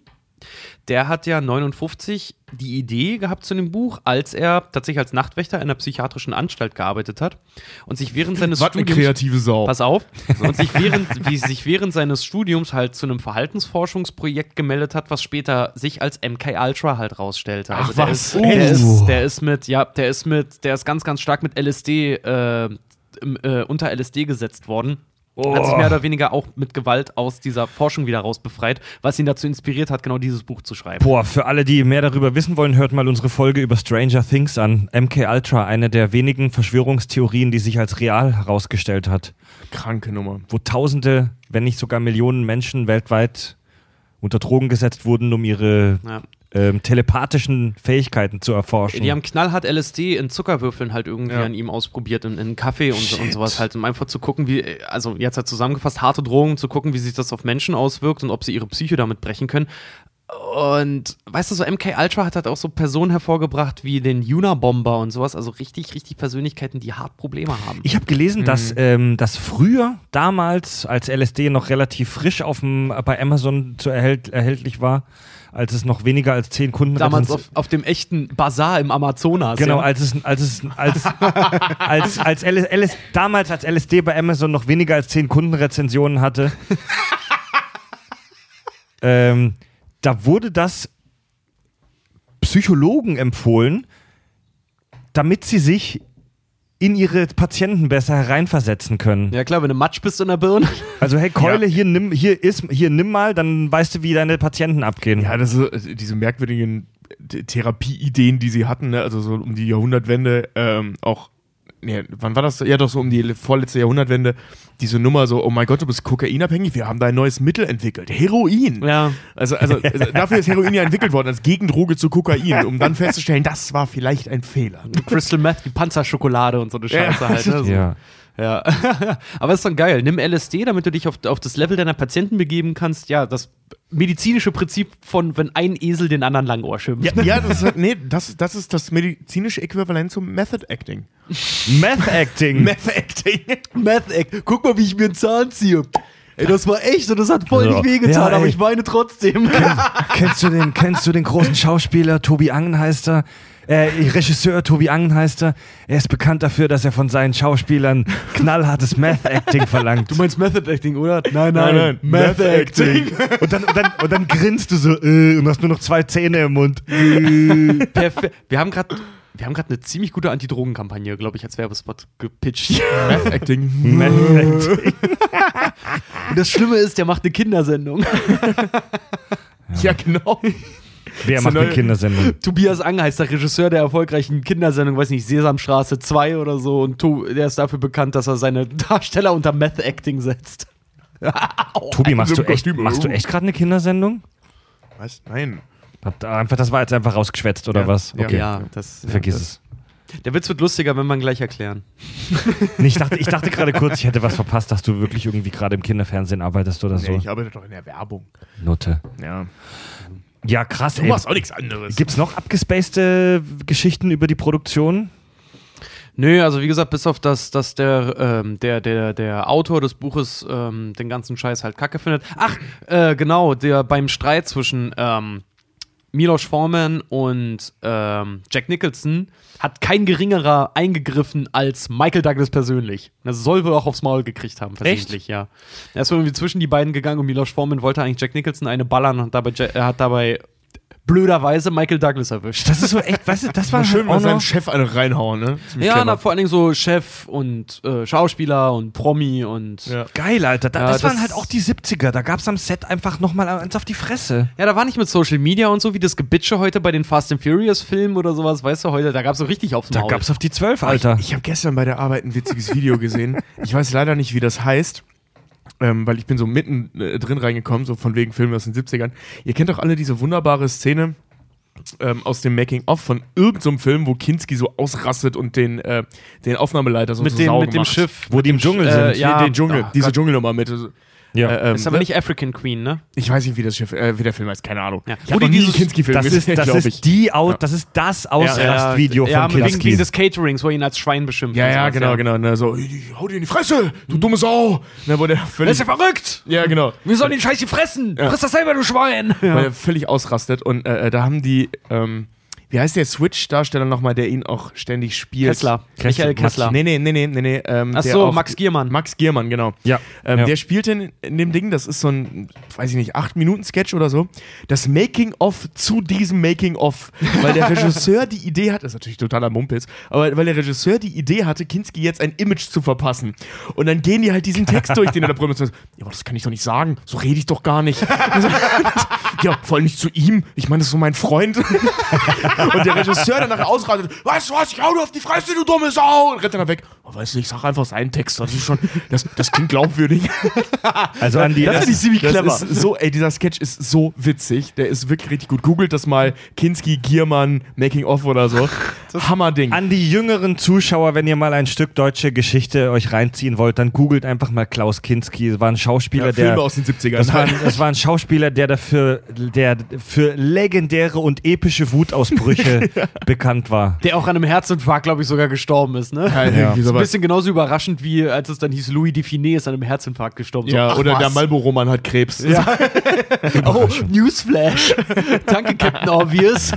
der hat ja 59 die Idee gehabt zu dem Buch, als er tatsächlich als Nachtwächter in einer psychiatrischen Anstalt gearbeitet hat und sich während seines Was Studiums kreative Sau. Pass auf. Und sich während, wie sich während seines Studiums halt zu einem Verhaltensforschungsprojekt gemeldet hat, was später sich als MK Ultra halt rausstellte. Also Ach, der was? Ist, der, Oh. ist, der ist mit, ja, der ist mit, der ist ganz, ganz stark mit LSD, äh, äh, unter LSD gesetzt worden. Hat sich mehr oder weniger auch mit Gewalt aus dieser Forschung wieder raus befreit, was ihn dazu inspiriert hat, genau dieses Buch zu schreiben. Boah, für alle, die mehr darüber wissen wollen, hört mal unsere Folge über Stranger Things an. MK Ultra, eine der wenigen Verschwörungstheorien, die sich als real herausgestellt hat. Kranke Nummer. Wo Tausende, wenn nicht sogar Millionen Menschen weltweit unter Drogen gesetzt wurden, um ihre Ja. Ähm, telepathischen Fähigkeiten zu erforschen. Die haben knallhart LSD in Zuckerwürfeln halt irgendwie Ja. an ihm ausprobiert, in, in Kaffee und, und sowas halt, um einfach zu gucken, wie, also jetzt halt zusammengefasst, harte Drogen, zu gucken, wie sich das auf Menschen auswirkt und ob sie ihre Psyche damit brechen können. Und weißt du, so MK Ultra hat halt auch so Personen hervorgebracht wie den Unabomber und sowas, also richtig, richtig Persönlichkeiten, die hart Probleme haben. Ich habe gelesen, dass, ähm, dass früher, damals, als LSD noch relativ frisch auf dem, bei Amazon zu erhält, erhältlich war, als es noch weniger als zehn Kunden Damals auf, auf dem echten Bazar im Amazonas. Genau, ja. als es, als es, als, als, als LS, LS, damals als LSD bei Amazon noch weniger als zehn Kundenrezensionen hatte, ähm, da wurde das Psychologen empfohlen, damit sie sich in ihre Patienten besser hereinversetzen können. Ja klar, wenn du Matsch bist in der Birne. Also hey Keule, hier nimm, hier ist, hier nimm mal, dann weißt du, wie deine Patienten abgehen. Ja, das ist, diese merkwürdigen Therapieideen, die sie hatten, ne? also so um die Jahrhundertwende, ähm, auch, nee, wann war das? Ja, doch so um die vorletzte Jahrhundertwende, diese Nummer so, oh mein Gott, du bist kokainabhängig, wir haben da ein neues Mittel entwickelt, Heroin. Ja. Also, also also dafür ist Heroin ja entwickelt worden, als Gegendroge zu Kokain, um dann festzustellen, das war vielleicht ein Fehler. Crystal Meth, die Panzerschokolade und so eine Scheiße halt. Ne? So. Ja. Ja. Aber ist doch geil. Nimm LSD, damit du dich auf, auf das Level deiner Patienten begeben kannst. Ja, das medizinische Prinzip von, wenn ein Esel den anderen Langohr schimpft. Ja, ja das, ist, nee, das, das ist das medizinische Äquivalent zum Method Acting. Meth Acting. Method Acting. Meth Act. Guck mal, wie ich mir einen Zahn ziehe. Ey, das war echt und das hat voll Ja. nicht wehgetan, Ja, aber ich weine trotzdem. kennst, du den, kennst du den großen Schauspieler Tobi Angen heißt er? Äh, Regisseur Tobi Angen heißt er. Er ist bekannt dafür, dass er von seinen Schauspielern knallhartes Meth-Acting verlangt. Du meinst Method Acting, oder? Nein, Nein, nein, Meth Meth Acting. Und dann, und dann, und dann grinst du so äh, und hast nur noch zwei Zähne im Mund. Perfekt. Wir haben gerade wir haben gerade eine ziemlich gute Antidrogenkampagne, glaube ich, als Werbespot gepitcht. Method Acting. Meth-Acting. Und das Schlimme ist, der macht eine Kindersendung. Ja, genau. Wer macht eine neue- Tobias Kindersendung? Ang heißt der Regisseur der erfolgreichen Kindersendung, weiß nicht, Sesamstraße 2 oder so. Und to der ist dafür bekannt, dass er seine Darsteller unter Meth Acting setzt. Tobi, machst du echt, machst du echt gerade eine Kindersendung? Was? Nein. Einfach, das war jetzt einfach rausgeschwätzt oder Ja. was? Ja. Okay. Ja, das. Vergiss ja, es. das- Der Witz wird lustiger, wenn man gleich erklären. Nee, ich dachte, ich dachte gerade kurz, ich hätte was verpasst, dass du wirklich irgendwie gerade im Kinderfernsehen arbeitest oder so. Nee, ich arbeite doch in der Werbung. Nutte. Ja. Ja, krass, Du ey. machst auch nichts anderes. Gibt's noch abgespacede Geschichten über die Produktion? Nö, also wie gesagt, bis auf das, dass der, ähm, der, der, der Autor des Buches ähm, den ganzen Scheiß halt kacke findet. Ach, äh, genau, der beim Streit zwischen ähm, Milos Forman und ähm, Jack Nicholson hat kein geringerer eingegriffen als Michael Douglas persönlich. Das soll wohl auch aufs Maul gekriegt haben, versehentlich, ja. Er ist wohl irgendwie zwischen die beiden gegangen und Milos Forman wollte eigentlich Jack Nicholson eine ballern und dabei, er hat dabei blöderweise Michael Douglas erwischt. Das ist so echt, weißt du, das war Schön, auch mal seinen Chef eine reinhauen, ne? Ziemlich Ja, na, vor allen Dingen so Chef und äh, Schauspieler und Promi und Ja. geil, Alter. Da, Ja, das, waren das- halt auch die 70er. Da gab's am Set einfach nochmal eins auf die Fresse. Ja, da war nicht mit Social Media und so wie das Gebitsche heute bei den Fast and Furious Filmen oder sowas, weißt du, heute, da gab's so richtig aufs Da Maul. gab's auf die 12, Alter. Ich, ich habe gestern bei der Arbeit ein witziges Video gesehen. Ich weiß leider nicht, wie das heißt. Ähm, weil ich bin so mitten äh, drin reingekommen, so von wegen Filmen aus den 70ern. Ihr kennt doch alle diese wunderbare Szene ähm, aus dem Making-of von irgendeinem so Film, wo Kinski so ausrastet und den, äh, den Aufnahmeleiter so mit, zur dem, mit dem. Schiff. Wo die im Dschungel äh, sind. ja, den, den Dschungel, oh diese Gott. Dschungelnummer mit. Ja. äh, ähm, Das ist aber nicht African Queen, ne? Ich weiß nicht, wie das Schiff, äh, wie der Film heißt, keine Ahnung. Ja. Ich hab Wo die noch nie dieses- Kinski-Film Das ist, das ist die Aus, Ja. das ist das Ausrastvideo ja, von wegen, Kinski. wegen des Caterings, wo er ihn als Schwein beschimpft. Ja, ja, genau, genau. Ne, so, hau dir in die Fresse, du dumme Sau. Ne, wo der Er völlig, ist ja verrückt! ja, genau. Wir sollen den Scheiß hier fressen! Friss das selber, du Schwein! weil er völlig ausrastet. Und äh, äh, da haben die, ähm, wie heißt der Switch-Darsteller nochmal, der ihn auch ständig spielt? Kessler. Michael Kessler. Nee, nee, nee, nee, nee. nee ähm, Ach so, auch- Max Giermann. Max Giermann, genau. Ja. Ähm, ja. Der spielt in, in dem Ding, das ist so ein, weiß ich nicht, 8-Minuten-Sketch oder so. Das Making-of zu diesem Making-of. Weil der Regisseur die Idee hat, das ist natürlich totaler Mumpitz, aber weil der Regisseur die Idee hatte, Kinski jetzt ein Image zu verpassen. Und dann gehen die halt diesen Text durch, den er da sagen, ja, aber das kann ich doch nicht sagen, so rede ich doch gar nicht. ja, vor allem nicht zu ihm. Ich meine, das ist so mein Freund. und der Regisseur dann nachher ausrastet, weißt du was, ich hau dir auf die Fresse, du dumme Sau, und rennt dann weg. Oh, weißt du, ich sag einfach seinen Text, das ist schon, das, das klingt glaubwürdig. Also an die Das finde ich ziemlich Das clever. so, ey, dieser Sketch ist so witzig, der ist wirklich richtig gut. Googelt das mal, Kinski, Giermann, Making of oder so. Hammerding. An die jüngeren Zuschauer, wenn ihr mal ein Stück deutsche Geschichte euch reinziehen wollt, dann googelt einfach mal Klaus Kinski. Das war ein Schauspieler, Ja, Filme der. aus den 70ern. Das war, ein, das war ein Schauspieler, der dafür, der für legendäre und epische Wutausbrüche bekannt war. Der auch an einem Herzinfarkt, glaube ich, sogar gestorben ist, ne? Ja, Ja. So ein bisschen genauso überraschend, wie als es dann hieß, Louis Define ist an einem Herzinfarkt gestorben. So, Ja, ach oder der was. Marlboro-Mann hat Krebs. Oh, Newsflash. Danke, Captain Obvious.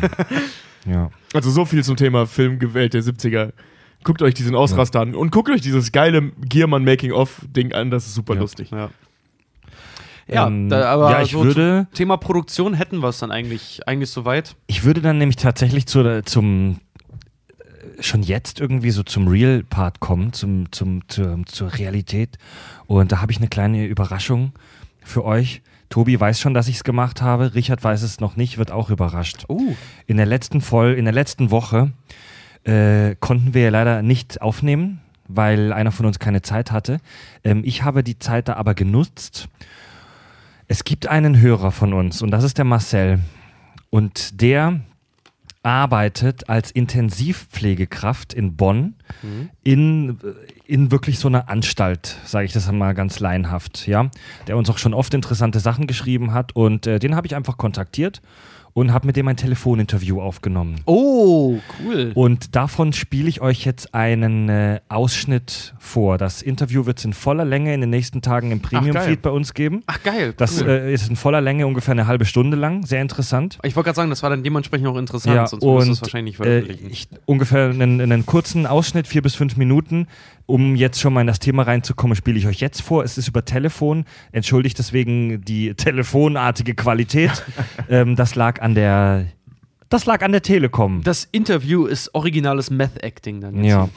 Ja. Also so viel zum Thema Filmgewalt der 70er. Guckt euch diesen Ausraster an und guckt euch dieses geile Giermann Making-of-Ding an, das ist super Ja. lustig. Ja, ja Ähm, da, aber ja, ich so würde- zum Thema Produktion hätten wir es dann eigentlich, eigentlich soweit. Ich würde dann nämlich tatsächlich zu, zum äh, schon jetzt irgendwie so zum Real-Part kommen, zum, zum, zur, zur Realität. Und da habe ich eine kleine Überraschung für euch. Tobi weiß schon, dass ich es gemacht habe. Richard weiß es noch nicht, wird auch überrascht. Oh. In der letzten Voll in der letzten Woche äh, konnten wir leider nicht aufnehmen, weil einer von uns keine Zeit hatte. Ähm, ich habe die Zeit da aber genutzt. Es gibt einen Hörer von uns und das ist der Marcel. Und der arbeitet als Intensivpflegekraft in Bonn in, in wirklich so einer Anstalt, sage ich das mal ganz laienhaft, ja, der uns auch schon oft interessante Sachen geschrieben hat. Und äh, den habe ich einfach kontaktiert und habe mit dem ein Telefoninterview aufgenommen. Oh, cool. Und davon spiele ich euch jetzt einen äh, Ausschnitt vor. Das Interview wird es in voller Länge in den nächsten Tagen im Premium-Feed bei uns geben. Ach, geil. Das cool. äh, ist in voller Länge ungefähr eine halbe Stunde lang. Sehr interessant. ich wollte gerade sagen, das war dann dementsprechend auch interessant, Ja, sonst du und es wahrscheinlich nicht äh, veröffentlichen. ich, ungefähr einen, einen kurzen Ausschnitt, vier bis fünf Minuten. Um jetzt schon mal in das Thema reinzukommen, spiele ich euch jetzt vor. Es ist über Telefon. Entschuldigt deswegen die telefonartige Qualität. ähm, das lag an der, das lag an der Telekom. das Interview ist originales Meth-Acting dann jetzt. ja,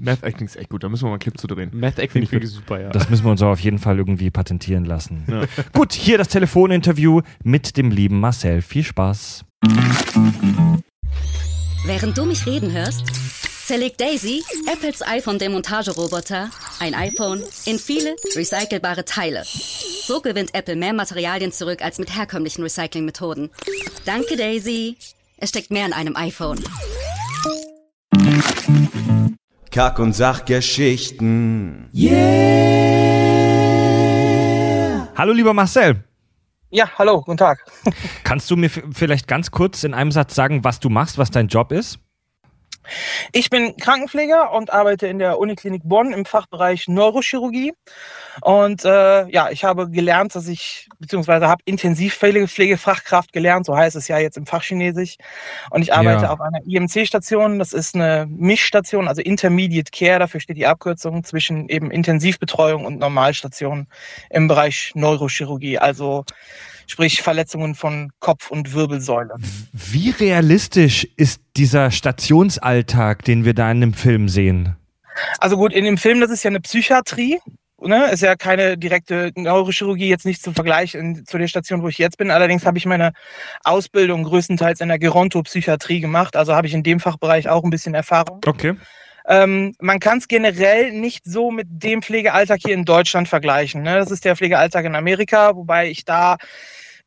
Math Acting ist echt gut, da müssen wir mal einen Clip zu drehen. Meth-Acting finde ich super, ja. das müssen wir uns auch auf jeden Fall irgendwie patentieren lassen. Gut, hier das Telefoninterview mit dem lieben Marcel. Viel Spaß. Während du mich reden hörst, zerlegt Daisy, Apples iPhone-Demontageroboter, ein iPhone in viele recycelbare Teile. So gewinnt Apple mehr Materialien zurück als mit herkömmlichen Recyclingmethoden. Danke, Daisy. Es steckt mehr in einem iPhone. Kack- und Sachgeschichten. Hallo, lieber Marcel. Ja, hallo, guten Tag. Kannst du mir vielleicht ganz kurz in einem Satz sagen, was du machst, was dein Job ist? Ich bin Krankenpfleger und arbeite in der Uniklinik Bonn im Fachbereich Neurochirurgie. Und äh, ja, ich habe gelernt, dass ich, beziehungsweise habe Intensivpflegefachkraft gelernt, so heißt es ja jetzt im Fachchinesisch. Und ich arbeite Ja. auf einer IMC-Station. Das ist eine Mischstation, also Intermediate Care, dafür steht die Abkürzung zwischen eben Intensivbetreuung und Normalstation im Bereich Neurochirurgie, also sprich Verletzungen von Kopf und Wirbelsäule. Wie realistisch ist dieser Stationsalltag, den wir da in dem Film sehen? Also gut, in dem Film, das ist ja eine Psychiatrie. Ne? Ist ja keine direkte Neurochirurgie, jetzt nicht zum Vergleich in, zu der Station, wo ich jetzt bin. Allerdings habe ich meine Ausbildung größtenteils in der Gerontopsychiatrie gemacht. Also habe ich in dem Fachbereich auch ein bisschen Erfahrung. Okay. Ähm, man kann es generell nicht so mit dem Pflegealltag hier in Deutschland vergleichen. Ne? Das ist der Pflegealltag in Amerika, wobei ich da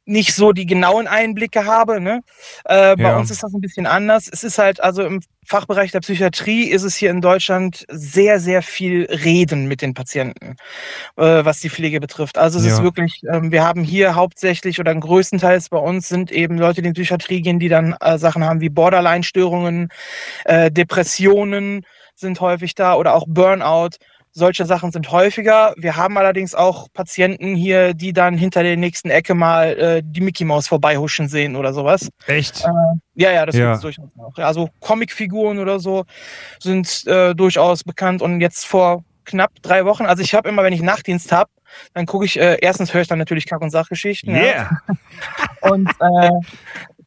nicht so die genauen Einblicke habe. Ne? Äh, Bei Ja. uns ist das ein bisschen anders. Es ist halt, also im Fachbereich der Psychiatrie ist es hier in Deutschland sehr, sehr viel Reden mit den Patienten, äh, was die Pflege betrifft. Also es Ja. ist wirklich, ähm, wir haben hier hauptsächlich oder größtenteils bei uns sind eben Leute, die in die Psychiatrie gehen, die dann äh, Sachen haben wie Borderline-Störungen, äh, Depressionen sind häufig da oder auch Burnout. Solche Sachen sind häufiger. Wir haben allerdings auch Patienten hier, die dann hinter der nächsten Ecke mal äh, die Mickey Maus vorbeihuschen sehen oder sowas. Echt? Ja, ja, das Ja. gibt es durchaus auch. Ja, Also Comicfiguren oder so sind äh, durchaus bekannt. Und jetzt vor knapp drei Wochen, also ich habe immer, wenn ich Nachtdienst habe, dann gucke ich, äh, erstens höre ich dann natürlich Kack- und Sachgeschichten. Ja. Yeah. Und äh,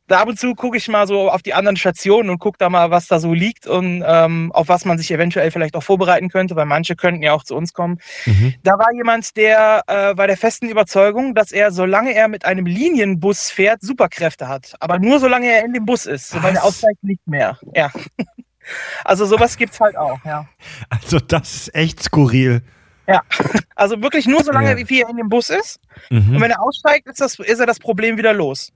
da ab und zu gucke ich mal so auf die anderen Stationen und gucke da mal, was da so liegt und ähm, auf was man sich eventuell vielleicht auch vorbereiten könnte, weil manche könnten ja auch zu uns kommen. Mhm. Da war jemand, der äh, war der festen Überzeugung, dass er, solange er mit einem Linienbus fährt, Superkräfte hat. Aber nur solange er in dem Bus ist. Sobald er aussteigt, nicht mehr. Ja. Also sowas gibt's halt auch, ja. Also das ist echt skurril. Ja. Also wirklich nur solange Ja. wie er in dem Bus ist. Mhm. Und wenn er aussteigt, ist, das, ist er das Problem wieder los.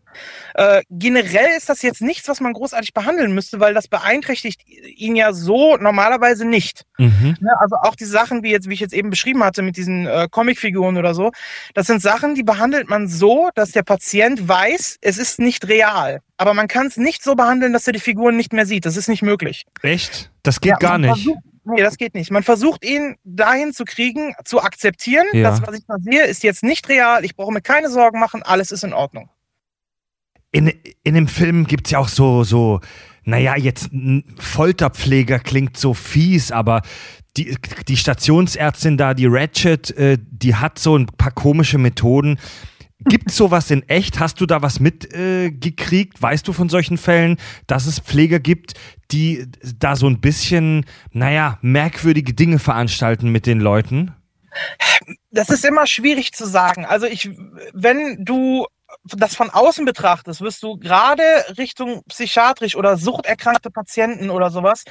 Äh, generell ist das jetzt nichts, was man großartig behandeln müsste, weil das beeinträchtigt ihn ja so normalerweise nicht. Mhm. Ne? Also auch die Sachen, wie, jetzt, wie ich jetzt eben beschrieben hatte mit diesen äh, Comicfiguren oder so, das sind Sachen, die behandelt man so, dass der Patient weiß, es ist nicht real. Aber man kann es nicht so behandeln, dass er die Figuren nicht mehr sieht. Das ist nicht möglich. Echt? Das geht Ja, gar nicht. Versucht, nee, das geht nicht. Man versucht ihn dahin zu kriegen, zu akzeptieren, Ja. das, was ich da sehe, ist jetzt nicht real. Ich brauche mir keine Sorgen machen, alles ist in Ordnung. In, in dem Film gibt es ja auch so, so, naja, jetzt Folterpfleger klingt so fies, aber die, die Stationsärztin da, die Ratchet, äh, die hat so ein paar komische Methoden. Gibt es sowas in echt? Hast du da was mitgekriegt? Äh, weißt du von solchen Fällen, dass es Pfleger gibt, die da so ein bisschen, naja, merkwürdige Dinge veranstalten mit den Leuten? Das ist immer schwierig zu sagen. Also ich, wenn du das von außen betrachtest, wirst du gerade Richtung psychiatrisch oder suchterkrankte Patienten oder sowas,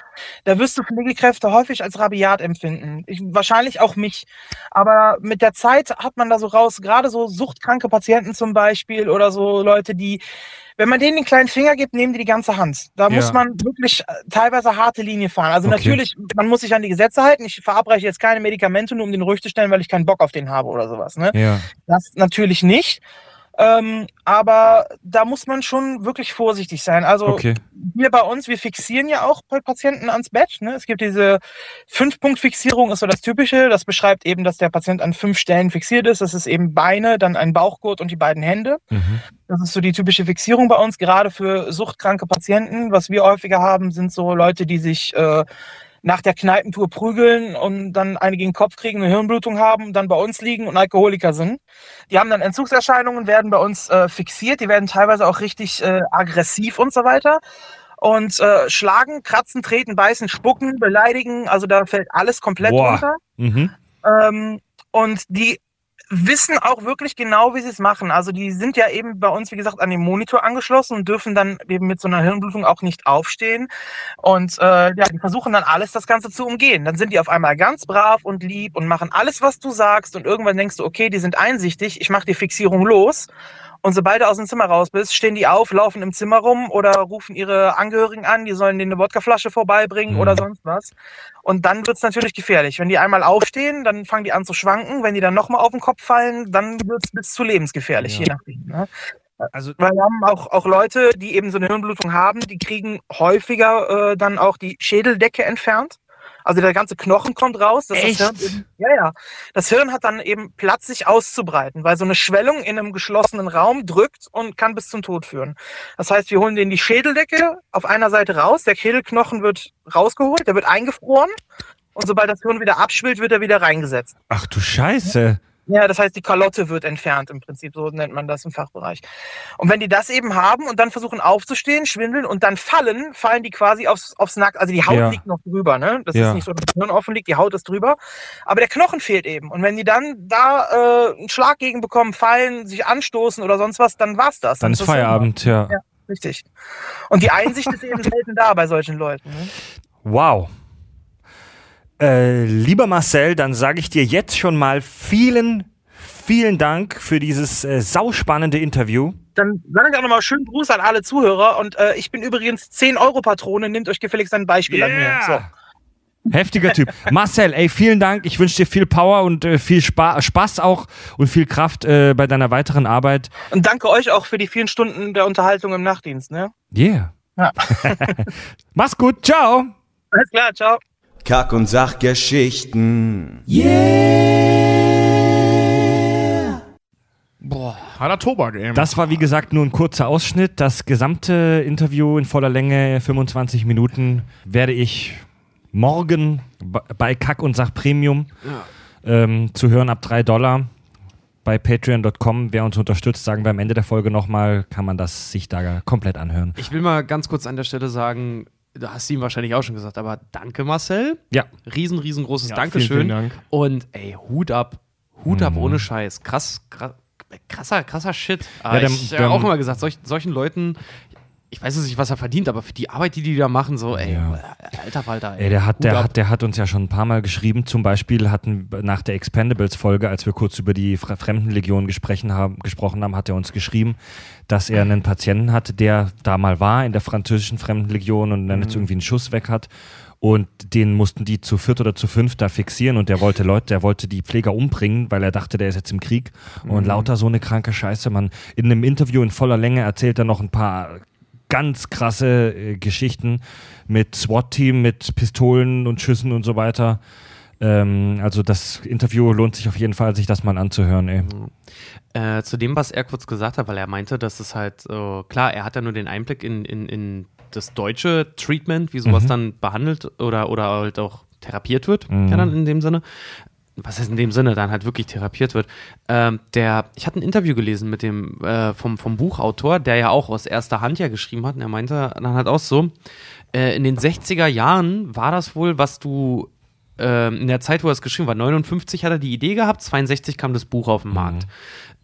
da wirst du Pflegekräfte häufig als rabiat empfinden. Ich, wahrscheinlich auch mich. Aber mit der Zeit hat man da so raus, gerade so suchtkranke Patienten zum Beispiel oder so Leute, die, wenn man denen den kleinen Finger gibt, nehmen die die ganze Hand. Da Ja. muss man wirklich äh, teilweise harte Linie fahren. Also Okay. natürlich, man muss sich an die Gesetze halten. Ich verabreiche jetzt keine Medikamente, nur um den ruhig zu stellen, weil ich keinen Bock auf den habe oder sowas. Ne? Ja. Das natürlich nicht. Ähm, aber da muss man schon wirklich vorsichtig sein. Also Okay. wir bei uns, wir fixieren ja auch Patienten ans Bett. Ne? Es gibt diese Fünf-Punkt-Fixierung, ist so das Typische. Das beschreibt eben, dass der Patient an fünf Stellen fixiert ist. Das ist eben Beine, dann ein Bauchgurt und die beiden Hände. Mhm. Das ist so die typische Fixierung bei uns, gerade für suchtkranke Patienten. Was wir häufiger haben, sind so Leute, die sich äh, nach der Kneipentour prügeln und dann eine gegen den Kopf kriegen, eine Hirnblutung haben, dann bei uns liegen und Alkoholiker sind. Die haben dann Entzugserscheinungen, werden bei uns äh, fixiert, die werden teilweise auch richtig äh, aggressiv und so weiter. Und äh, schlagen, kratzen, treten, beißen, spucken, beleidigen, also da fällt alles komplett Boah. runter. Mhm. Ähm, und die wissen auch wirklich genau, wie sie es machen. Also die sind ja eben bei uns, wie gesagt, an den Monitor angeschlossen und dürfen dann eben mit so einer Hirnblutung auch nicht aufstehen. Und äh, ja, die versuchen dann alles, das Ganze zu umgehen. Dann sind die auf einmal ganz brav und lieb und machen alles, was du sagst. Und irgendwann denkst du, okay, die sind einsichtig, ich mache die Fixierung los. Und sobald du aus dem Zimmer raus bist, stehen die auf, laufen im Zimmer rum oder rufen ihre Angehörigen an, die sollen denen eine Wodkaflasche vorbeibringen Mhm. oder sonst was. Und dann wird's natürlich gefährlich. Wenn die einmal aufstehen, dann fangen die an zu schwanken. Wenn die dann nochmal auf den Kopf fallen, dann wird's bis zu lebensgefährlich, Ja. je nachdem. Ne? Also Weil wir haben auch, auch Leute, die eben so eine Hirnblutung haben, die kriegen häufiger äh, dann auch die Schädeldecke entfernt. Also der ganze Knochen kommt raus. dass Echt? Das Hirn ja, ja. Das Hirn hat dann eben Platz, sich auszubreiten, weil so eine Schwellung in einem geschlossenen Raum drückt und kann bis zum Tod führen. Das heißt, wir holen denen die Schädeldecke auf einer Seite raus, der Schädelknochen wird rausgeholt, der wird eingefroren und sobald das Hirn wieder abschwillt, wird er wieder reingesetzt. Ach du Scheiße. Ja, das heißt, die Kalotte wird entfernt im Prinzip, so nennt man das im Fachbereich. Und wenn die das eben haben und dann versuchen aufzustehen, schwindeln und dann fallen, fallen die quasi aufs, aufs Nackt, also die Haut Ja. liegt noch drüber, ne? Das Ja. ist nicht so, dass das Hirn offen liegt, die Haut ist drüber. Aber der Knochen fehlt eben. Und wenn die dann da äh, einen Schlag gegen bekommen, fallen, sich anstoßen oder sonst was, dann war's das. Dann ist das Feierabend, ja. Ja. Richtig. Und die Einsicht ist eben selten da bei solchen Leuten. Ne? Wow. Äh, lieber Marcel, dann sage ich dir jetzt schon mal vielen, vielen Dank für dieses äh, sauspannende Interview. Dann sage ich auch nochmal schönen Gruß an alle Zuhörer. Und äh, ich bin übrigens 10 Euro Patrone. Nehmt euch gefälligst ein Beispiel an mir. So. Heftiger Typ. Marcel, ey, vielen Dank. Ich wünsche dir viel Power und äh, viel Spa Spaß auch und viel Kraft äh, bei deiner weiteren Arbeit. Und danke euch auch für die vielen Stunden der Unterhaltung im Nachtdienst. Ne? Yeah. Ja. Mach's gut. Ciao. Alles klar, ciao. Kack- und Sachgeschichten. Boah, harter Tobak, ey. Das war wie gesagt nur ein kurzer Ausschnitt. Das gesamte Interview in voller Länge, 25 Minuten, werde ich morgen bei Kack und Sach Premium ähm, zu hören ab 3 Dollar. bei patreon.com. Wer uns unterstützt, sagen wir am Ende der Folge nochmal, kann man das sich da komplett anhören. Ich will mal ganz kurz an der Stelle sagen, du hast ihm wahrscheinlich auch schon gesagt, aber danke Marcel. Ja. Riesen, riesengroßes Ja, Dankeschön. vielen, vielen Dank. Und ey, Hut ab. Hut ab Mhm. ohne Scheiß. Krass, krass krasser, krasser Shit. Ja, Aber der- ich der- habe auch immer gesagt, solch, solchen Leuten, ich weiß jetzt nicht, was er verdient, aber für die Arbeit, die die da machen, so, ey, Ja. alter Falter, ey. Ey, der hat, der ab. hat, der hat uns ja schon ein paar Mal geschrieben. Zum Beispiel hatten nach der Expendables-Folge, als wir kurz über die Fre- Fremdenlegion gesprochen haben, gesprochen haben, hat er uns geschrieben, dass er einen Patienten hatte, der da mal war in der französischen Fremdenlegion und dann jetzt irgendwie einen Schuss weg hat. Und den mussten die zu viert oder zu fünf da fixieren und der wollte Leute, der wollte die Pfleger umbringen, weil er dachte, der ist jetzt im Krieg. Und lauter so eine kranke Scheiße. Man, in einem Interview in voller Länge erzählt er noch ein paar ganz krasse äh, Geschichten mit SWAT-Team, mit Pistolen und Schüssen und so weiter. Ähm, also das Interview lohnt sich auf jeden Fall, sich das mal anzuhören. Ey. Äh, zu dem, was er kurz gesagt hat, weil er meinte, dass es halt, äh, klar, er hat ja nur den Einblick in, in, in das deutsche Treatment, wie sowas Mhm. dann behandelt oder, oder halt auch therapiert wird, Mhm. ja dann in dem Sinne. Was heißt in dem Sinne, dann halt wirklich therapiert wird. Ähm, der, ich hatte ein Interview gelesen mit dem, äh, vom, vom Buchautor, der ja auch aus erster Hand ja geschrieben hat, und er meinte dann halt auch so, äh, in den 60er Jahren war das wohl, was du ähm, in der Zeit, wo er es geschrieben war, 59 hat er die Idee gehabt, 62 kam das Buch auf den Markt.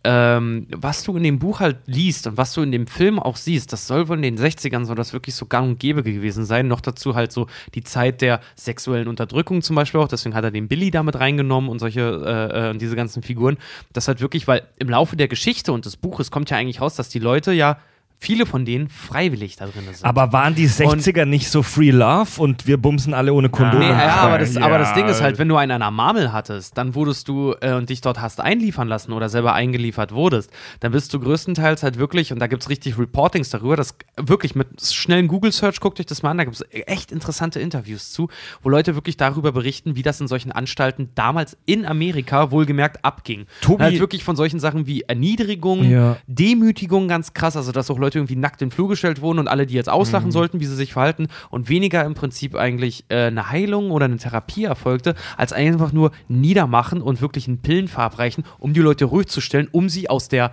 Ähm, was du in dem Buch halt liest und was du in dem Film auch siehst, das soll wohl in den 60ern so das wirklich so gang und gäbe gewesen sein. Noch dazu halt so die Zeit der sexuellen Unterdrückung zum Beispiel auch. Deswegen hat er den Billy damit reingenommen und solche, äh, äh, diese ganzen Figuren. Das halt wirklich, weil im Laufe der Geschichte und des Buches kommt ja eigentlich raus, dass die Leute ja, viele von denen freiwillig da drin sind. Aber waren die 60er nicht so Free Love und wir bumsen alle ohne Kondom? Nee, ja, aber das, Ja. aber das Ding ist halt, wenn du einen an der Marmel hattest, dann wurdest du äh, und dich dort hast einliefern lassen oder selber eingeliefert wurdest, dann bist du größtenteils halt wirklich, und da gibt es richtig Reportings darüber, das wirklich mit schnellen Google-Search, guckt euch das mal an, da gibt es echt interessante Interviews zu, wo Leute wirklich darüber berichten, wie das in solchen Anstalten damals in Amerika wohlgemerkt abging. Tobi- halt wirklich von solchen Sachen wie Erniedrigung, Ja. Demütigung ganz krass, also dass auch Leute irgendwie nackt in den Flur gestellt wurden und alle, die jetzt auslachen sollten, wie sie sich verhalten und weniger im Prinzip eigentlich äh, eine Heilung oder eine Therapie erfolgte, als einfach nur niedermachen und wirklich einen Pillen verabreichen, um die Leute ruhig zu stellen, um sie aus der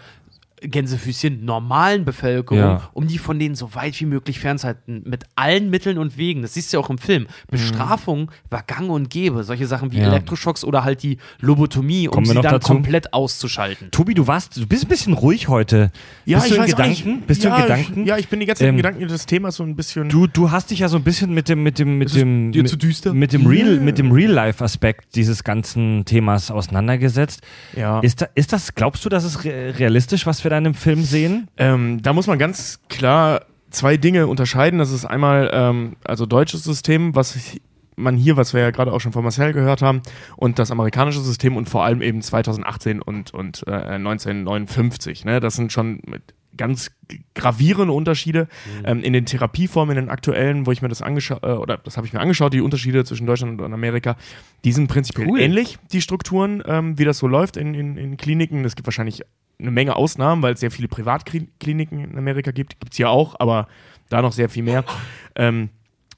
Gänsefüßchen normalen Bevölkerung, Ja. um die von denen so weit wie möglich fernzuhalten, mit allen Mitteln und Wegen. Das siehst du ja auch im Film. Bestrafung war gang und gäbe. Solche Sachen wie Ja. Elektroschocks oder halt die Lobotomie, um Kommen wir sie dann dazu? komplett auszuschalten. Tobi, du warst, du bist ein bisschen ruhig heute. bist du in Gedanken? Bist ja, du in Gedanken? Ich, ja, ich bin die ganze Zeit Ähm, in Gedanken des Themas so ein bisschen. Du, du hast dich ja so ein bisschen mit dem, mit dem, mit Ist dem, dir mit, zu düster? mit dem Real, mit dem Real-Life-Aspekt dieses ganzen Themas auseinandergesetzt. ja. Ist, da, ist das, glaubst du, dass es re realistisch, was wir da in dem Film sehen? Ähm, da muss man ganz klar zwei Dinge unterscheiden. Das ist einmal ähm, also deutsches System, was ich- man hier, was wir ja gerade auch schon von Marcel gehört haben, und das amerikanische System und vor allem eben 2018 und, und äh, 1959. Ne? Das sind schon mit ganz gravierende Unterschiede ähm, in den Therapieformen, in den aktuellen, wo ich mir das angeschaut, äh, oder das habe ich mir angeschaut, die Unterschiede zwischen Deutschland und Amerika, die sind prinzipiell Cool. ähnlich, die Strukturen, ähm, wie das so läuft in, in, in Kliniken. Es gibt wahrscheinlich eine Menge Ausnahmen, weil es sehr viele Privatkliniken in Amerika gibt. Gibt es hier auch, aber da noch sehr viel mehr. Ähm,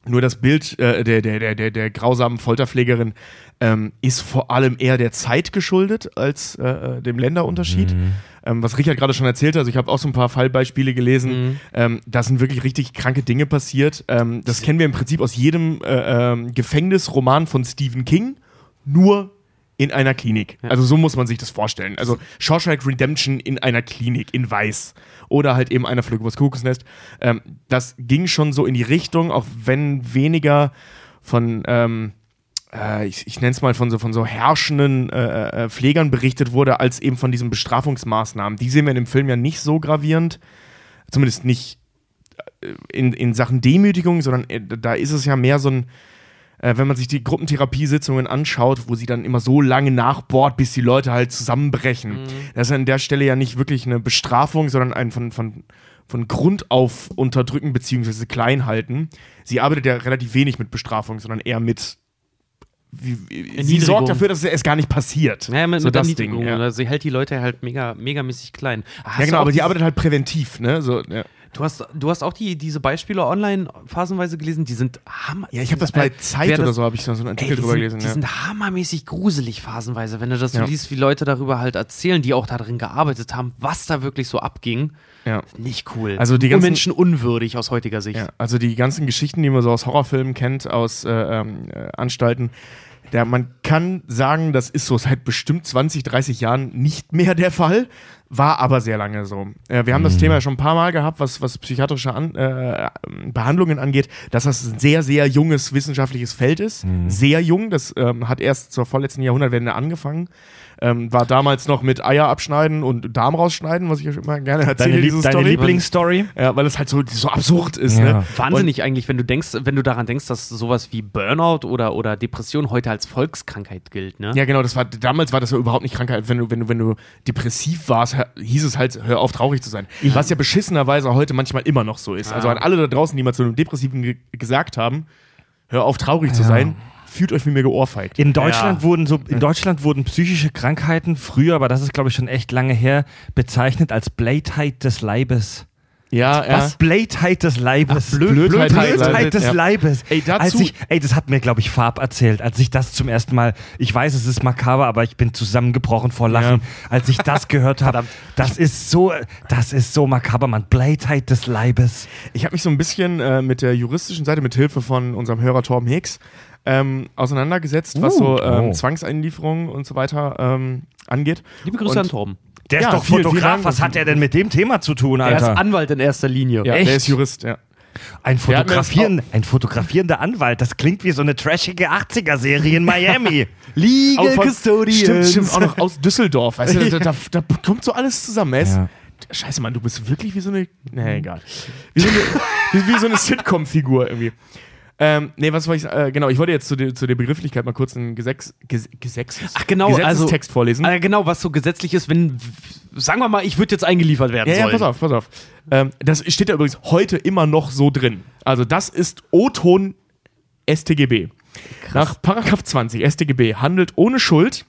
nur das Bild äh, der, der, der, der, der grausamen Folterpflegerin ähm, ist vor allem eher der Zeit geschuldet als äh, äh, dem Länderunterschied. Ähm, was Richard gerade schon erzählte, also ich habe auch so ein paar Fallbeispiele gelesen. Ähm, da sind wirklich richtig kranke Dinge passiert. Ähm, das kennen wir im Prinzip aus jedem äh, ähm, Gefängnisroman von Stephen King, nur in einer Klinik. Also so muss man sich das vorstellen. Also Shawshank Redemption in einer Klinik in Weiß oder halt eben einer Flug übers Kuckucksnest. Ähm, das ging schon so in die Richtung, auch wenn weniger von ähm, äh, ich, ich nenne es mal von so von so herrschenden äh, äh, Pflegern berichtet wurde, als eben von diesen Bestrafungsmaßnahmen. Die sehen wir in dem Film ja nicht so gravierend, zumindest nicht äh, in, in Sachen Demütigung, sondern äh, da ist es ja mehr so ein äh, wenn man sich die Gruppentherapiesitzungen anschaut, wo sie dann immer so lange nachbohrt, bis die Leute halt zusammenbrechen. Das ist an der Stelle ja nicht wirklich eine Bestrafung, sondern ein von, von, von Grund auf unterdrücken bzw. klein halten. Sie arbeitet ja relativ wenig mit Bestrafung, sondern eher mit wie, wie, sie sorgt dafür, dass es gar nicht passiert. Ja, mit, so mit das. Ding. Ja. Also sie hält die Leute halt mega, megamäßig klein. Hast ja, genau, aber sie dieses- arbeitet halt präventiv, ne? So, ja. Du hast, du hast auch die, diese Beispiele online phasenweise gelesen, die sind hammer. Ja, ich habe das bei Äh, Zeit wer oder das- so, habe ich so einen Artikel Ey, drüber sind, gelesen. Die Ja. sind hammermäßig gruselig phasenweise, wenn du das so Ja. liest, wie Leute darüber halt erzählen, die auch darin gearbeitet haben, was da wirklich so abging. Ja. Nicht cool. Also die ganzen- Menschen unwürdig aus heutiger Sicht. Ja, also die ganzen Geschichten, die man so aus Horrorfilmen kennt, aus äh, ähm, äh, Anstalten, der, man kann sagen, das ist so seit bestimmt 20, 30 Jahren nicht mehr der Fall, war aber sehr lange so. Äh, wir haben das Thema ja schon ein paar Mal gehabt, was, was psychiatrische An äh, Behandlungen angeht, dass das ein sehr, sehr junges wissenschaftliches Feld ist. Sehr jung, das ähm, hat erst zur vorletzten Jahrhundertwende angefangen. Ähm, war damals noch mit Eier abschneiden und Darm rausschneiden, was ich euch immer gerne erzähle. Deine, diese Lieb deine Story. Lieblingsstory? Ja, weil es halt so, so absurd ist. Ja. Ne? Wahnsinnig eigentlich, wenn du denkst, wenn du daran denkst, dass sowas wie Burnout oder, oder Depression heute als Volkskrankheit gilt, ne? Ja, genau, das war damals war das ja überhaupt nicht Krankheit. Wenn du, wenn du, wenn du depressiv warst, hör- hieß es halt, hör auf, traurig zu sein. Was ja beschissenerweise heute manchmal immer noch so ist. Also an alle da draußen, die mal zu einem Depressiven ge gesagt haben, hör auf, traurig zu sein, fühlt euch wie mir geohrfeigt. In Deutschland Ja. wurden so in Deutschland wurden psychische Krankheiten früher, aber das ist glaube ich schon echt lange her, bezeichnet als Blödheit des Leibes. Ja, ja. Was? Blödheit des Leibes. Ach, Blöd- Blödheit des Blödheit Leibes, des ja. Leibes. Ey, dazu- als ich, ey, das hat mir, glaube ich, Farb erzählt, als ich das zum ersten Mal, ich weiß, es ist makaber, aber ich bin zusammengebrochen vor Lachen, als ich das gehört habe. Das ist so, das ist so makaber, man. Blödheit des Leibes. Ich habe mich so ein bisschen äh, mit der juristischen Seite, mit Hilfe von unserem Hörer Torben Hicks, ähm, auseinandergesetzt, was so ähm, Oh. Zwangseinlieferungen und so weiter ähm, angeht. Liebe Grüße Und- an Torben. Der Ja, ist doch vielen Fotograf. Dank. Was hat er denn mit dem Thema zu tun, Er ist Alter? Anwalt in erster Linie. Ja, Echt? der ist Jurist, ja. Ein, Der Fotografieren, ein fotografierender Anwalt. Das klingt wie so eine trashige 80er-Serie in Miami. Auch von- Custodians. Stimmt, stimmt, auch noch aus Düsseldorf. Weißt du, da, da, da kommt so alles zusammen. Ist- Ja. Scheiße, Mann, du bist wirklich wie so eine. Nee, egal. Wie so eine, wie so eine Sitcom-Figur irgendwie. Ähm, nee, was wollte ich äh, Genau, ich wollte jetzt zu, der- zu der Begrifflichkeit mal kurz einen Gesetz, Ges, Gesetz, Ach genau, Gesetzestext also, vorlesen. Äh, genau, was so gesetzlich ist, wenn, sagen wir mal, ich würde jetzt eingeliefert werden Ja, ja, sollen. pass auf, pass auf. Ähm, das steht da übrigens heute immer noch so drin. Also, das ist O-Ton StGB. Nach Paragraph 20 StGB handelt ohne Schuld,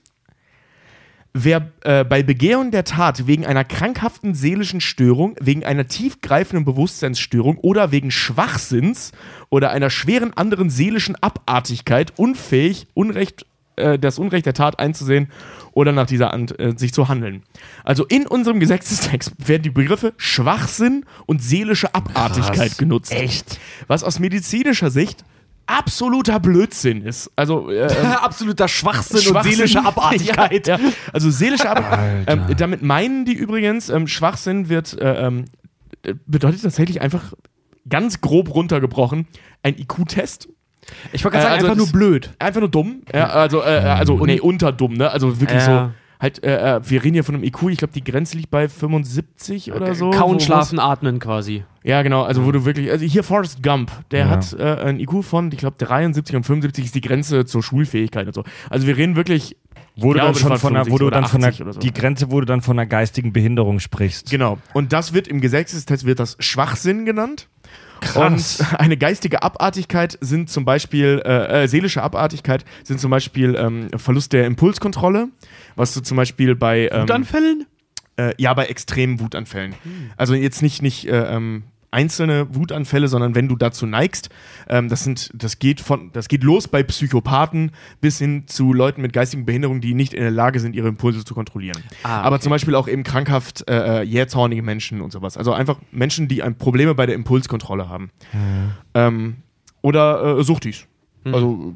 wer äh, bei Begehung der Tat wegen einer krankhaften seelischen Störung, wegen einer tiefgreifenden Bewusstseinsstörung oder wegen Schwachsinns oder einer schweren anderen seelischen Abartigkeit unfähig, Unrecht, äh, das Unrecht der Tat einzusehen oder nach dieser Ant äh, sich zu handeln. Also in unserem Gesetzestext werden die Begriffe Schwachsinn und seelische Abartigkeit genutzt. Echt? Was aus medizinischer Sicht absoluter Blödsinn ist. Also äh, Absoluter Schwachsinn, Schwachsinn. und seelische Abartigkeit. Ja, ja. Also seelische Abartigkeit. Ähm, damit meinen die übrigens, ähm, Schwachsinn wird äh, ähm, äh, bedeutet tatsächlich einfach ganz grob runtergebrochen ein IQ-Test. Ich wollte gerade Äh, sagen, also einfach nur blöd. Einfach nur dumm. Ja, also, äh, also nee, unterdumm, ne? Also wirklich so. Halt, äh, äh, wir reden hier von einem IQ, ich glaube, die Grenze liegt bei 75 oder so. Kauen, schlafen, atmen quasi. ja, genau. Also, wo du wirklich. Also, hier Forrest Gump, der Ja. hat äh, ein IQ von, ich glaube, 73 und 75 ist die Grenze zur Schulfähigkeit und so. Also, wir reden wirklich. Wurde dann schon von einer, wo du 75 dann von einer, 80 oder so. die Grenze, wo du dann von einer geistigen Behinderung sprichst. Genau. Und das wird im Gesetzestest wird das Schwachsinn genannt. Krass. Und eine geistige Abartigkeit sind zum Beispiel, äh, äh, seelische Abartigkeit sind zum Beispiel ähm, Verlust der Impulskontrolle, was du zum Beispiel bei ähm, Wutanfällen? äh, ja bei extremen Wutanfällen. Also jetzt nicht nicht äh, ähm, einzelne Wutanfälle, sondern wenn du dazu neigst, ähm, das sind, das geht von, das geht los bei Psychopathen bis hin zu Leuten mit geistigen Behinderungen, die nicht in der Lage sind, ihre Impulse zu kontrollieren. Ah, Aber zum Beispiel auch eben krankhaft äh, äh, jähzornige Menschen und sowas. Also einfach Menschen, die Probleme bei der Impulskontrolle haben. Ähm, oder äh, Suchtis. Also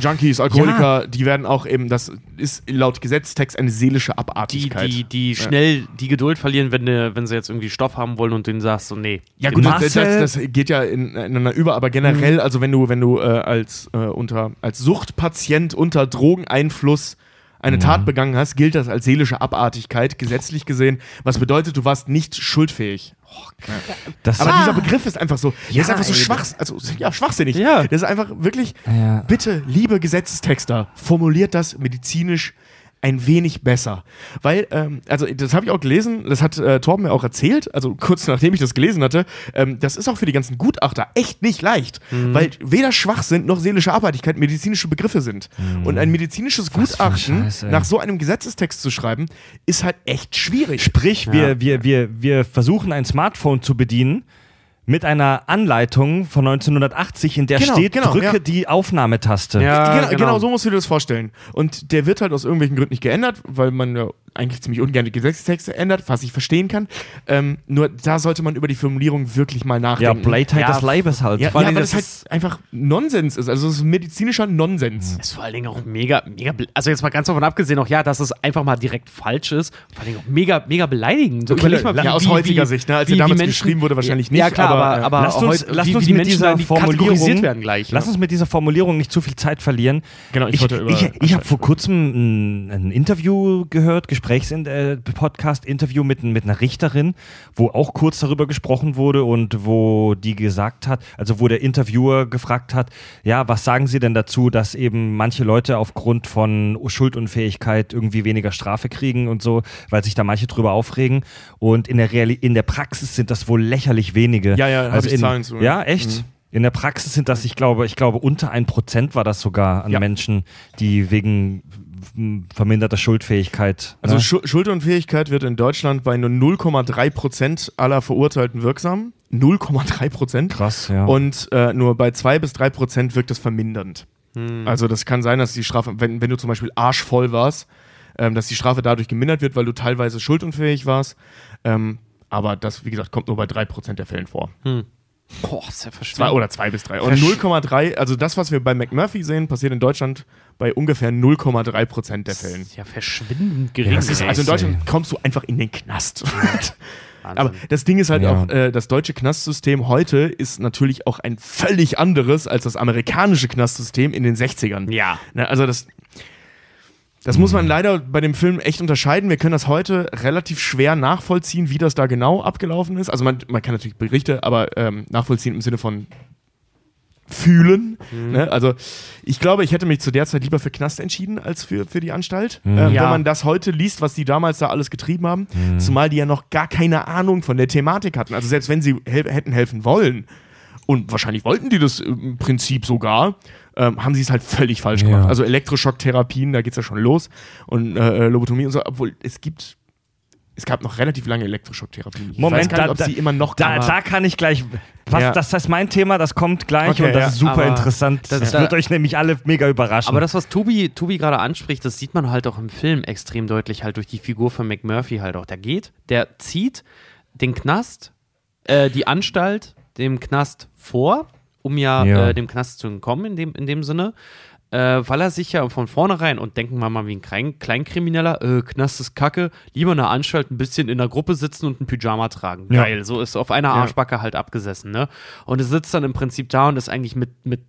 Junkies, Alkoholiker, die werden auch eben, das ist laut Gesetztext eine seelische Die, Abartigkeit. die, die schnell die Geduld verlieren, wenn, ne, wenn sie jetzt irgendwie Stoff haben wollen und denen sagst so, nee. Ja gut, das, das, das geht ja in- ineinander über, aber generell, also wenn du, wenn du äh, als, äh, unter, als Suchtpatient unter Drogeneinfluss eine Tat begangen hast, gilt das als seelische Abartigkeit, gesetzlich gesehen, was bedeutet, du warst nicht schuldfähig. Das Aber dieser Begriff ist einfach so, der Ja, ist einfach so ey, schwach, also ja, schwachsinnig. Ja. Das ist einfach wirklich, Ja. bitte, liebe Gesetzestexter, formuliert das medizinisch ein wenig besser. Weil, ähm, also das habe ich auch gelesen, das hat äh, Torben mir auch erzählt, also kurz nachdem ich das gelesen hatte, ähm, das ist auch für die ganzen Gutachter echt nicht leicht, Mhm. weil weder Schwachsinn noch seelische Abartigkeit medizinische Begriffe sind. Und ein medizinisches Mhm. Was Gutachten Scheiß, nach so einem Gesetzestext zu schreiben, ist halt echt schwierig. Sprich, wir, wir, wir, wir versuchen ein Smartphone zu bedienen mit einer Anleitung von 1980, in der Genau, steht, genau, drücke ja. die Aufnahmetaste. Ja, genau, genau. genau so musst du dir das vorstellen. Und der wird halt aus irgendwelchen Gründen nicht geändert, weil man ja eigentlich ziemlich ungern die Gesetzestexte ändert, was ich verstehen kann. Ähm, nur da sollte man über die Formulierung wirklich mal Ja, nachdenken. Blade Ja, des Leibes halt. Ja, Vor ja allem, weil das das halt einfach Nonsens ist. Also es ist medizinischer Nonsens. Ist vor allen Dingen auch mega, mega, also jetzt mal ganz davon abgesehen, auch ja, dass es einfach mal direkt falsch ist, vor allen Dingen auch mega, mega beleidigend. So, Okay, mal, ja, aus heutiger Sicht, ne? Als er damals geschrieben wurde, wahrscheinlich Ja, nicht, klar, aber, aber, äh, aber Lasst uns, heute, lasst wie, uns wie die mit Menschen dieser Formulierung werden gleich. Lass ne? uns mit dieser Formulierung nicht zu viel Zeit verlieren. Genau, ich ich, ich, ich habe vor kurzem ein, ein Interview gehört, Gesprächs-Podcast-Interview mit, mit einer Richterin, wo auch kurz darüber gesprochen wurde und wo die gesagt hat, also wo der Interviewer gefragt hat, ja, was sagen Sie denn dazu, dass eben manche Leute aufgrund von Schuldunfähigkeit irgendwie weniger Strafe kriegen und so, weil sich da manche drüber aufregen und in der, Reali in der Praxis sind das wohl lächerlich wenige. Ja, ja, also ich in, Zahlen zu, ja. Echt? Mhm. In der Praxis sind das, ich glaube, ich glaube, unter ein Prozent war das sogar an Ja. Menschen, die wegen verminderter Schuldfähigkeit. Also ne? Schu Schuldunfähigkeit wird in Deutschland bei nur 0,3 Prozent aller Verurteilten wirksam. 0,3 Prozent. krass, ja. Und äh, nur bei 2 bis 3 Prozent wirkt es vermindernd. Also das kann sein, dass die Strafe, wenn, wenn du zum Beispiel arschvoll warst, ähm, dass die Strafe dadurch gemindert wird, weil du teilweise schuldunfähig warst. Ähm, aber das, wie gesagt, kommt nur bei 3 Prozent der Fällen vor. Boah, ist ja Zwei, verschwindend. oder 2 bis 3. Und 0,3, also das, was wir bei McMurphy sehen, passiert in Deutschland bei ungefähr 0,3 Prozent der Fällen. ist ja verschwindend gering. Das ist, also in. Deutschland kommst du einfach in den Knast. Wahnsinn. Aber das Ding ist halt Ja. auch, äh, das deutsche Knastsystem heute ist natürlich auch ein völlig anderes als das amerikanische Knastsystem in den 60ern. ja. Ne, also das, das muss man leider bei dem Film echt unterscheiden. Wir können das heute relativ schwer nachvollziehen, wie das da genau abgelaufen ist. Also man, man kann natürlich Berichte, aber ähm, nachvollziehen im Sinne von fühlen. Ne? Also ich glaube, ich hätte mich zu der Zeit lieber für Knast entschieden als für, für die Anstalt. Ähm, Ja. Wenn man das heute liest, was die damals da alles getrieben haben, zumal die ja noch gar keine Ahnung von der Thematik hatten. Also selbst wenn sie hel hätten helfen wollen, und wahrscheinlich wollten die das im Prinzip sogar, ähm, haben sie es halt völlig falsch Ja. gemacht. Also Elektroschocktherapien, da geht es ja schon los. Und äh, Lobotomie und so, obwohl es gibt. Es gab noch relativ lange Elektroschocktherapien. Ich Moment, weiß gar nicht, da- ob sie da- immer noch da, da kann ich gleich. Was, Ja. Das ist mein Thema, das kommt gleich Okay, und das ja. ist super Aber interessant. das- Das, da- wird euch nämlich alle mega überraschen. Aber das, was Tobi, Tobi gerade anspricht, das sieht man halt auch im Film extrem deutlich, halt durch die Figur von McMurphy halt auch. Der geht, der zieht den Knast, äh, die Anstalt dem Knast vor, um ja, Ja. Äh, dem Knast zu entkommen in dem, in dem Sinne. Äh, weil er sich ja von vornherein, und denken wir mal wie ein Klein Kleinkrimineller, äh, Knast ist kacke, lieber in der Anstalt ein bisschen in der Gruppe sitzen und ein Pyjama tragen. Ja. Geil, so ist auf einer Arschbacke halt abgesessen, ne? Und er sitzt dann im Prinzip da und ist eigentlich mit, mit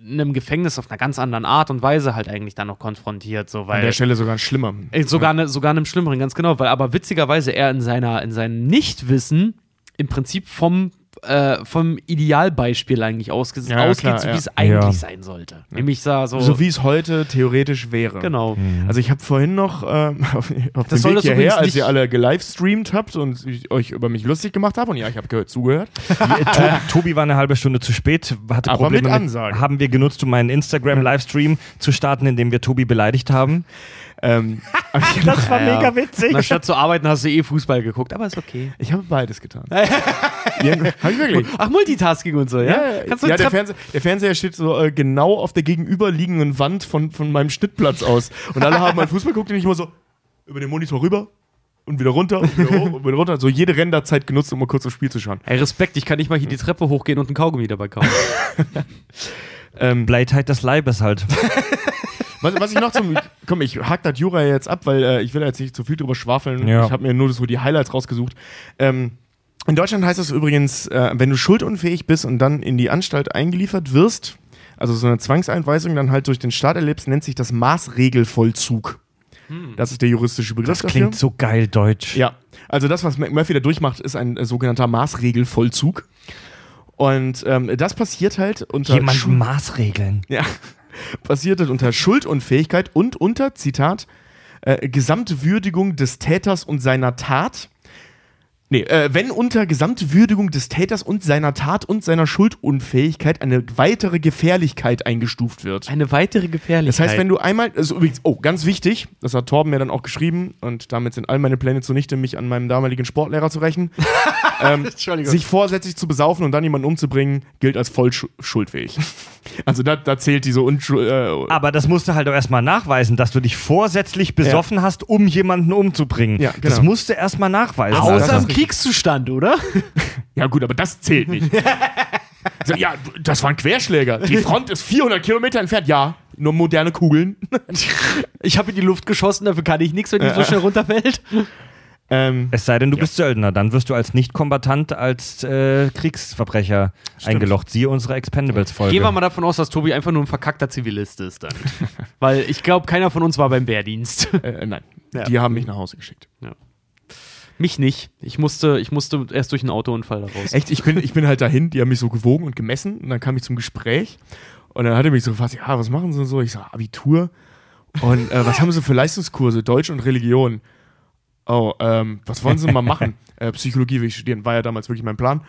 einem Gefängnis auf einer ganz anderen Art und Weise halt eigentlich dann noch konfrontiert, so an weil der Stelle sogar schlimmer. Äh, sogar ne, sogar einem schlimmeren, ganz genau, weil aber witzigerweise er in seiner in seinem Nichtwissen im Prinzip vom äh, vom Idealbeispiel eigentlich ausge Ja, ausgeht, klar, so ja. wie es eigentlich Ja. sein sollte. Nämlich so, So wie es heute theoretisch wäre. genau. Also ich habe vorhin noch ähm, auf, auf dem soll Weg das hierher, als ihr alle gelivestreamt habt und ich euch über mich lustig gemacht habt und ja, ich habe gehört, zugehört. Tobi, Tobi war eine halbe Stunde zu spät, hatte Aber Probleme mit Ansage. Haben wir genutzt, um einen Instagram-Livestream zu starten, in dem wir Tobi beleidigt haben. Ähm, Das war Ja. mega witzig. Na, statt zu arbeiten hast du eh Fußball geguckt, aber ist okay. ich habe beides getan. ja, hab ich wirklich. Ach, Multitasking und so, ja? Kannst du ja der, Fernseher, der Fernseher steht so äh, genau auf der gegenüberliegenden Wand von, von meinem Schnittplatz aus. Und alle haben mal Fußball geguckt und ich immer so über den Monitor rüber und wieder runter und wieder hoch und wieder runter. So jede Renderzeit genutzt, um mal kurz aufs Spiel zu schauen. Ey, Respekt, ich kann nicht mal hier die Treppe hochgehen und einen Kaugummi dabei kaufen. Ähm, Bleitheit des Leibes halt. Was, was ich noch zum. Komm, ich hack das Jura jetzt ab, weil äh, ich will jetzt nicht zu viel drüber schwafeln. Ja. Ich habe mir nur so die Highlights rausgesucht. Ähm, in Deutschland heißt das übrigens, äh, wenn du schuldunfähig bist und dann in die Anstalt eingeliefert wirst, also so eine Zwangseinweisung dann halt durch den Staat erlebst, nennt sich das Maßregelvollzug. Das ist der juristische Begriff Das klingt so geil deutsch. Ja, also das, was McMurphy da durchmacht, ist ein äh, sogenannter Maßregelvollzug. Und ähm, das passiert halt unter Jemand Maßregeln. ja, passiert halt unter Schuldunfähigkeit und unter, Zitat, äh, Gesamtwürdigung des Täters und seiner Tat. Nee, äh, wenn unter Gesamtwürdigung des Täters und seiner Tat und seiner Schuldunfähigkeit eine weitere Gefährlichkeit eingestuft wird. Eine weitere Gefährlichkeit. Das heißt, wenn du einmal, also übrigens, oh, ganz wichtig, das hat Torben mir dann auch geschrieben und damit sind all meine Pläne zunichte, mich an meinem damaligen Sportlehrer zu rächen. ähm, Entschuldigung. sich vorsätzlich zu besaufen und dann jemanden umzubringen, gilt als voll schu- schuldfähig. Also da, da zählt diese Unschuld. Äh, Aber das musst du halt auch erstmal nachweisen, dass du dich vorsätzlich besoffen hast, um jemanden umzubringen. Ja, Das genau. musst du erstmal nachweisen. Außer Alter. Kriegszustand, oder? ja, gut, aber das zählt nicht. so, ja, das war ein Querschläger. Die Front ist 400 Kilometer entfernt. Ja, nur moderne Kugeln. Ich habe in die Luft geschossen, dafür kann ich nichts, wenn die so schnell runterfällt. ähm, Es sei denn, du bist Söldner, dann wirst du als Nicht-Kombatant, als äh, Kriegsverbrecher eingelocht. Siehe unsere Expendables-Folge. Gehen wir mal davon aus, dass Tobi einfach nur ein verkackter Zivilist ist dann. Weil ich glaube, keiner von uns war beim Wehrdienst. äh, nein, Ja. die haben mich nach Hause geschickt. Mich nicht. Ich musste, ich musste erst durch einen Autounfall daraus. Echt, ich bin, ich bin halt dahin, die haben mich so gewogen und gemessen und dann kam ich zum Gespräch und dann hat er mich so gefragt, ja, was machen Sie denn so? Ich sag, Abitur und äh, was haben Sie für Leistungskurse, Deutsch und Religion? Oh, ähm, was wollen Sie mal machen? äh, Psychologie will ich studieren, war ja damals wirklich mein Plan.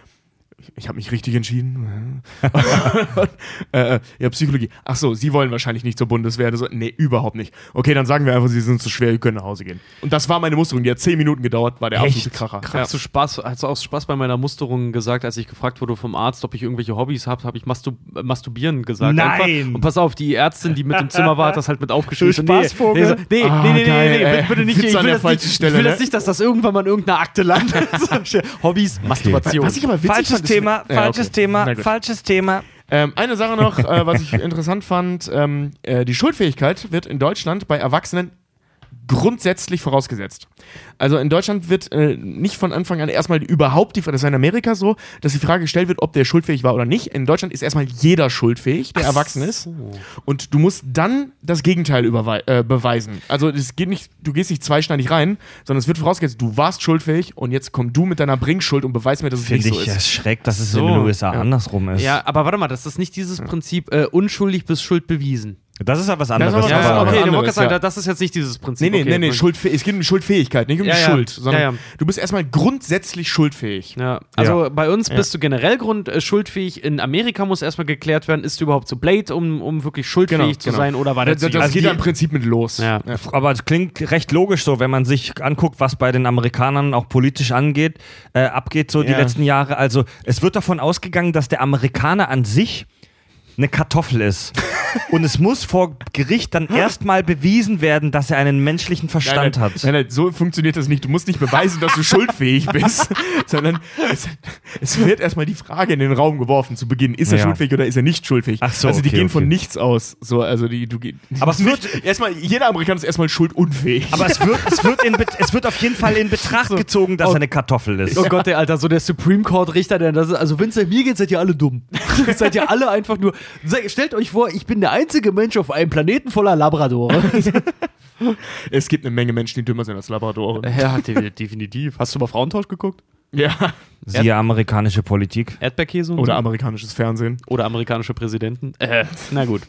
Ich, ich habe mich richtig entschieden. äh, ja, Psychologie. Ach so, Sie wollen wahrscheinlich nicht zur Bundeswehr. So, nee, überhaupt nicht. Okay, dann sagen wir einfach, Sie sind zu schwer, Sie können nach Hause gehen. Und das war meine Musterung. Die hat zehn Minuten gedauert, war der absolute Kracher. Hast du Spaß, hast du aus Spaß bei meiner Musterung gesagt, als ich gefragt wurde vom Arzt, ob ich irgendwelche Hobbys habe, habe ich Mastur äh, Masturbieren gesagt. Nein! Einfach. Und pass auf, die Ärztin, die mit im Zimmer war, hat das halt mit aufgeschrieben. Nee. Nee, nee, Ah, nee, nee, nee, geil, nee, ey. bitte, nicht. Witz Ich an will, der das falschen nicht, Stelle, ich will ne? jetzt nicht, dass das irgendwann mal in irgendeiner Akte landet. Hobbys, Masturbation. Was ich aber witzig fand, Thema, Ja, falsches okay. Thema, falsches Thema. Ähm, eine Sache noch, äh, was ich interessant fand: ähm, äh, Die Schuldfähigkeit wird in Deutschland bei Erwachsenen grundsätzlich vorausgesetzt. Also in Deutschland wird äh, nicht von Anfang an erstmal überhaupt die Frage, das ist in Amerika so, dass die Frage gestellt wird, ob der schuldfähig war oder nicht. In Deutschland ist erstmal jeder schuldfähig, der erwachsen ist. Und du musst dann das Gegenteil äh, beweisen. Also es geht nicht, du gehst nicht zweischneidig rein, sondern es wird vorausgesetzt, du warst schuldfähig und jetzt komm du mit deiner Bringschuld und beweis mir, dass es Finde nicht so ich ist. es schräg, dass es So. in den USA Ja. andersrum ist. Ja, aber warte mal, das ist nicht dieses Prinzip äh, unschuldig bis Schuld bewiesen. Das ist ja was ist anderes. aber was Ja, was ja, okay, anderes, ich sagen, ja. das ist jetzt nicht dieses Prinzip. Nee, nee, okay. nee, nee, Schuldfäh es geht um die Schuldfähigkeit, nicht um Ja, die ja. Schuld, sondern Ja, ja. du bist erstmal grundsätzlich schuldfähig. Ja, also bei uns bist du generell grund äh, schuldfähig. In Amerika muss erstmal geklärt werden, ist du überhaupt zu Blade, um, um wirklich schuldfähig zu sein, oder war der das, zu das jung? geht ja im Prinzip mit los. Ja. Aber es klingt recht logisch so, wenn man sich anguckt, was bei den Amerikanern auch politisch angeht, äh, abgeht so die letzten Jahre. Also es wird davon ausgegangen, dass der Amerikaner an sich eine Kartoffel ist. Und es muss vor Gericht dann erstmal bewiesen werden, dass er einen menschlichen Verstand nein, hat. Nein, nein, so funktioniert das nicht. Du musst nicht beweisen, dass du schuldfähig bist, sondern es, es wird erstmal die Frage in den Raum geworfen zu Beginn. Ist er Ja. schuldfähig oder ist er nicht schuldfähig? Ach so, also die okay, gehen okay. von nichts aus. So, also die, du Aber es wird- erstmal, jeder Amerikaner ist erstmal schuldunfähig. Aber es wird, es, wird in, es wird auf jeden Fall in Betracht gezogen, dass Oh. er eine Kartoffel ist. Oh Gott, der Alter, so der Supreme Court Richter, der das ist, also wenn es nach mir geht, seid ihr alle dumm. seid ihr alle einfach nur. Stellt euch vor, ich bin der einzige Mensch auf einem Planeten voller Labradore. es gibt eine Menge Menschen, die dümmer sind als Labradore. ja, de- definitiv. Hast du mal Frauentausch geguckt? Ja. Siehe amerikanische Politik. Erdbeerkäse und Oder so? amerikanisches Fernsehen. Oder amerikanische Präsidenten? Äh, na gut.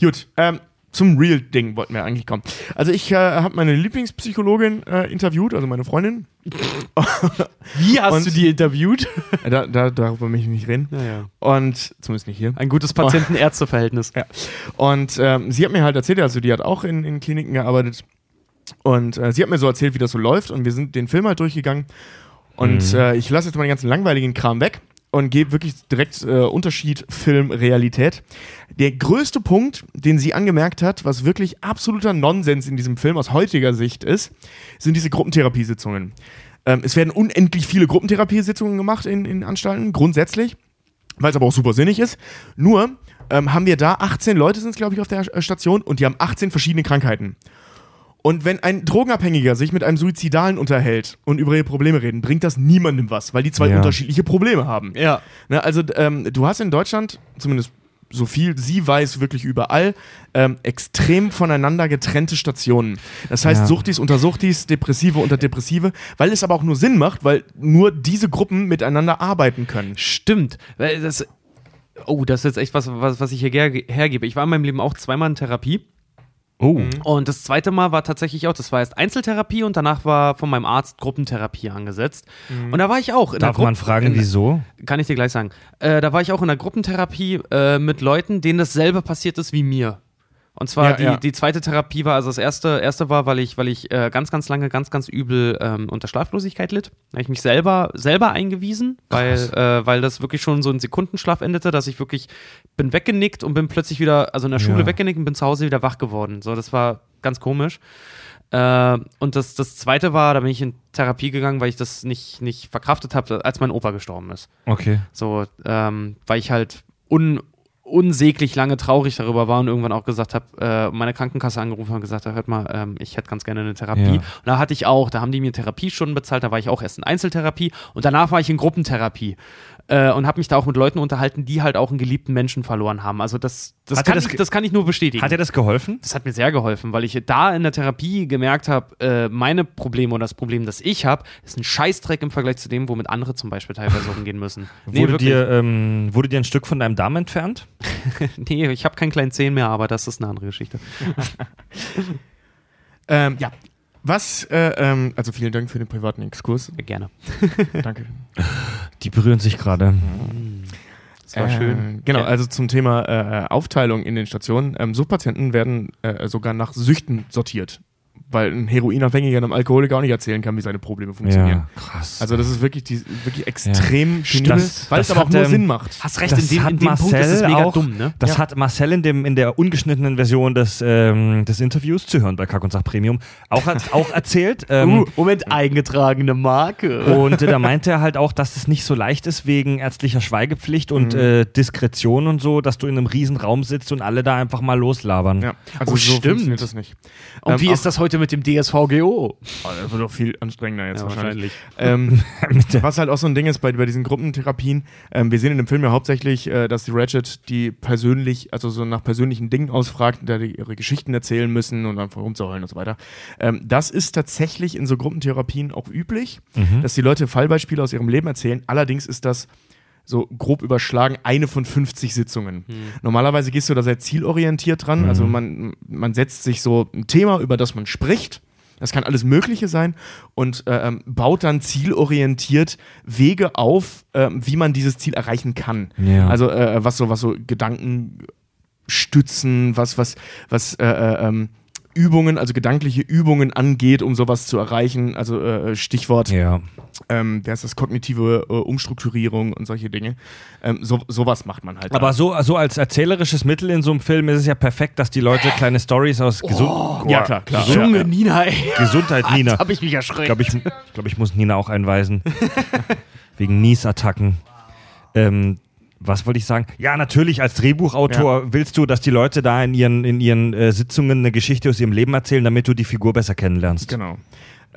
Gut, ähm, zum Real-Ding wollten wir eigentlich kommen. Also ich äh, habe meine Lieblingspsychologin äh, interviewt, also meine Freundin. Wie hast Und- du die interviewt? Da, da, darüber möchte ich nicht reden. Naja. Und zumindest nicht hier. Ein gutes Patienten-Ärzte-Verhältnis. Ja. Und ähm, sie hat mir halt erzählt, also die hat auch in, in Kliniken gearbeitet. Und äh, sie hat mir so erzählt, wie das so läuft. Und wir sind den Film halt durchgegangen. Und Mhm. äh, ich lasse jetzt mal den ganzen langweiligen Kram weg und gebe wirklich direkt äh, Unterschied Film Realität. Der größte Punkt, den sie angemerkt hat, was wirklich absoluter Nonsens in diesem Film aus heutiger Sicht ist, sind diese Gruppentherapiesitzungen. Ähm, es werden unendlich viele Gruppentherapiesitzungen gemacht in, in Anstalten, grundsätzlich weil es aber auch super sinnig ist. Nur ähm, haben wir da 18 Leute sind es, glaube ich, auf der Station und die haben 18 verschiedene Krankheiten. Und wenn ein Drogenabhängiger sich mit einem Suizidalen unterhält und über ihre Probleme reden, bringt das niemandem was, weil die zwei Ja. unterschiedliche Probleme haben. Ja. Ne, also ähm, du hast in Deutschland, zumindest so viel sie weiß, wirklich überall, ähm, extrem voneinander getrennte Stationen. Das heißt, Ja. Suchtis unter Suchtis, Depressive unter Depressive, weil es aber auch nur Sinn macht, weil nur diese Gruppen miteinander arbeiten können. Stimmt. Das, oh, das ist jetzt echt was, was, was ich hier hergebe. Ich war in meinem Leben auch zweimal in Therapie. Oh. Und das zweite Mal war tatsächlich auch, das war erst Einzeltherapie und danach war von meinem Arzt Gruppentherapie angesetzt. Und da war ich auch. In der Darf man Gruppe- fragen, in, wieso? Kann ich dir gleich sagen. Äh, da war ich auch in der Gruppentherapie äh, mit Leuten, denen dasselbe passiert ist wie mir. Und zwar Ja, die, ja. die zweite Therapie war, also das erste, erste war, weil ich, weil ich äh, ganz, ganz lange, ganz, ganz übel ähm, unter Schlaflosigkeit litt. Da habe ich mich selber, selber eingewiesen, weil, äh, weil das wirklich schon so ein Sekundenschlaf endete, dass ich wirklich bin weggenickt und bin plötzlich wieder, also in der Schule Ja. weggenickt und bin zu Hause wieder wach geworden. So, das war ganz komisch. Äh, und das, das zweite war, da bin ich in Therapie gegangen, weil ich das nicht, nicht verkraftet habe, als mein Opa gestorben ist. Okay. So, ähm, weil ich halt un, unsäglich lange traurig darüber war und irgendwann auch gesagt habe, äh, meine Krankenkasse angerufen und gesagt habe, hört mal, ähm, ich hätte ganz gerne eine Therapie. Ja. Und da hatte ich auch, da haben die mir Therapiestunden bezahlt, da war ich auch erst in Einzeltherapie und danach war ich in Gruppentherapie. Äh, und habe mich da auch mit Leuten unterhalten, die halt auch einen geliebten Menschen verloren haben. Also das, das, Hat kann, das ich, das kann ich nur bestätigen. Hat dir das geholfen? Das hat mir sehr geholfen, weil ich da in der Therapie gemerkt habe, äh, meine Probleme oder das Problem, das ich habe, ist ein Scheißdreck im Vergleich zu dem, womit andere zum Beispiel teilweise umgehen müssen. wurde, dir, ähm, wurde dir ein Stück von deinem Darm entfernt? nee, ich habe keinen kleinen Zehen mehr, aber das ist eine andere Geschichte. Ähm, ja. Was, äh, ähm, also vielen Dank für den privaten Exkurs. Gerne. Danke. Die berühren sich gerade. Das war Äh, schön. Genau, Ja. also zum Thema äh, Aufteilung in den Stationen. Ähm, Suchtpatienten werden äh, sogar nach Süchten sortiert. Weil ein Heroinabhängiger einem Alkoholiker auch nicht erzählen kann, wie seine Probleme funktionieren. Ja, krass. Also das ist wirklich, die, wirklich extrem penibel, Das- weil es aber auch hat, nur ähm, Sinn macht. Hast recht, das in dem, hat in dem Punkt ist es Marcel mega auch- dumm, ne? Das Ja. hat Marcel in, dem, in der ungeschnittenen Version des, ähm, des Interviews zu hören bei Kack und Sach Premium auch, auch erzählt. Ähm, Uh, Moment, eingetragene Marke. Und äh, da meinte er halt auch, dass es nicht so leicht ist wegen ärztlicher Schweigepflicht und Mhm. äh, Diskretion und so, dass du in einem riesen Raum sitzt und alle da einfach mal loslabern. Ja, also Oh, so stimmt. funktioniert das nicht. Und Ähm, wie auch- ist das heute mit dem DSVGO? Oh, das wird doch viel anstrengender jetzt Ja, wahrscheinlich. Ähm, was halt auch so ein Ding ist bei, bei diesen Gruppentherapien, ähm, wir sehen in dem Film ja hauptsächlich, äh, dass die Ratchet die persönlich, also so nach persönlichen Dingen ausfragt, da die ihre Geschichten erzählen müssen und einfach rumzuheulen und so weiter. Ähm, das ist tatsächlich in so Gruppentherapien auch üblich, dass die Leute Fallbeispiele aus ihrem Leben erzählen. Allerdings ist das so grob überschlagen eine von 50 Sitzungen. Normalerweise gehst du da sehr zielorientiert dran. Also man, man setzt sich so ein Thema, über das man spricht. Das kann alles Mögliche sein und äh, ähm, baut dann zielorientiert Wege auf, ähm, wie man dieses Ziel erreichen kann. Ja. Also äh, was so, was so Gedanken stützen, was, was, was äh, äh, ähm, Übungen, also gedankliche Übungen angeht, um sowas zu erreichen. Also äh, Stichwort Ja. ähm, wer ist das, kognitive äh, Umstrukturierung und solche Dinge. Ähm, so, sowas macht man halt. Aber da. so, so als erzählerisches Mittel in so einem Film ist es ja perfekt, dass die Leute kleine Stories aus Gesund ja, klar, klar. Junge Ja, ja. Nina, ey. Gesundheit, Nina. Jetzt hab ich mich erschreckt. Ich glaube, ich, ich, glaub, ich muss Nina auch einweisen. Wegen Niesattacken. Ähm, was wollte ich sagen? Ja, natürlich, als Drehbuchautor willst du, dass die Leute da in ihren, in ihren äh, Sitzungen eine Geschichte aus ihrem Leben erzählen, damit du die Figur besser kennenlernst. Genau.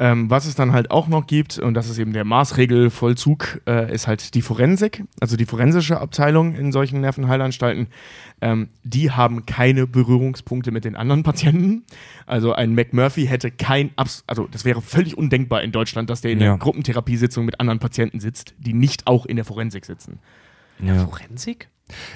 Ähm, was es dann halt auch noch gibt, und das ist eben der Maßregelvollzug, äh, ist halt die Forensik, also die forensische Abteilung in solchen Nervenheilanstalten. Ähm, die haben keine Berührungspunkte mit den anderen Patienten. Also ein McMurphy hätte kein, Abs also das wäre völlig undenkbar in Deutschland, dass der in Ja. der Gruppentherapiesitzung mit anderen Patienten sitzt, die nicht auch in der Forensik sitzen. Ja. Forensik?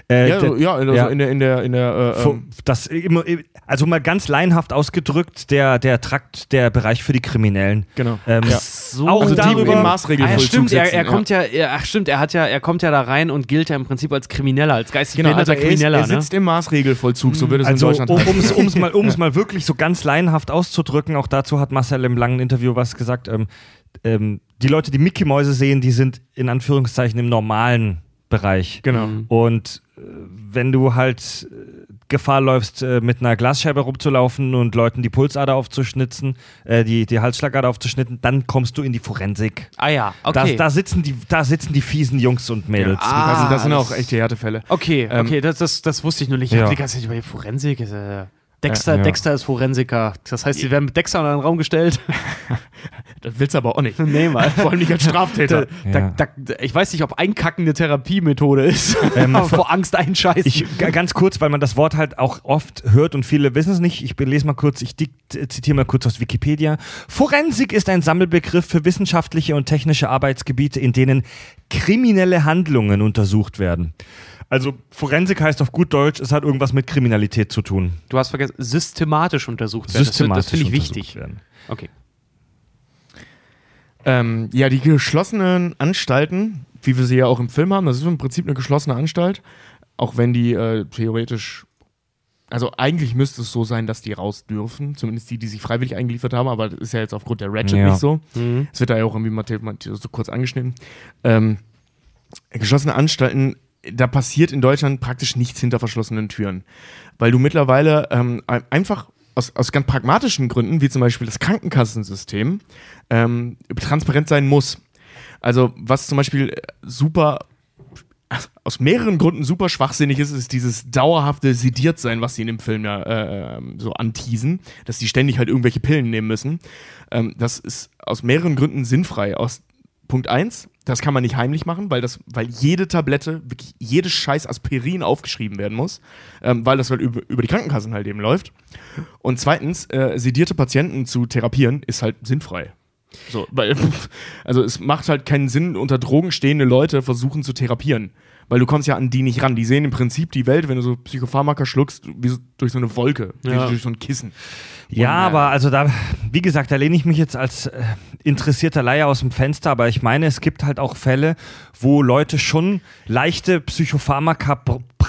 Äh, ja, der- ja, also ja. in der, in der, in der, äh, ähm, Das immer, also mal ganz laienhaft ausgedrückt, der, der Trakt, der Bereich für die Kriminellen. genau. Ähm, Ja. So. Auch Also die darüber- im Ah, stimmt, er, er kommt ja, er, ach stimmt, er hat ja, er kommt ja da rein und gilt ja im Prinzip als Krimineller, als geistig Genau, also behinderter er, ist, Krimineller, er sitzt im Maßregelvollzug, so würde es Also, in Deutschland um es um's mal, um's mal wirklich so ganz laienhaft auszudrücken, auch dazu hat Marcel im langen Interview was gesagt. Ähm, ähm, die Leute, die Mickey-Mäuse sehen, die sind in Anführungszeichen im normalen Bereich. Genau. Und äh, wenn du halt äh, Gefahr läufst, äh, mit einer Glasscheibe rumzulaufen und Leuten die Pulsader aufzuschnitzen, äh, die, die Halsschlagader aufzuschnitten, dann kommst du in die Forensik. Ah ja, Das, okay. da, sitzen die, da sitzen die fiesen Jungs und Mädels. Ah, das, sind, das sind das- auch echte Härtefälle. okay, Ähm, okay, das, das, das wusste ich nur nicht. Ich Ja. hab die ganze Zeit über die Forensik. Ist, äh, Dexter, Ja, ja. Dexter ist Forensiker. Das heißt, sie werden mit Dexter in einen Raum gestellt. Das willst du aber auch nicht. nee, mal. Vor allem nicht als Straftäter. Da, Ja. da, da, ich weiß nicht, ob Einkacken eine Therapiemethode ist. Ähm, vor Angst einscheißen. Ich, ganz kurz, weil man das Wort halt auch oft hört und viele wissen es nicht. Ich lese mal kurz, ich zitiere mal kurz aus Wikipedia. Forensik ist ein Sammelbegriff für wissenschaftliche und technische Arbeitsgebiete, in denen kriminelle Handlungen untersucht werden. Also Forensik heißt auf gut Deutsch, es hat irgendwas mit Kriminalität zu tun. Du hast vergessen, systematisch untersucht werden. Das- das finde ich untersucht wichtig. Werden. Okay. Ähm, ja, die geschlossenen Anstalten, wie wir sie ja auch im Film haben, das ist im Prinzip eine geschlossene Anstalt, auch wenn die äh, theoretisch, also eigentlich müsste es so sein, dass die raus dürfen, zumindest die, die sich freiwillig eingeliefert haben, aber das ist ja jetzt aufgrund der Ratchet Ja. nicht so. Mhm. Es wird da ja auch irgendwie mal, so kurz angeschnitten. Ähm, geschlossene Anstalten, da passiert in Deutschland praktisch nichts hinter verschlossenen Türen. Weil du mittlerweile ähm, ein- einfach aus, aus ganz pragmatischen Gründen, wie zum Beispiel das Krankenkassensystem, ähm, transparent sein muss. Also, was zum Beispiel äh, super aus mehreren Gründen super schwachsinnig ist, ist dieses dauerhafte Sediertsein, was sie in dem Film ja äh, ähm, so anteasen, dass die ständig halt irgendwelche Pillen nehmen müssen. Ähm, das ist aus mehreren Gründen sinnfrei. Aus Punkt 1, das kann man nicht heimlich machen, weil, das, weil jede Tablette, wirklich jedes scheiß Aspirin aufgeschrieben werden muss, ähm, weil das halt über, über die Krankenkassen halt eben läuft. Und zweitens, äh, sedierte Patienten zu therapieren, ist halt sinnfrei. So, weil, also es macht halt keinen Sinn, unter Drogen stehende Leute versuchen zu therapieren. Weil du kommst ja an die nicht ran. Die sehen im Prinzip die Welt, wenn du so Psychopharmaka schluckst, wie so durch so eine Wolke, Ja. wie durch so ein Kissen. Ja, Und, äh, aber also da, wie gesagt, da lehne ich mich jetzt als äh, interessierter Laie aus dem Fenster, aber ich meine, es gibt halt auch Fälle, wo Leute schon leichte Psychopharmaka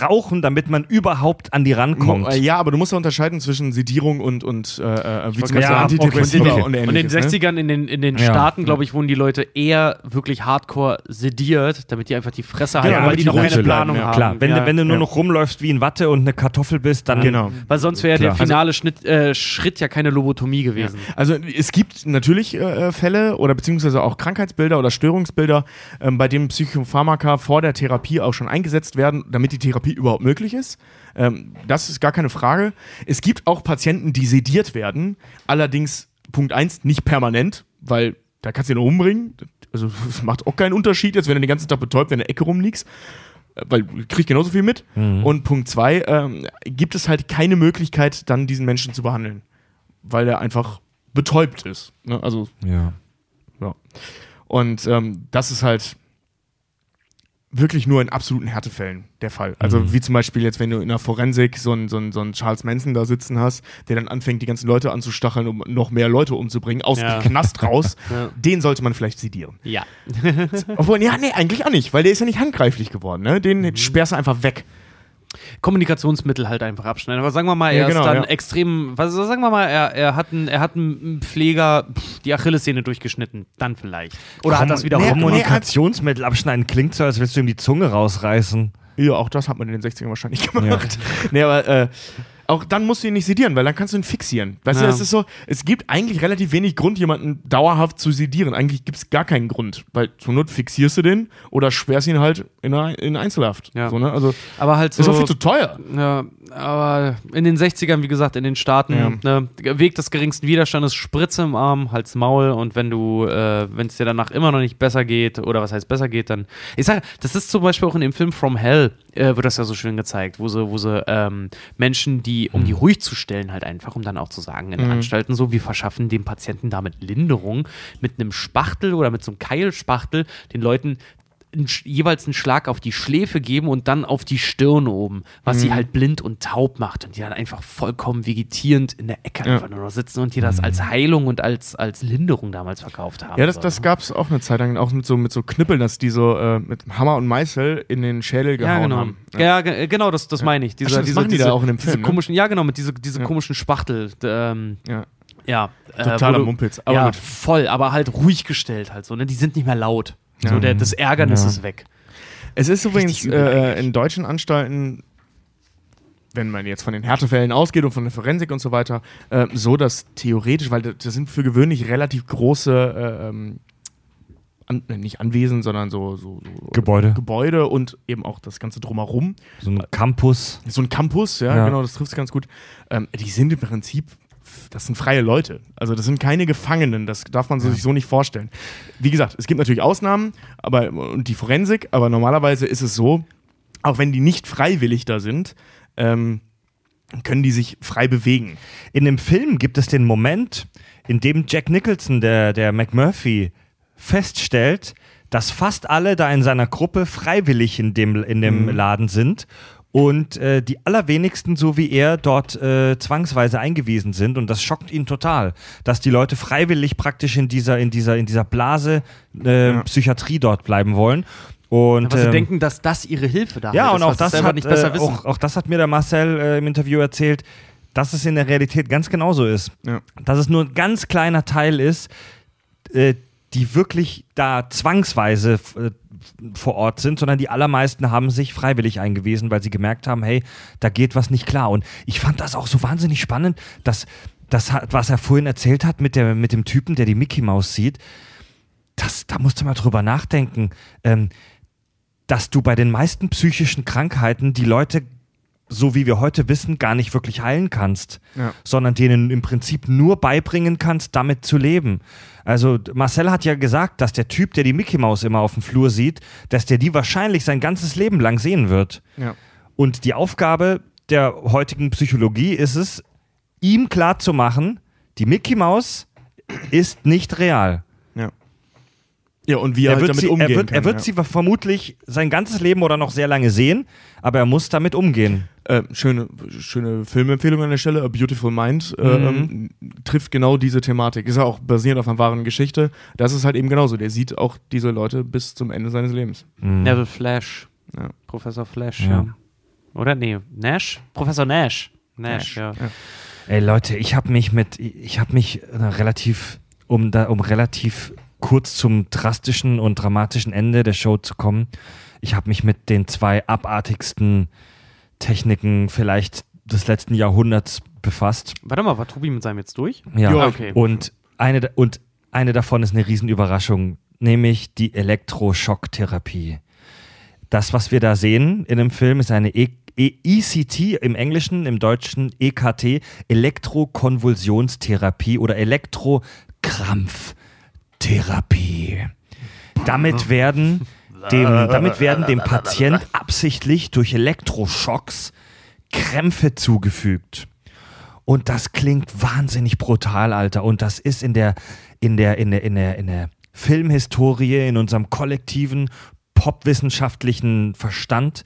brauchen, damit man überhaupt an die rankommt. Äh, Ja, aber du musst ja unterscheiden zwischen Sedierung und, und äh, äh, wie zum Beispiel sagen, Antidepressiva okay, und Und in den ne? 60ern in den, in den Ja. Staaten, glaube ich, wurden die Leute eher wirklich hardcore sediert, damit die einfach die Fresse Genau, halten, weil damit die die noch keine bleiben, Planung ja. haben. Klar, wenn, ja. du, wenn du nur ja. noch rumläufst wie in Watte und eine Kartoffel bist, dann Genau. Weil sonst wäre der Klar. finale Schnitt, äh, Schritt ja keine Lobotomie gewesen. Also es gibt natürlich äh, Fälle oder beziehungsweise auch Krankheitsbilder oder Störungsbilder, ähm, bei denen Psychopharmaka vor der Therapie auch schon eingesetzt werden, damit die Therapie überhaupt möglich ist. Ähm, das ist gar keine Frage. Es gibt auch Patienten, die sediert werden, allerdings Punkt 1 nicht permanent, weil da kannst du ihn umbringen. Also es macht auch keinen Unterschied, jetzt wenn du den ganzen Tag betäubt in der Ecke rumliegst. äh, Weil du kriegst genauso viel mit. Und Punkt zwei, ähm, gibt es halt keine Möglichkeit, dann diesen Menschen zu behandeln weil er einfach betäubt ist. Ne? Also, ja. ja. Und ähm, das ist halt wirklich nur in absoluten Härtefällen der Fall. Also wie zum Beispiel jetzt, wenn du in der Forensik so einen so einen- so einen Charles Manson da sitzen hast, der dann anfängt, die ganzen Leute anzustacheln, um noch mehr Leute umzubringen, aus Ja. dem Knast raus, Ja. den sollte man vielleicht sedieren. Ja. Obwohl, ja, nee, eigentlich auch nicht, weil der ist ja nicht handgreiflich geworden. Ne? Den sperrst du einfach weg. Kommunikationsmittel halt einfach abschneiden. Aber sagen wir mal, er Ja, genau, ist dann ja. extrem, was sagen wir mal, er, er hat einen, er hat einen Pfleger pff, die Achillessehne durchgeschnitten, dann vielleicht. Oder hat das wieder nee, Kommunikationsmittel abschneiden klingt so, als willst du ihm die Zunge rausreißen. Ja, auch das hat man in den 60ern wahrscheinlich gemacht. Nee, aber äh, auch dann musst du ihn nicht sedieren, weil dann kannst du ihn fixieren. Weißt du, Ja. es ist so, es gibt eigentlich relativ wenig Grund, jemanden dauerhaft zu sedieren. Eigentlich gibt es gar keinen Grund, weil zur Not fixierst du den oder sperrst ihn halt in, in Einzelhaft. Ja. So, ne? Also, Aber halt so. ist auch viel zu teuer. Ja, aber in den 60ern, wie gesagt, in den Staaten, ne, Weg des geringsten Widerstandes, Spritze im Arm, Hals, Maul. Und wenn du, äh, wenn es dir danach immer noch nicht besser geht, oder was heißt besser geht, dann. Ich sage, das ist zum Beispiel auch in dem Film From Hell, äh, wird das ja so schön gezeigt, wo sie, wo sie ähm, Menschen, die, um die ruhig zu stellen, halt einfach, um dann auch zu sagen, in Anstalten so, wir verschaffen dem Patienten damit Linderung mit einem Spachtel oder mit so einem Keilspachtel den Leuten jeweils einen Schlag auf die Schläfe geben und dann auf die Stirn oben, was Mhm. sie halt blind und taub macht und die dann einfach vollkommen vegetierend in der Ecke Ja. einfach nur noch sitzen und die das als Heilung und als, als Linderung damals verkauft haben. Ja, das, So, das ne? gab es auch eine Zeit lang, auch mit so, mit so Knüppeln, dass die so äh, mit Hammer und Meißel in den Schädel gehauen ja, genau. haben. Ja, ge- genau, das, das meine ich. Diese, stimmt, das diese, die da diese, auch in dem diese Film, ne? komischen, Ja, genau, mit diese, diese Ja. komischen Spachtel. Ähm, Ja. ja. äh, Totaler du- Mumpitz, aber ja, voll, aber halt ruhig gestellt halt so. Ne? Die sind nicht mehr laut. So, der, das Ärgernis Ja. ist weg. Es ist übrigens äh, in deutschen Anstalten, wenn man jetzt von den Härtefällen ausgeht und von der Forensik und so weiter, äh, so, dass theoretisch, weil das das sind für gewöhnlich relativ große, äh, ähm, an, äh, nicht Anwesen, sondern so, so, so Gebäude. Gebäude und eben auch das Ganze drumherum. So ein Campus. So ein Campus, ja, Ja. genau, das trifft es ganz gut. Ähm, die sind im Prinzip, das sind freie Leute. Also das sind keine Gefangenen, das darf man sich so nicht vorstellen. Wie gesagt, es gibt natürlich Ausnahmen aber, und die Forensik, aber normalerweise ist es so, auch wenn die nicht freiwillig da sind, ähm, können die sich frei bewegen. In dem Film gibt es den Moment, in dem Jack Nicholson, der, der McMurphy, feststellt, dass fast alle da in seiner Gruppe freiwillig in dem, in dem Laden sind und äh, die allerwenigsten, so wie er, dort äh, zwangsweise eingewiesen sind. Und das schockt ihn total, dass die Leute freiwillig praktisch in dieser, in dieser, in dieser Blase äh, Psychiatrie dort bleiben wollen. Und, sie ähm, denken, dass das ihre Hilfe da ja, ist, und auch sie das, hat, nicht besser äh, wissen. auch, auch das hat mir der Marcel äh, im Interview erzählt, dass es in der Realität ganz genauso ist. Ja. Dass es nur ein ganz kleiner Teil ist, äh, die wirklich da zwangsweise vor Ort sind, sondern die allermeisten haben sich freiwillig eingewiesen, weil sie gemerkt haben, hey, da geht was nicht klar. Und ich fand das auch so wahnsinnig spannend, dass das, was er vorhin erzählt hat mit, der, mit dem Typen, der die Mickey Maus sieht, das, da musst du mal drüber nachdenken. Ähm, dass du bei den meisten psychischen Krankheiten die Leute, so wie wir heute wissen, gar nicht wirklich heilen kannst, Ja. sondern denen im Prinzip nur beibringen kannst, damit zu leben. Also Marcel hat ja gesagt, dass der Typ, der die Mickey Maus immer auf dem Flur sieht, dass der die wahrscheinlich sein ganzes Leben lang sehen wird. Ja. Und die Aufgabe der heutigen Psychologie ist es, ihm klarzumachen, die Mickey Maus ist nicht real. Ja. Ja, und wie er, Er halt wird, damit sie, umgehen er wird, kann. er wird ja. sie vermutlich sein ganzes Leben oder noch sehr lange sehen, aber er muss damit umgehen. Äh, schöne, schöne Filmempfehlung an der Stelle. A Beautiful Mind äh, Mhm. ähm, trifft genau diese Thematik. Ist ja auch basierend auf einer wahren Geschichte. Das ist halt eben genauso. Der sieht auch diese Leute bis zum Ende seines Lebens. Neville Flash. Ja. Professor Flash, Ja. ja. Oder? Nee, Nash? Professor Nash. Nash, ja. Ey Leute, ich habe mich mit, ich habe mich äh, relativ, um da, um relativ kurz zum drastischen und dramatischen Ende der Show zu kommen, ich habe mich mit den zwei abartigsten Techniken vielleicht des letzten Jahrhunderts befasst. Warte mal, war Tobi mit seinem jetzt durch? Ja, Ja, okay. Und eine, und eine davon ist eine Riesenüberraschung, nämlich die Elektroschocktherapie. Das, was wir da sehen in dem Film, ist eine e E ECT im Englischen, im Deutschen EKT, Elektrokonvulsionstherapie oder Elektrokrampftherapie. Damit werden dem, damit werden dem Patient absichtlich durch Elektroschocks Krämpfe zugefügt. Und das klingt wahnsinnig brutal, Alter. Und das ist in der, in der, in der, in der, in der Filmhistorie, in unserem kollektiven popwissenschaftlichen Verstand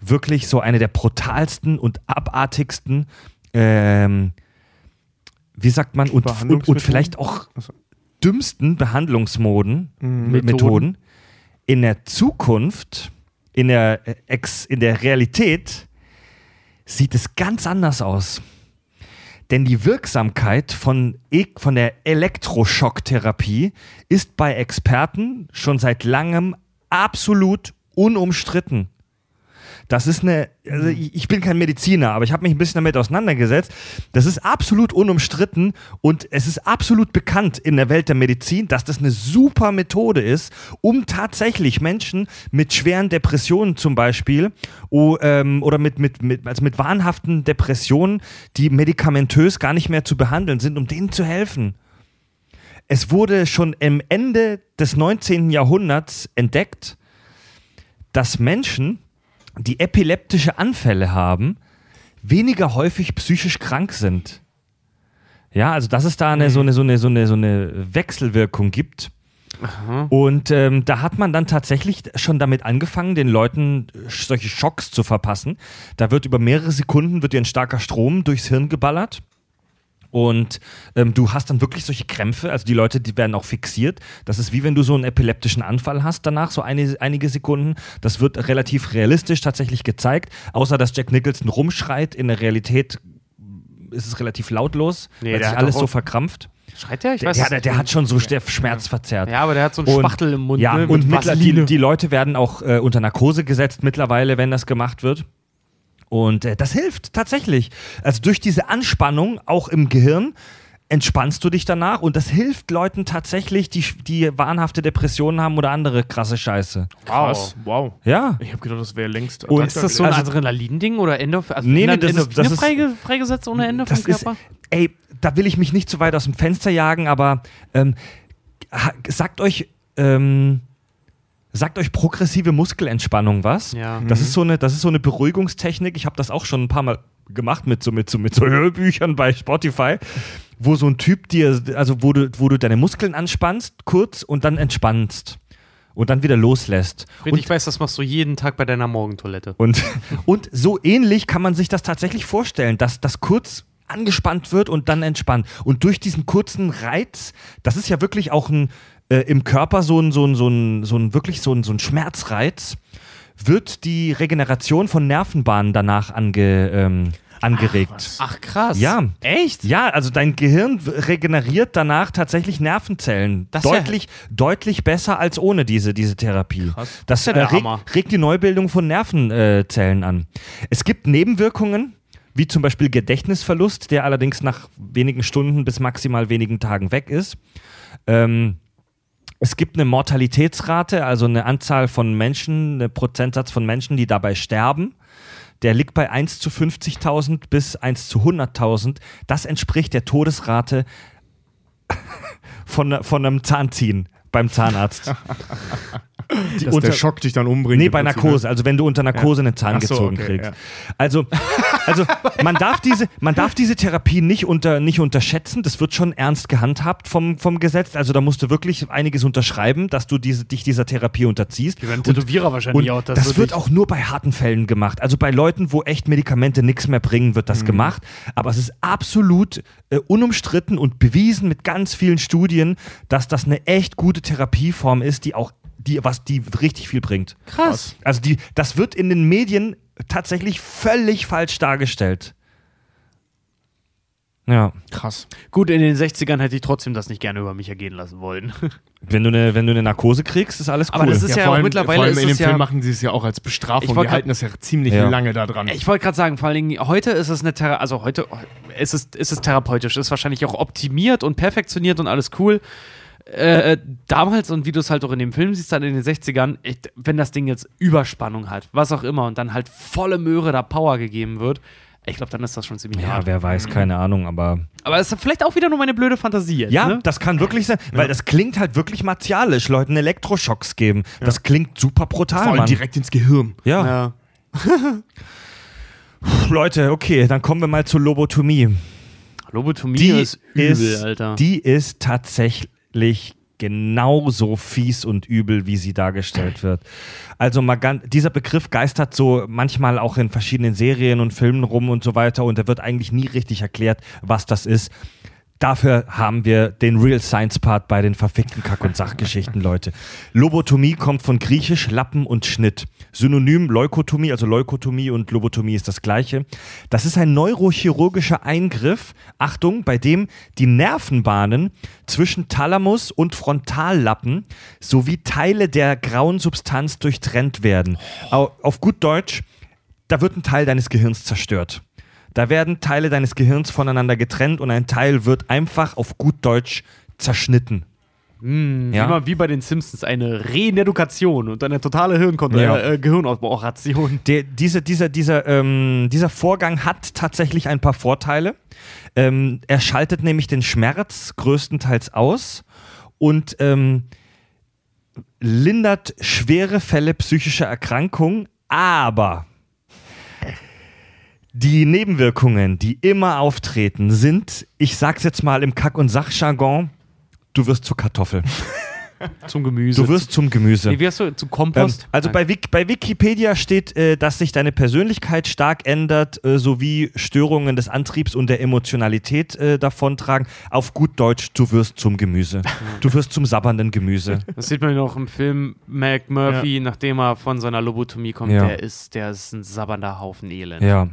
wirklich so eine der brutalsten und abartigsten, ähm, wie sagt man, und, und, und vielleicht auch. Dümmsten Behandlungsmoden, Mhm. Methoden. Methoden. In der Zukunft, in der, äh, Ex, in der Realität, sieht es ganz anders aus. Denn die Wirksamkeit von, E- von der Elektroschocktherapie ist bei Experten schon seit langem absolut unumstritten. Das ist eine, also ich ich bin kein Mediziner, aber ich habe mich ein bisschen damit auseinandergesetzt. Das ist absolut unumstritten und es ist absolut bekannt in der Welt der Medizin, dass das eine super Methode ist, um tatsächlich Menschen mit schweren Depressionen zum Beispiel ähm, oder mit, mit, mit, also mit wahnhaften Depressionen, die medikamentös gar nicht mehr zu behandeln sind, um denen zu helfen. Es wurde schon am Ende des 19. Jahrhunderts entdeckt, dass Menschen, die epileptische Anfälle haben, weniger häufig psychisch krank sind. Ja, also dass es da eine, so, eine, so, eine, so, eine, so eine Wechselwirkung gibt. Und ähm, da hat man dann tatsächlich schon damit angefangen, den Leuten solche Schocks zu verpassen. Da wird über mehrere Sekunden wird dir ein starker Strom durchs Hirn geballert. Und ähm, du hast dann wirklich solche Krämpfe, also die Leute, die werden auch fixiert. Das ist wie wenn du so einen epileptischen Anfall hast danach, so eine, einige Sekunden. Das wird relativ realistisch tatsächlich gezeigt, außer dass Jack Nicholson rumschreit. In der Realität ist es relativ lautlos, Nee, weil sich alles so verkrampft. Schreit der? Ich Der, weiß der, der, der hat schon so der Schmerz verzerrt. Ja, aber der hat so einen Und- Spachtel im Mund. Ja, ne, und die, die Leute werden auch äh, unter Narkose gesetzt mittlerweile, wenn das gemacht wird. Und äh, das hilft tatsächlich. Also durch diese Anspannung auch im Gehirn entspannst du dich danach und das hilft Leuten tatsächlich, die, die wahnhafte Depressionen haben oder andere krasse Scheiße. Krass. Wow. Ja. Ich habe gedacht, das wäre längst. Und Ist das so ein Also- Adrenalin-Ding oder Endorphin? Also Nee, nee, das ist- das freige, freigesetzt ohne Ende vom Das ist, Körper? ey, da will ich mich nicht zu weit aus dem Fenster jagen, aber ähm, sagt euch, ähm, sagt euch progressive Muskelentspannung was? Ja. Das ist so eine, das ist so eine Beruhigungstechnik. Ich habe das auch schon ein paar Mal gemacht mit so mit so mit so Hörbüchern bei Spotify, wo so ein Typ dir, also wo du, wo du deine Muskeln anspannst kurz und dann entspannst. und dann wieder loslässt. Friedrich, Und ich weiß, das machst du jeden Tag bei deiner Morgentoilette. und, und so ähnlich kann man sich das tatsächlich vorstellen, dass das kurz angespannt wird und dann entspannt. Und durch diesen kurzen Reiz, das ist ja wirklich auch ein, äh, im Körper so ein, so ein, so ein, so ein wirklich so ein, so ein Schmerzreiz, wird die Regeneration von Nervenbahnen danach ange, ähm, angeregt. Ach krass. Ja. Echt? Ja, also dein Gehirn regeneriert danach tatsächlich Nervenzellen. Das ist ja- deutlich, deutlich besser als ohne diese, diese Therapie. Krass. Das Das ist ja äh, der reg, regt die Neubildung von Nervenzellen äh, an. Es gibt Nebenwirkungen, wie zum Beispiel Gedächtnisverlust, der allerdings nach wenigen Stunden bis maximal wenigen Tagen weg ist. Ähm, es gibt eine Mortalitätsrate, also eine Anzahl von Menschen, einen Prozentsatz von Menschen, die dabei sterben. Der liegt bei 1 zu 50.000 bis 1 zu 100.000. Das entspricht der Todesrate von, von einem Zahnziehen beim Zahnarzt. Die Dass der Schock dich dann umbringt. Nee, bei Prinzip, Narkose, also wenn du unter Narkose einen Zahn so, gezogen okay, kriegst. ja. Also, also man, darf diese, man darf diese Therapie nicht, unter, nicht unterschätzen. Das wird schon ernst gehandhabt vom, vom Gesetz. Also da musst du wirklich einiges unterschreiben, dass du diese, dich dieser Therapie unterziehst. Die werden Tätowierer wahrscheinlich Und auch. das, würde wird auch nur bei harten Fällen gemacht. Also bei Leuten, wo echt Medikamente nichts mehr bringen, wird Mhm. das gemacht. Aber es ist absolut äh, unumstritten und bewiesen mit ganz vielen Studien, dass das eine echt gute Therapieform ist, die auch die was die richtig viel bringt. Krass. Also die, das wird in den Medien tatsächlich völlig falsch dargestellt. Ja, Krass. Gut, in den 60ern hätte ich trotzdem das nicht gerne über mich ergehen lassen wollen. wenn du eine, wenn du eine Narkose kriegst, ist alles cool. Aber das ist ja, vor auch allem, mittlerweile vor allem ist in dem ja, Film machen sie es ja auch als Bestrafung. Die halten das ja ziemlich Ja. lange da dran. Ich wollte gerade sagen, vor allen Dingen, heute ist es eine Thera also heute ist es, ist es therapeutisch, ist wahrscheinlich auch optimiert und perfektioniert und alles cool. Äh, damals und wie du es halt auch in dem Film siehst, dann in den 60ern, ich, wenn das Ding jetzt Überspannung hat, was auch immer, und dann halt volle Möhre da Power gegeben wird, ich glaube, dann ist das schon ziemlich ja, hart. wer weiß, keine Ahnung, aber Aber es ist vielleicht auch wieder nur meine blöde Fantasie jetzt, Ja, ne? das kann wirklich sein, weil das klingt halt wirklich martialisch, Leuten Elektroschocks geben. Das klingt super brutal, Vor allem direkt ins Gehirn. Ja. Ja. Leute, okay, dann kommen wir mal zur Lobotomie. Lobotomie Die ist übel, ist, Alter. die ist tatsächlich genauso fies und übel, wie sie dargestellt wird. Also mal ganz, dieser Begriff geistert so manchmal auch in verschiedenen Serien und Filmen rum und so weiter und da wird eigentlich nie richtig erklärt, was das ist. Dafür haben wir den Real Science Part bei den verfickten Kack- und Sachgeschichten, Leute. Lobotomie kommt von griechisch Lappen und Schnitt. Synonym Leukotomie, also Leukotomie und Lobotomie ist das gleiche. Das ist ein neurochirurgischer Eingriff, Achtung, bei dem die Nervenbahnen zwischen Thalamus und Frontallappen sowie Teile der grauen Substanz durchtrennt werden. Au- Auf gut Deutsch, da wird ein Teil deines Gehirns zerstört. Da werden Teile deines Gehirns voneinander getrennt und ein Teil wird einfach auf gut Deutsch zerschnitten. Hm, Ja. Wie, mal, wie bei den Simpsons, eine Reedukation und eine totale Hirnkon Ja. äh, äh, Gehirnoperation. Der, diese, dieser, dieser, ähm, dieser Vorgang hat tatsächlich ein paar Vorteile. Ähm, er schaltet nämlich den Schmerz größtenteils aus und ähm, lindert schwere Fälle psychischer Erkrankung, aber die Nebenwirkungen, die immer auftreten, sind, ich sag's jetzt mal im Kack- und Sachjargon, du wirst zur Kartoffel. Zum Gemüse. Du wirst zum Gemüse. Nee, wie hast du? Zu Ähm, Kompost? also Nein. bei, Wik bei Wikipedia steht, äh, dass sich deine Persönlichkeit stark ändert, äh, sowie Störungen des Antriebs und der Emotionalität äh, davontragen. Auf gut Deutsch, du wirst zum Gemüse. Du wirst zum sabbernden Gemüse. Das sieht man ja noch im Film Mac Murphy, nachdem er von seiner Lobotomie kommt. Ja. Der ist, der ist ein sabbernder Haufen Elend. Ja.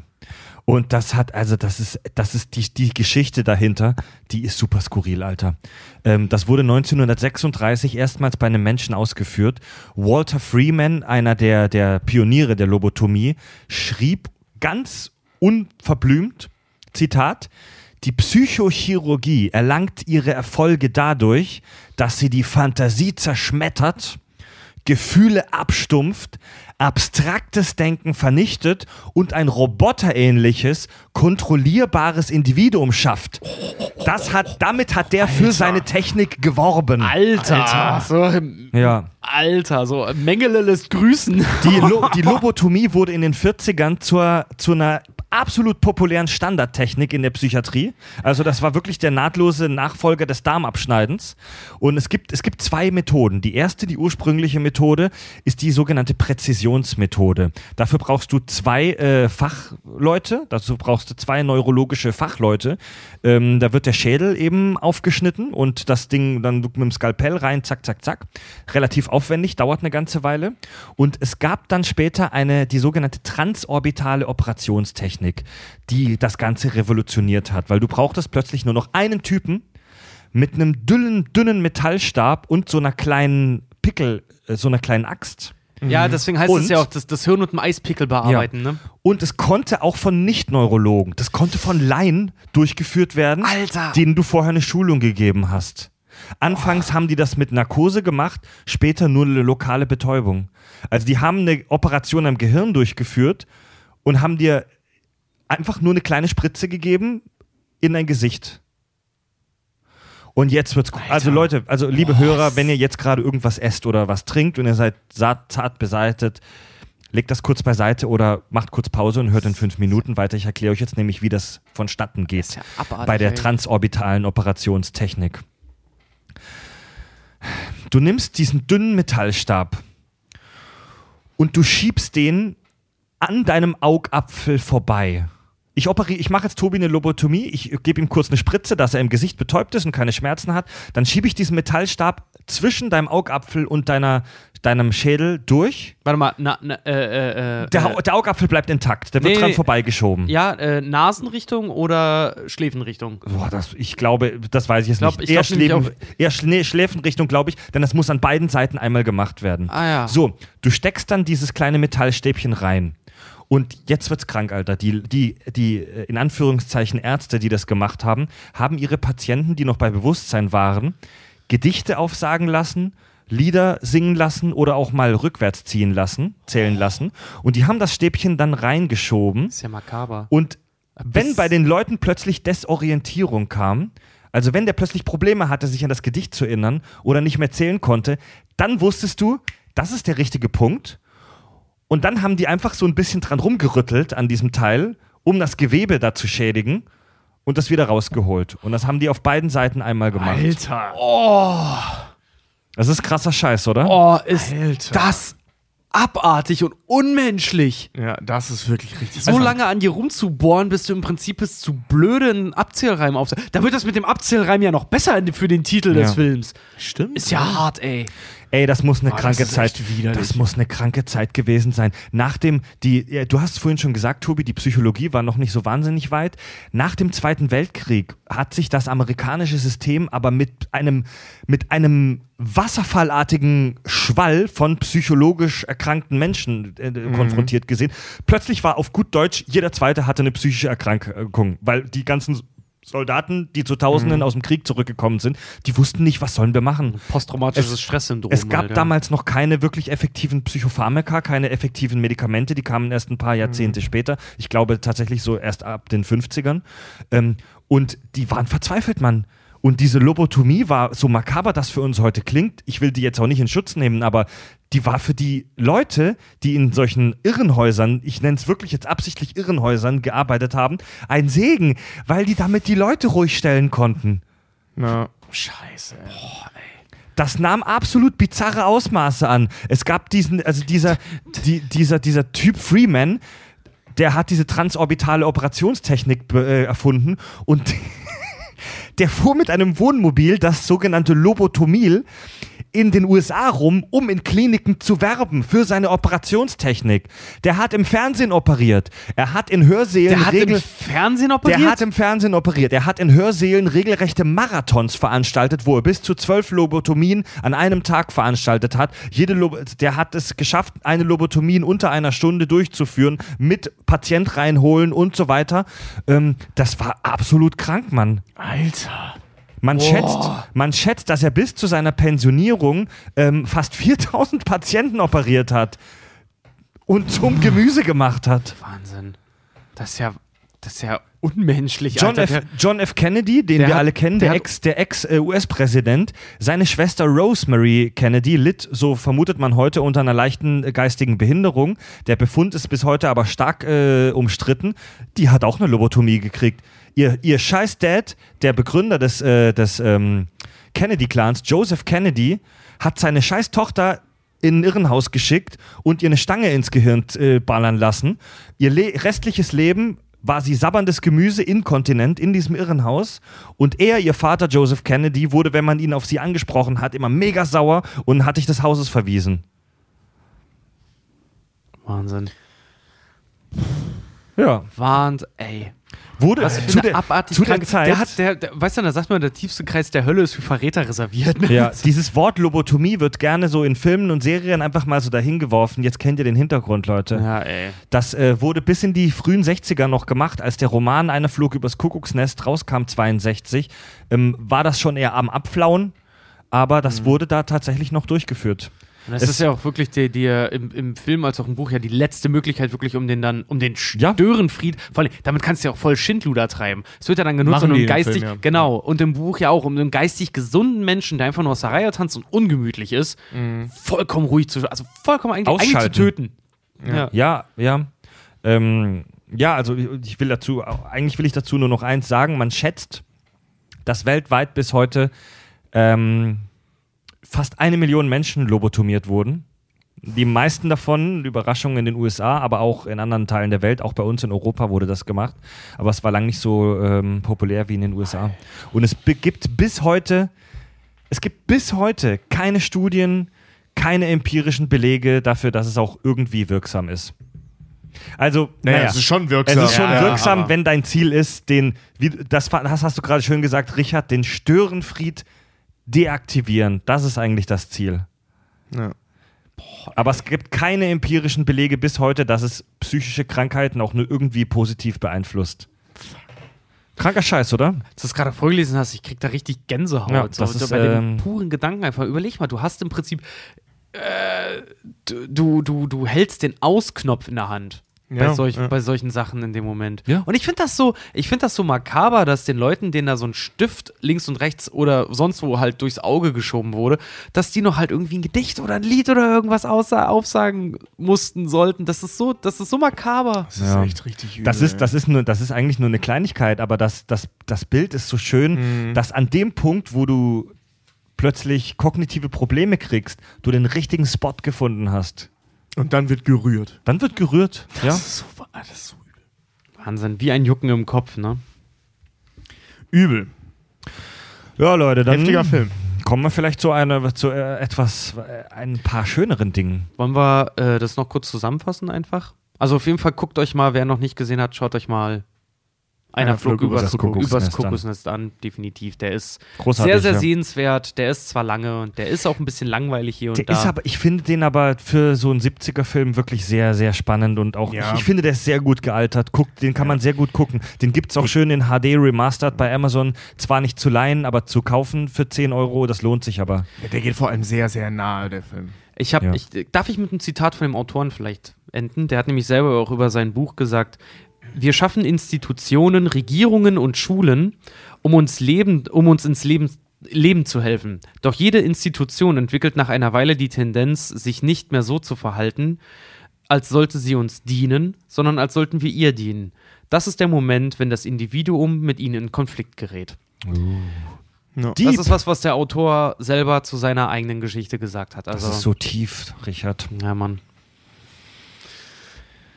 Und das hat, also das ist, das ist die, die Geschichte dahinter, die ist super skurril, Alter. Ähm, das wurde 1936 erstmals bei einem Menschen ausgeführt. Walter Freeman, einer der, der Pioniere der Lobotomie, schrieb ganz unverblümt, Zitat, die Psychochirurgie erlangt ihre Erfolge dadurch, dass sie die Fantasie zerschmettert, Gefühle abstumpft, abstraktes Denken vernichtet und ein roboterähnliches, kontrollierbares Individuum schafft. Das hat, damit hat der für seine Technik geworben. Alter. So, Ja. Alter, so Mengele lässt grüßen. Die, Lo die Lobotomie wurde in den 40ern zur, zu einer absolut populären Standardtechnik in der Psychiatrie. Also das war wirklich der nahtlose Nachfolger des Darmabschneidens. Und es gibt, es gibt zwei Methoden. Die erste, die ursprüngliche Methode, ist die sogenannte Präzisionsmethode. Dafür brauchst du zwei äh, Fachleute, dazu brauchst du zwei neurologische Fachleute. Ähm, da wird der Schädel eben aufgeschnitten und das Ding dann mit dem Skalpell rein, zack, zack, zack. Relativ aufwendig, dauert eine ganze Weile. Und es gab dann später eine, die sogenannte transorbitale Operationstechnik, die das Ganze revolutioniert hat, weil du brauchtest plötzlich nur noch einen Typen mit einem dünnen, dünnen Metallstab und so einer kleinen Pickel, äh, so einer kleinen Axt. Ja, deswegen heißt es ja auch, das, das Hirn mit dem Eispickel bearbeiten, ne? Und es konnte auch von Nicht-Neurologen, das konnte von Laien durchgeführt werden, Alter. denen du vorher eine Schulung gegeben hast. Anfangs haben die das mit Narkose gemacht, später nur eine lokale Betäubung. Also die haben eine Operation am Gehirn durchgeführt und haben dir einfach nur eine kleine Spritze gegeben in dein Gesicht. Und jetzt wird's gut. Also Leute, also liebe Hörer, wenn ihr jetzt gerade irgendwas esst oder was trinkt und ihr seid zart, beseitet, legt das kurz beiseite oder macht kurz Pause und hört in fünf Minuten weiter. Ich erkläre euch jetzt nämlich, wie das vonstatten geht ja abartig, bei der transorbitalen Operationstechnik. Du nimmst diesen dünnen Metallstab und du schiebst den an deinem Augapfel vorbei. Ich operiere, ich mache jetzt Tobi eine Lobotomie, ich gebe ihm kurz eine Spritze, dass er im Gesicht betäubt ist und keine Schmerzen hat. Dann schiebe ich diesen Metallstab zwischen deinem Augapfel und deiner, deinem Schädel durch. Warte mal, na, na, äh, äh, äh, Der, Hau- der Augapfel bleibt intakt, der wird Nee, dran vorbeigeschoben. ja, äh, Nasenrichtung oder Schläfenrichtung? Boah, das, ich glaube, das weiß ich jetzt glaub- nicht. ich eher, glaub Schläfen, eher Schnee, Schläfenrichtung, glaube ich, denn das muss an beiden Seiten einmal gemacht werden. Ah ja. So, du steckst dann dieses kleine Metallstäbchen rein. Und jetzt wird's krank, Alter. Die, die, die äh, in Anführungszeichen Ärzte, die das gemacht haben, haben ihre Patienten, die noch bei Bewusstsein waren, Gedichte aufsagen lassen, Lieder singen lassen oder auch mal rückwärts ziehen lassen, zählen lassen. Und die haben das Stäbchen dann reingeschoben. Ist ja makaber. Und wenn bei den Leuten plötzlich Desorientierung kam, also wenn der plötzlich Probleme hatte, sich an das Gedicht zu erinnern oder nicht mehr zählen konnte, dann wusstest du, das ist der richtige Punkt. Und dann haben die einfach so ein bisschen dran rumgerüttelt an diesem Teil, um das Gewebe da zu schädigen und das wieder rausgeholt. Und das haben die auf beiden Seiten einmal gemacht. Alter. Das ist krasser Scheiß, oder? Oh, ist Alter. das abartig und unmenschlich. Ja, das ist wirklich richtig. So lange an dir rumzubohren, bis du im Prinzip bis zu blöden Abzählreim auf. Da wird das mit dem Abzählreim ja noch besser für den Titel Ja. des Films. Stimmt. Ist ja hart, ey. Ey, das muss eine das kranke ist Zeit. Das muss eine kranke Zeit gewesen sein. Nachdem die, ja, du hast vorhin schon gesagt, Tobi, die Psychologie war noch nicht so wahnsinnig weit. Nach dem Zweiten Weltkrieg hat sich das amerikanische System aber mit einem, mit einem wasserfallartigen Schwall von psychologisch erkrankten Menschen äh, Mhm. konfrontiert gesehen. Plötzlich war auf gut Deutsch jeder Zweite hatte eine psychische Erkrankung, weil die ganzen Soldaten, die zu Mhm. Tausenden aus dem Krieg zurückgekommen sind, die wussten nicht, was sollen wir machen. Posttraumatisches Es- Stresssyndrom. Es gab halt, ja. damals noch keine wirklich effektiven Psychopharmaka, keine effektiven Medikamente, die kamen erst ein paar Mhm. Jahrzehnte später. Ich glaube tatsächlich so erst ab den 50ern. Ähm, und die waren verzweifelt, Mann. Und diese Lobotomie war, so makaber das für uns heute klingt, ich will die jetzt auch nicht in Schutz nehmen, aber die war für die Leute, die in solchen Irrenhäusern, ich nenne es wirklich jetzt absichtlich Irrenhäusern, gearbeitet haben, ein Segen, weil die damit die Leute ruhig stellen konnten. Na, Scheiße. das nahm absolut bizarre Ausmaße an. Es gab diesen, also dieser, die, dieser, dieser Typ Freeman, der hat diese transorbitale Operationstechnik äh, erfunden und der fuhr mit einem Wohnmobil, das sogenannte Lobotomil, in den USA rum, um in Kliniken zu werben für seine Operationstechnik. Der hat im Fernsehen operiert. Er hat in Hörsälen Der hat regel im Fernsehen operiert? der hat im Fernsehen operiert. Er hat in Hörsälen regelrechte Marathons veranstaltet, wo er bis zu zwölf Lobotomien an einem Tag veranstaltet hat. Jede Lob der hat es geschafft, eine Lobotomie in unter einer Stunde durchzuführen, mit Patient reinholen und so weiter. Ähm, das war absolut krank, Mann. Alter. Man schätzt, man schätzt, dass er bis zu seiner Pensionierung ähm, fast 4000 Patienten operiert hat. und zum Gemüse gemacht hat. Wahnsinn. Das ist ja, das ist ja unmenschlich, John Alter. F. John F. Kennedy, den wir hat- alle kennen, der der hat- Ex, Ex-US-Präsident, seine Schwester Rosemary Kennedy litt, so vermutet man heute, unter einer leichten äh, geistigen Behinderung. Der Befund ist bis heute aber stark äh, umstritten. Die hat auch eine Lobotomie gekriegt. Ihr, ihr scheiß Dad, der Begründer des, äh, des ähm, Kennedy-Clans, Joseph Kennedy, hat seine scheiß Tochter in ein Irrenhaus geschickt und ihr eine Stange ins Gehirn äh, ballern lassen. Ihr Le restliches Leben war sie sabberndes Gemüse inkontinent in diesem Irrenhaus und er, ihr Vater Joseph Kennedy, wurde, wenn man ihn auf sie angesprochen hat, immer mega sauer und hat dich des Hauses verwiesen. Wahnsinn. Ja. Wahnsinn, ey. Wurde Was für zu eine der, abartig zu der Zeit. Der hat, der, der, weißt du, da sagt man, der tiefste Kreis der Hölle ist für Verräter reserviert. Ne? ja, dieses Wort Lobotomie wird gerne so in Filmen und Serien einfach mal so dahin geworfen. Jetzt kennt ihr den Hintergrund, Leute. Ja, ey. Das äh, wurde bis in die frühen 60er noch gemacht, als der Roman Einer flog übers Kuckucksnest rauskam, 62, ähm, war das schon eher am Abflauen, aber das wurde da tatsächlich noch durchgeführt. Und das Es- ist ja auch wirklich die, die, äh, im, im Film als auch im Buch ja die letzte Möglichkeit, wirklich um den dann, um den Ja. Störenfried, vor allem, damit kannst du ja auch voll Schindluder treiben. Es wird ja dann genutzt, um einen geistig, Film, ja. genau, und im Buch ja auch, um einen geistig gesunden Menschen, der einfach nur aus der Reihe tanzt und ungemütlich ist, vollkommen ruhig zu, also vollkommen eigentlich, eigentlich zu töten. Ja. Ja, ja. Ähm, ja, also ich will dazu, eigentlich will ich dazu nur noch eins sagen. Man schätzt, dass weltweit bis heute ähm, fast eine Million Menschen lobotomiert wurden. Die meisten davon, Überraschung in den USA, aber auch in anderen Teilen der Welt, auch bei uns in Europa wurde das gemacht. Aber es war lang nicht so ähm, populär wie in den USA. Und es gibt bis heute, es gibt bis heute keine Studien, keine empirischen Belege dafür, dass es auch irgendwie wirksam ist. Also, Naja, naja, es ist schon es wirksam. ist schon Ja, wirksam, aber- wenn dein Ziel ist, den, wie, das, hast du gerade schön gesagt, Richard, den Störenfried deaktivieren. Das ist eigentlich das Ziel. Ja. Aber es gibt keine empirischen Belege bis heute, dass es psychische Krankheiten auch nur irgendwie positiv beeinflusst. Kranker Scheiß, oder? Als du es gerade vorgelesen hast, ich krieg da richtig Gänsehaut. Ja, das so ist, bei dem ähm, puren Gedanken einfach. Überleg mal, du hast im Prinzip, äh, du, du, du, du hältst den Ausknopf in der Hand. Bei, Ja, solch, ja. bei solchen Sachen in dem Moment. Ja. Und ich finde das so, ich finde das so makaber, dass den Leuten, denen da so ein Stift links und rechts oder sonst wo halt durchs Auge geschoben wurde, dass die noch halt irgendwie ein Gedicht oder ein Lied oder irgendwas aussa aufsagen mussten sollten. Das ist so, das ist so makaber. Das ist Ja. echt richtig übel. Das ist, das ist, nur, das ist eigentlich nur eine Kleinigkeit, aber das, das, das Bild ist so schön, dass an dem Punkt, wo du plötzlich kognitive Probleme kriegst, du den richtigen Spot gefunden hast. Und dann wird gerührt. Dann wird gerührt. Ja? Das ist so, das ist so übel. Wahnsinn, wie ein Jucken im Kopf, ne? Übel. ja, Leute, dann Heftiger Film. kommen wir vielleicht zu, einer, zu äh, etwas, äh, ein paar schöneren Dingen. Wollen wir äh, das noch kurz zusammenfassen einfach? Also auf jeden Fall guckt euch mal, wer noch nicht gesehen hat, schaut euch mal einer Flug, übers, das Kuckucksnest, übers Kuckucksnest an. Definitiv. Der ist Großartig, sehr, sehr ja. sehenswert. Der ist zwar lange und der ist auch ein bisschen langweilig hier und Der da. ist aber, ich finde den aber für so einen 70er-Film wirklich sehr, sehr spannend und auch, Ja. ich, ich finde, der ist sehr gut gealtert. Guckt, den kann man sehr gut gucken. Den gibt es auch schön in HD Remastered bei Amazon. Zwar nicht zu leihen, aber zu kaufen für 10 Euro, das lohnt sich aber. Ja, der geht vor allem sehr, sehr nahe, der Film. Ich habe, Ja. ich, darf ich mit einem Zitat von dem Autoren vielleicht enden? Der hat nämlich selber auch über sein Buch gesagt: Wir schaffen Institutionen, Regierungen und Schulen, um uns leben, um uns ins Leben Leben zu helfen. Doch jede Institution entwickelt nach einer Weile die Tendenz, sich nicht mehr so zu verhalten, als sollte sie uns dienen, sondern als sollten wir ihr dienen. Das ist der Moment, wenn das Individuum mit ihnen in Konflikt gerät. Ja. Deep. Das ist was, was der Autor selber zu seiner eigenen Geschichte gesagt hat. Also, Das ist so tief, Richard. ja, Mann.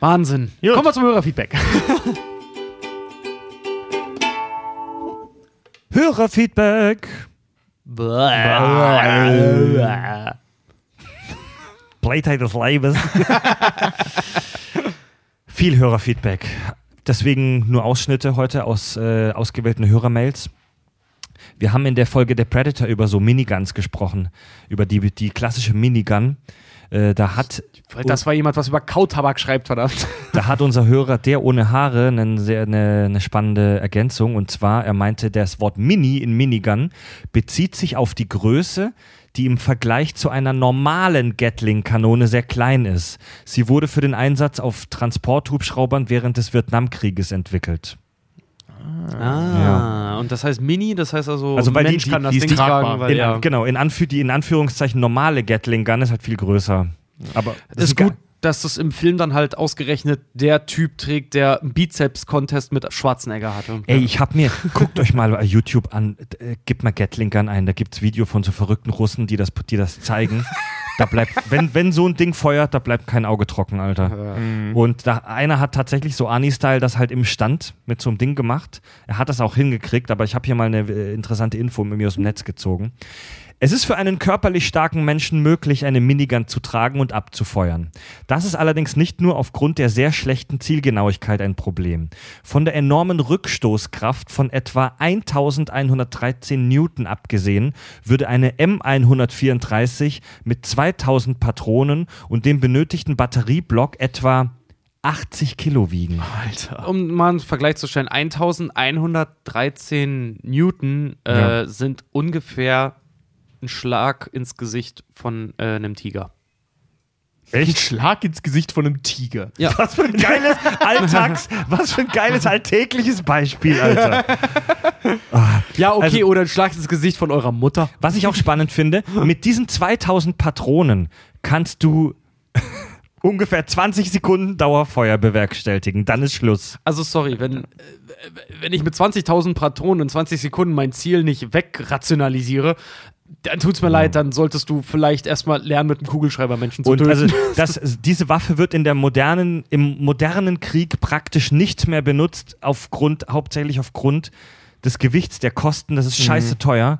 Wahnsinn. Gut. Kommen wir zum Hörerfeedback. Hörerfeedback. Playtime des Leibes. Viel Hörerfeedback. Deswegen nur Ausschnitte heute aus äh, ausgewählten Hörermails. Wir haben in der Folge der Predator über so Miniguns gesprochen, über die, die klassische Minigun. Äh, da hat Das war jemand, was über Kautabak schreibt, verdammt. Da hat unser Hörer, der ohne Haare, eine, sehr, eine, eine spannende Ergänzung. Und zwar, er meinte, das Wort Mini in Minigun bezieht sich auf die Größe, die im Vergleich zu einer normalen Gatling-Kanone sehr klein ist. Sie wurde für den Einsatz auf Transporthubschraubern während des Vietnamkrieges entwickelt. Ah, und das heißt Mini, das heißt also, Also, weil die- Mensch die- kann das die Ding tragbar. tragen, weil In, ja. Genau, in Anführ die in Anführungszeichen normale Gatling-Gun ist halt viel größer. Aber das ist gut, dass das im Film dann halt ausgerechnet der Typ trägt, der einen Bizeps-Contest mit Schwarzenegger hatte. Ey, ich hab mir, guckt euch mal bei YouTube an, äh, gebt mal Gatling Gun ein, da gibt's Video von so verrückten Russen, die das, die das zeigen. Da bleibt, wenn, wenn so ein Ding feuert, da bleibt kein Auge trocken, Alter. Und da, einer hat tatsächlich so Ani-Style das halt im Stand mit so einem Ding gemacht. Er hat das auch hingekriegt, aber ich habe hier mal eine äh, interessante Info mit mir aus dem Netz gezogen. Es ist für einen körperlich starken Menschen möglich, eine Minigun zu tragen und abzufeuern. Das ist allerdings nicht nur aufgrund der sehr schlechten Zielgenauigkeit ein Problem. Von der enormen Rückstoßkraft von etwa 1113 Newton abgesehen, würde eine M134 mit 2000 Patronen und dem benötigten Batterieblock etwa 80 Kilo wiegen. Um mal einen Vergleich zu stellen, 1113 Newton äh, Ja. sind ungefähr ein Schlag ins Gesicht von äh, einem Tiger. Ein Schlag ins Gesicht von einem Tiger. Ja. Was für ein geiles Alltags, was für ein geiles alltägliches Beispiel, Alter. Ja, okay, Also- oder ein Schlag ins Gesicht von eurer Mutter. Was ich auch spannend finde, mit diesen 2000 Patronen kannst du ungefähr 20 Sekunden Dauerfeuer bewerkstelligen. Dann ist Schluss. Also sorry, wenn, äh, wenn ich mit 20.000 Patronen in 20 Sekunden mein Ziel nicht wegrationalisiere, dann tut's mir leid, dann solltest du vielleicht erstmal lernen, mit einem Kugelschreiber Menschen zu Und töten. also das, diese Waffe wird in der modernen, im modernen Krieg praktisch nicht mehr benutzt, aufgrund, hauptsächlich aufgrund des Gewichts, der Kosten. Das ist scheiße teuer.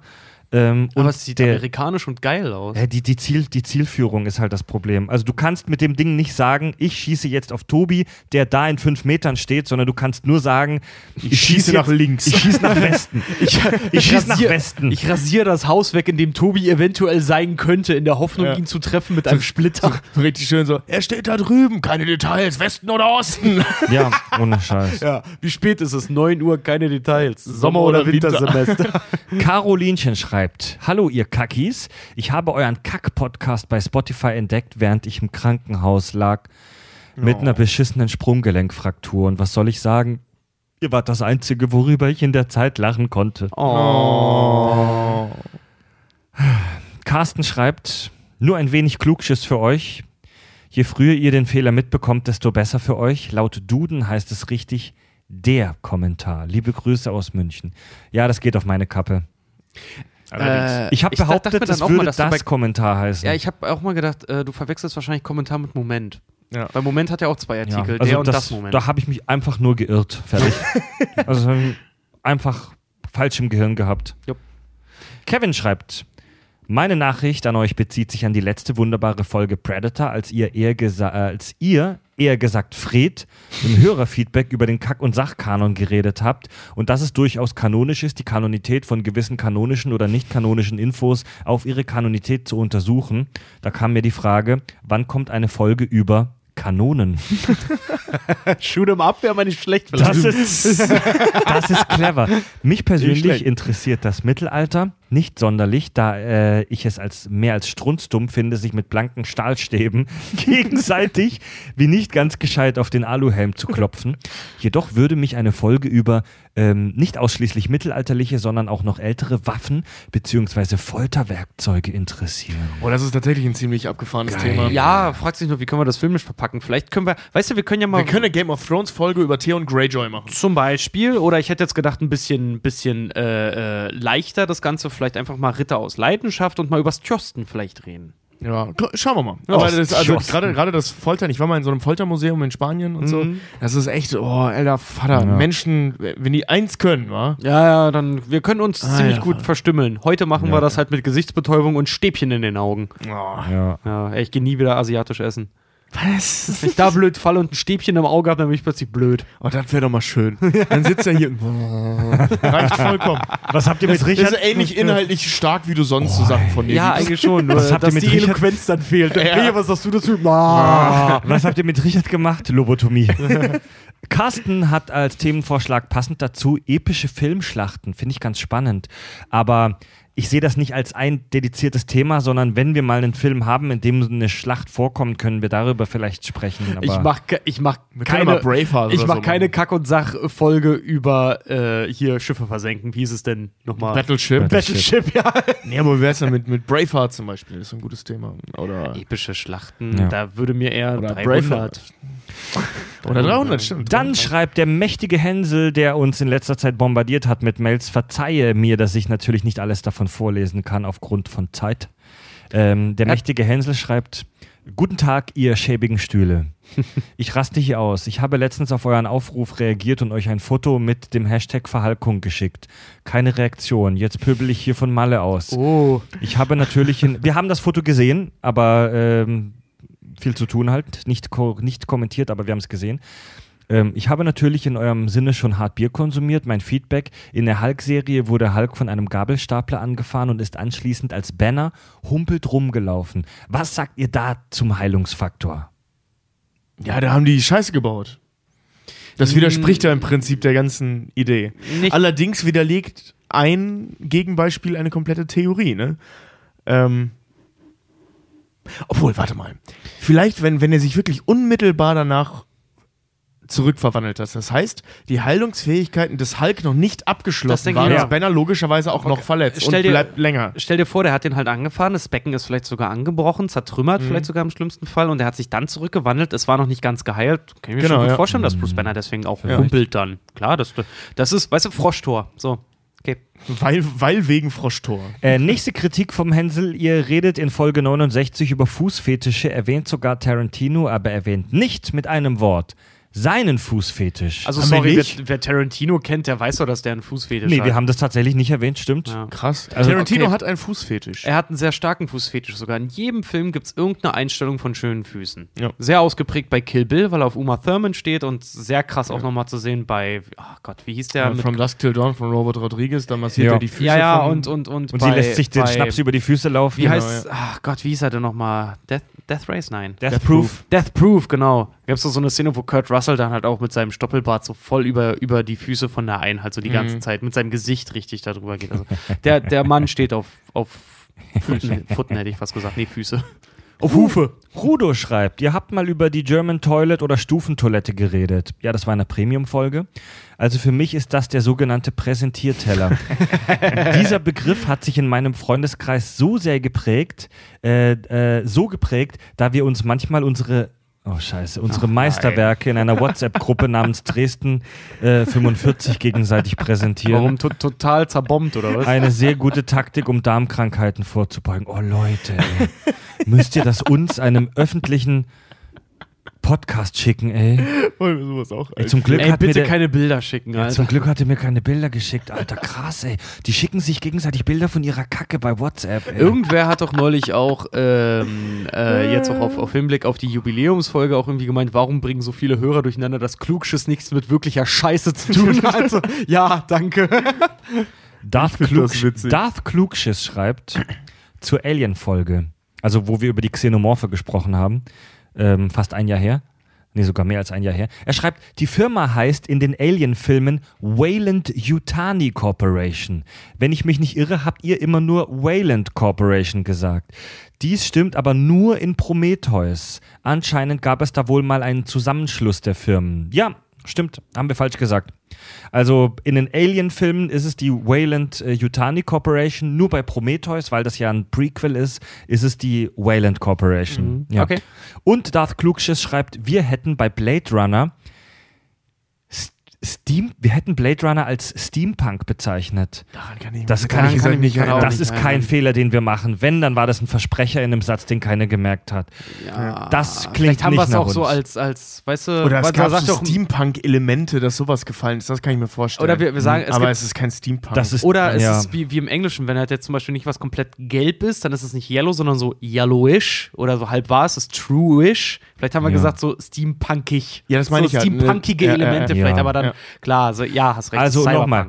Ähm, Aber und es sieht der, amerikanisch und geil aus. Ja, die, die, Ziel, die Zielführung ist halt das Problem. Also du kannst mit dem Ding nicht sagen, ich schieße jetzt auf Tobi, der da in fünf Metern steht, sondern du kannst nur sagen, ich, schieße nach links. Ich schieße nach Westen. Ich, ich schieße nach Westen. Ich rasiere das Haus weg, in dem Tobi eventuell sein könnte, in der Hoffnung, Ja. ihn zu treffen mit einem Splitter. Richtig schön so, er steht da drüben, keine Details, Westen oder Osten. ja, ohne Scheiß. Ja, wie spät ist es? 9 Uhr, keine Details. Sommer, Sommer oder, oder Winter. Wintersemester. Carolinchen schreibt: Hallo, ihr Kackis. Ich habe euren Kack-Podcast bei Spotify entdeckt, während ich im Krankenhaus lag mit einer beschissenen Sprunggelenkfraktur. Und was soll ich sagen? Ihr wart das Einzige, worüber ich in der Zeit lachen konnte. Oh. Carsten schreibt: Nur ein wenig Klugschiss für euch. Je früher ihr den Fehler mitbekommt, desto besser für euch. Laut Duden heißt es richtig der Kommentar. Liebe Grüße aus München. Ja, das geht auf meine Kappe. Äh, Ich habe dachte behauptet, mir dann das auch würde mal, dass das bei- Kommentar heißen. Ja, ich habe auch mal gedacht, äh, du verwechselst wahrscheinlich Kommentar mit Moment. Ja. Weil Moment hat ja auch zwei Artikel, also der und das, das, Moment. Da habe ich mich einfach nur geirrt. Fertig. also einfach falsch im Gehirn gehabt. Jupp. Kevin schreibt. Meine Nachricht an euch bezieht sich an die letzte wunderbare Folge Predator, als ihr eher, gesa äh, als ihr, eher gesagt Fred, im Hörerfeedback über den Kack- und Sachkanon geredet habt und dass es durchaus kanonisch ist, die Kanonität von gewissen kanonischen oder nicht kanonischen Infos auf ihre Kanonität zu untersuchen. Da kam mir die Frage, wann kommt eine Folge über Kanonen? Shoot 'em up wäre mal nicht schlecht. Das ist, das ist clever. Mich persönlich interessiert das Mittelalter nicht sonderlich, da äh, ich es als mehr als strunzdumm finde, sich mit blanken Stahlstäben gegenseitig wie nicht ganz gescheit auf den Aluhelm zu klopfen. Jedoch würde mich eine Folge über ähm, nicht ausschließlich mittelalterliche, sondern auch noch ältere Waffen bzw. Folterwerkzeuge interessieren. Oh, das ist tatsächlich ein ziemlich abgefahrenes Geil. Thema. ja, fragt sich nur, wie können wir das filmisch verpacken? Vielleicht können wir, weißt du, wir können ja mal Wir können eine Game of Thrones Folge über Theon Greyjoy machen. zum Beispiel, oder ich hätte jetzt gedacht, ein bisschen, bisschen äh, äh, leichter das Ganze, vielleicht einfach mal Ritter aus Leidenschaft und mal übers Tjosten vielleicht reden. Ja, schauen wir mal. Ja, Aber das, also gerade gerade das Foltern, ich war mal in so einem Foltermuseum in Spanien und so. Das ist echt, oh, alter Vater, Ja. Menschen, wenn die eins können, wa? Ja, ja, dann, wir können uns Ah, ziemlich ja. gut verstümmeln. Heute machen wir das halt mit Gesichtsbetäubung und Stäbchen in den Augen. Oh. Ja. Ja, ich gehe nie wieder asiatisch essen. Was? Wenn ich da blöd falle und ein Stäbchen im Auge habe, dann bin ich plötzlich blöd. Oh, das wäre doch mal schön. Dann sitzt er hier. Reicht vollkommen. Was habt ihr mit Das Richard? ist ähnlich inhaltlich stark, wie du sonst so Sachen von dir Ja, eigentlich schon. Nur, Was habt ihr dass mit die Richard- Eloquenz dann fehlt. Ja. was hast du dazu? Ah. Was habt ihr mit Richard gemacht? Lobotomie. Carsten hat als Themenvorschlag passend dazu epische Filmschlachten. Finde ich ganz spannend. Aber ich sehe das nicht als ein dediziertes Thema, sondern wenn wir mal einen Film haben, in dem eine Schlacht vorkommt, können wir darüber vielleicht sprechen. Aber Ich mach, ke- ich mach keine, Braveheart ich mach so keine machen. Kack- und Sach-Folge über äh, hier Schiffe versenken. Wie hieß es denn nochmal? Battleship. Battleship, ja. Nee, aber wie wär's denn mit, mit Braveheart zum Beispiel? Das ist ein gutes Thema. Oder, Epische Schlachten, Ja. da würde mir eher oder 300. Braveheart. Oder 300, stimmt. Dann schreibt der mächtige Hänsel, der uns in letzter Zeit bombardiert hat mit Mails, verzeihe mir, dass ich natürlich nicht alles davon vorlesen kann aufgrund von Zeit. Ähm, der mächtige Hänsel schreibt, Guten Tag, ihr schäbigen Stühle. Ich raste hier aus. Ich habe letztens auf euren Aufruf reagiert und euch ein Foto mit dem Hashtag Verhalkung geschickt. Keine Reaktion. Jetzt pöbel ich hier von Malle aus. Oh. Ich habe natürlich, in, wir haben das Foto gesehen, aber ähm, viel zu tun halt, nicht, ko nicht kommentiert, aber wir haben es gesehen. Ähm, ich habe natürlich in eurem Sinne schon hart Bier konsumiert. Mein Feedback, in der Hulk-Serie wurde Hulk von einem Gabelstapler angefahren und ist anschließend als Banner humpelt rumgelaufen. Was sagt ihr da zum Heilungsfaktor? Ja, da haben die Scheiße gebaut. Das widerspricht ja im Prinzip der ganzen Idee. Nicht- Allerdings widerlegt ein Gegenbeispiel eine komplette Theorie, ne? Ähm, obwohl, warte mal. Vielleicht, wenn, wenn er sich wirklich unmittelbar danach zurückverwandelt hat. Das heißt, die Heilungsfähigkeiten des Hulk noch nicht Das abgeschlossen denke waren, auch. Banner logischerweise auch noch verletzt Stell und dir- bleibt länger. Stell dir vor, der hat den halt angefahren, das Becken ist vielleicht sogar angebrochen, zertrümmert, vielleicht sogar im schlimmsten Fall, und der hat sich dann zurückgewandelt. Es war noch nicht ganz geheilt. Kann ich mir Genau, schon gut ja. vorstellen, dass Bruce Banner deswegen auch Ja. humpelt dann. Klar, das, das ist, weißt du, Froschtor. So. Okay. Weil, weil wegen Froschtor. Äh, nächste Kritik vom Hänsel. Ihr redet in Folge 69 über Fußfetische, erwähnt sogar Tarantino, aber erwähnt nicht mit einem Wort seinen Fußfetisch. Also, Haben sorry, wer, wer Tarantino kennt, der weiß doch, dass der einen Fußfetisch nee, hat. wir haben das tatsächlich nicht erwähnt, stimmt. Ja. Krass. Also, Tarantino okay. hat einen Fußfetisch. Er hat einen sehr starken Fußfetisch sogar. In jedem Film gibt es irgendeine Einstellung von schönen Füßen. Ja. Sehr ausgeprägt bei Kill Bill, weil er auf Uma Thurman steht und sehr krass auch nochmal zu sehen bei, ach Gott, wie hieß der? Ja, mit- From Dusk Till Dawn von Robert Rodriguez, da massiert Ja. er die Füße ja, ja, von, und, und, und, Und bei, sie lässt sich den bei, Schnaps über die Füße laufen. Wie Genau, heißt, ach Gott, wie hieß er denn nochmal? Death, Death Race? Nein. ja. Death Proof. Death Proof, genau. Gab es so eine Szene, wo Kurt Russell dann halt auch mit seinem Stoppelbart so voll über, über die Füße von der einen halt so die ganze Zeit mit seinem Gesicht richtig darüber geht. Also der, der Mann steht auf, auf Pfoten, Pfoten hätte ich fast gesagt. Nee, Füße. auf Hufe. Rudo schreibt, ihr habt mal über die German Toilet oder Stufentoilette geredet. Ja, das war eine Premium-Folge. Also für mich ist das der sogenannte Präsentierteller. Dieser Begriff hat sich in meinem Freundeskreis so sehr geprägt, äh, äh, so geprägt, da wir uns manchmal unsere Oh scheiße, unsere Meisterwerke in einer WhatsApp-Gruppe namens Dresden äh, 45 gegenseitig präsentieren. Warum to total zerbombt oder was? Eine sehr gute Taktik, um Darmkrankheiten vorzubeugen. Oh Leute, ey. müsst ihr das uns, einem öffentlichen Podcast schicken, ey? Wollen wir sowas auch? ey zum, Glück Ey, hat mir bitte der, keine Bilder schicken, ja, Alter. zum Glück hat er mir keine Bilder geschickt, Alter. Krass, ey. Die schicken sich gegenseitig Bilder von ihrer Kacke bei WhatsApp, ey. Irgendwer hat doch neulich auch ähm, äh, jetzt auch auf, auf Hinblick auf die Jubiläumsfolge auch irgendwie gemeint, warum bringen so viele Hörer durcheinander, dass Klugschiss nichts mit wirklicher Scheiße zu tun hat. Also, ja, danke. Darth, find Klug, das witzig. Darth Klugschiss schreibt zur Alien-Folge, also wo wir über die Xenomorphe gesprochen haben, ähm, fast ein Jahr her. Nee, sogar mehr als ein Jahr her. Er schreibt, die Firma heißt in den Alien-Filmen Wayland Yutani Corporation. Wenn ich mich nicht irre, habt ihr immer nur Wayland Corporation gesagt. Dies stimmt aber nur in Prometheus. Anscheinend gab es da wohl mal einen Zusammenschluss der Firmen. Ja, stimmt, haben wir falsch gesagt. Also in den Alien-Filmen ist es die Wayland äh, Yutani Corporation, nur bei Prometheus, weil das ja ein Prequel ist, ist es die Wayland Corporation. Ja. Okay. Und Darth Klugschiss schreibt, wir hätten bei Blade Runner Steam, wir hätten Blade Runner als Steampunk bezeichnet. Daran kann ich Das mich kann ehrlich ich- kann ich erinnern. Das ist kein erinnern. Fehler, den wir machen. Wenn, dann war das ein Versprecher in einem Satz, den keiner gemerkt hat. Ja, Das klingt Vielleicht haben nicht wir es nach auch so uns. als, als, weißt du, Oder es gab so Steampunk-Elemente, dass sowas gefallen ist. Das kann ich mir vorstellen. Oder wir- wir sagen, es Aber gibt- es ist kein Steampunk. Das ist, Oder es ja. ist wie, wie im Englischen, wenn halt jetzt zum Beispiel nicht was komplett gelb ist, dann ist es nicht yellow, sondern so yellowish oder so halb war es, ist truish. Vielleicht haben wir Ja. gesagt, so steampunkig. Ja, das meine so ich ja. Steampunkige Ja. Elemente Ja. vielleicht, aber dann, Ja. klar, so, ja, hast recht. Also nochmal.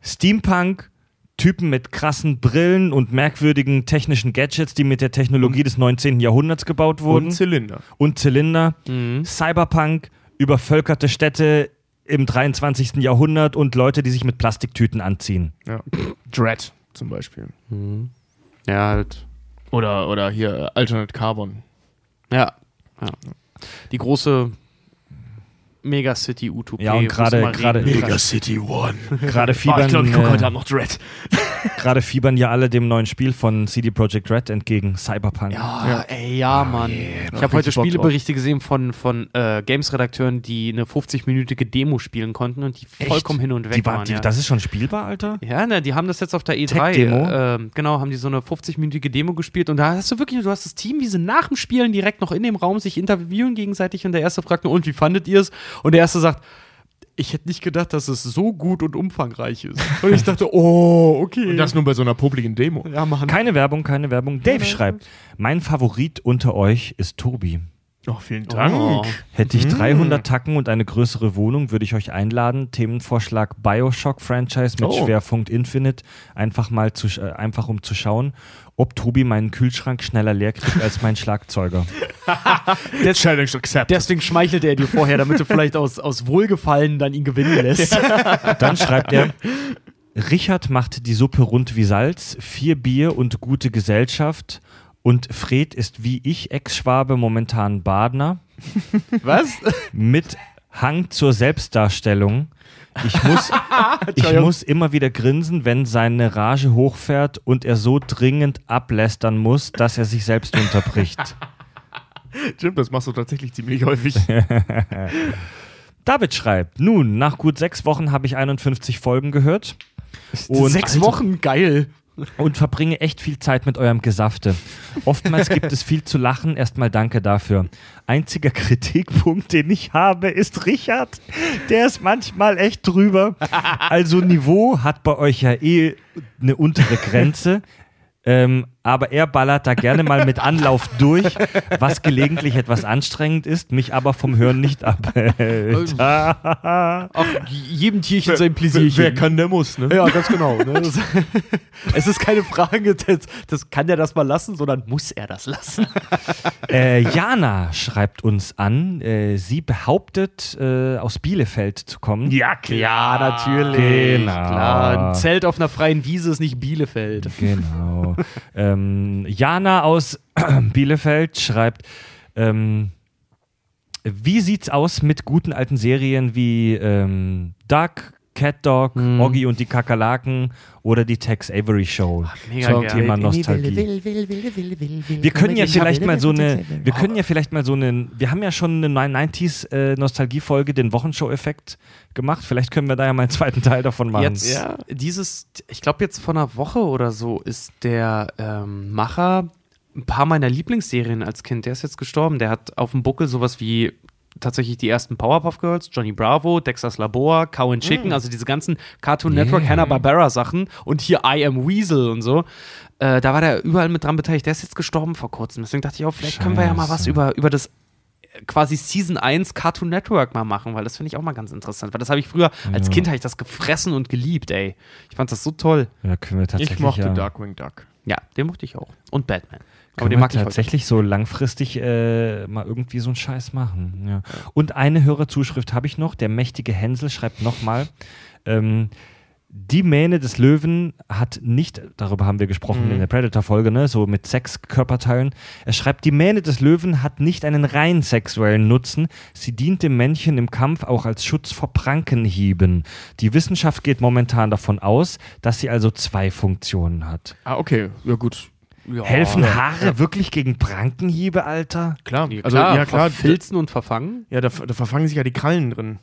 Steampunk, Typen mit krassen Brillen und merkwürdigen technischen Gadgets, die mit der Technologie des 19. Jahrhunderts gebaut wurden. und Zylinder. und Zylinder. Mhm. Cyberpunk, übervölkerte Städte im 23. Jahrhundert und Leute, die sich mit Plastiktüten anziehen. Ja. Dread zum Beispiel. Ja, halt. Oder, oder hier äh, Alternate Carbon. Ja. Ja. Die große Megacity-Utopie. Ja, und gerade- gerade- regnen kann. City One. Gerade Oh, fiebern, ich glaube, ich gucke heute Abend noch Dread. Gerade fiebern ja alle dem neuen Spiel von CD Projekt Red entgegen, Cyberpunk. Ja, Ja. ey, ja, Mann. da ich hab habe heute Spieleberichte gesehen von, von äh, Games-Redakteuren, die eine 50-minütige Demo spielen konnten und die Echt? vollkommen hin und weg die war, waren. die, ja. Das ist schon spielbar, Alter? Ja, ne, die haben das jetzt auf der E3. Tech-Demo? ähm, genau, haben die so eine 50-minütige Demo gespielt und da hast du wirklich, du hast das Team, wie sie nach dem Spielen direkt noch in dem Raum sich interviewen gegenseitig und der erste fragt nur, und wie fandet ihr es? Und der erste sagt, ich hätte nicht gedacht, dass es so gut und umfangreich ist. Und ich dachte, oh, okay. Und das nur bei so einer popligen Demo. ja, Mann. Keine Werbung, keine Werbung. Dave schreibt, mein Favorit unter euch ist Tobi. Oh, vielen Dank. Oh. Hätte ich Mhm. 300 Tacken und eine größere Wohnung, würde ich euch einladen. Themenvorschlag Bioshock-Franchise mit Oh. Schwerpunkt Infinite. Einfach mal zu, sch- äh, einfach um zu schauen, ob Tobi meinen Kühlschrank schneller leer kriegt als mein Schlagzeuger. Challenge accepted. Deswegen schmeichelt er dir vorher, damit du vielleicht aus, aus Wohlgefallen dann ihn gewinnen lässt. Dann schreibt er, Richard macht die Suppe rund wie Salz, vier Bier und gute Gesellschaft. Und Fred ist wie ich, Ex-Schwabe, momentan Badner. Was? mit Hang zur Selbstdarstellung. Ich muss, ich muss immer wieder grinsen, wenn seine Rage hochfährt und er so dringend ablästern muss, dass er sich selbst unterbricht. Stimmt, das machst du tatsächlich ziemlich häufig. David schreibt, nun, nach gut sechs Wochen habe ich 51 Folgen gehört Sechs Wochen, geil. Und verbringe echt viel Zeit mit eurem Gesafte. Oftmals gibt es viel zu lachen, erstmal danke dafür. Einziger Kritikpunkt, den ich habe, ist Richard. Der ist manchmal echt drüber. Also Niveau hat bei euch ja eh eine untere Grenze. Ähm, aber er ballert da gerne mal mit Anlauf durch, was gelegentlich etwas anstrengend ist, mich aber vom Hören nicht abhält. Ach, jedem Tierchen sein Pläsierchen. Wer kann, der muss, ne? Ja, ganz genau. Ne? Das, es ist keine Frage, das, das kann der das mal lassen, sondern muss er das lassen. Äh, Jana schreibt uns an, äh, sie behauptet, äh, aus Bielefeld zu kommen. Ja, klar. Ja, natürlich. Genau. Klar, ein Zelt auf einer freien Wiese ist nicht Bielefeld. Genau. ähm, Jana aus Bielefeld schreibt, ähm, wie sieht's aus mit guten alten Serien wie ähm, Duck, Cat Dog, Hm. Oggy und die Kakerlaken oder die Tex Avery Show? mega Zum geil. Thema Nostalgie. Wir können ja vielleicht mal so eine, wir können ja vielleicht mal so eine, wir haben ja schon eine 90s äh, Nostalgie-Folge, den Wochenshow-Effekt gemacht. Vielleicht können wir da ja mal einen zweiten Teil davon machen. Jetzt, Ja. dieses, ich glaube jetzt vor einer Woche oder so ist der ähm, Macher ein paar meiner Lieblingsserien als Kind, der ist jetzt gestorben. Der hat auf dem Buckel sowas wie tatsächlich die ersten Powerpuff Girls, Johnny Bravo, Dexter's Labor, Cow and Chicken, also diese ganzen Cartoon Network, Yeah. Hanna-Barbera Sachen und hier I Am Weasel und so. Äh, da war der überall mit dran beteiligt. Der ist jetzt gestorben vor kurzem. Deswegen dachte ich auch, vielleicht können wir ja mal was Scheiße. über, über das äh, quasi Season 1 Cartoon Network mal machen, weil das finde ich auch mal ganz interessant. Weil das habe ich früher, als Kind habe ich das gefressen und geliebt, ey. Ich fand das so toll. Ja, können wir tatsächlich. Ich mochte ja, Darkwing Duck. Ja, den mochte ich auch. Und Batman. Aber den wir mag ich heute. tatsächlich so langfristig äh, mal irgendwie so einen Scheiß machen. Ja. Und eine Hörerzuschrift habe ich noch. Der mächtige Hänsel schreibt nochmal. Ähm, die Mähne des Löwen hat nicht, darüber haben wir gesprochen in der Predator-Folge, ne, so mit Sexkörperteilen. Er schreibt, die Mähne des Löwen hat nicht einen rein sexuellen Nutzen. Sie dient dem Männchen im Kampf auch als Schutz vor Prankenhieben. Die Wissenschaft geht momentan davon aus, dass sie also zwei Funktionen hat. Ah, okay. Ja, gut. Ja. Helfen Haare wirklich gegen Prankenhiebe, Alter? Klar. Ja, Also, klar, ja, klar. Verfilzen und verfangen. Ja, da, da verfangen sich ja die Krallen drin.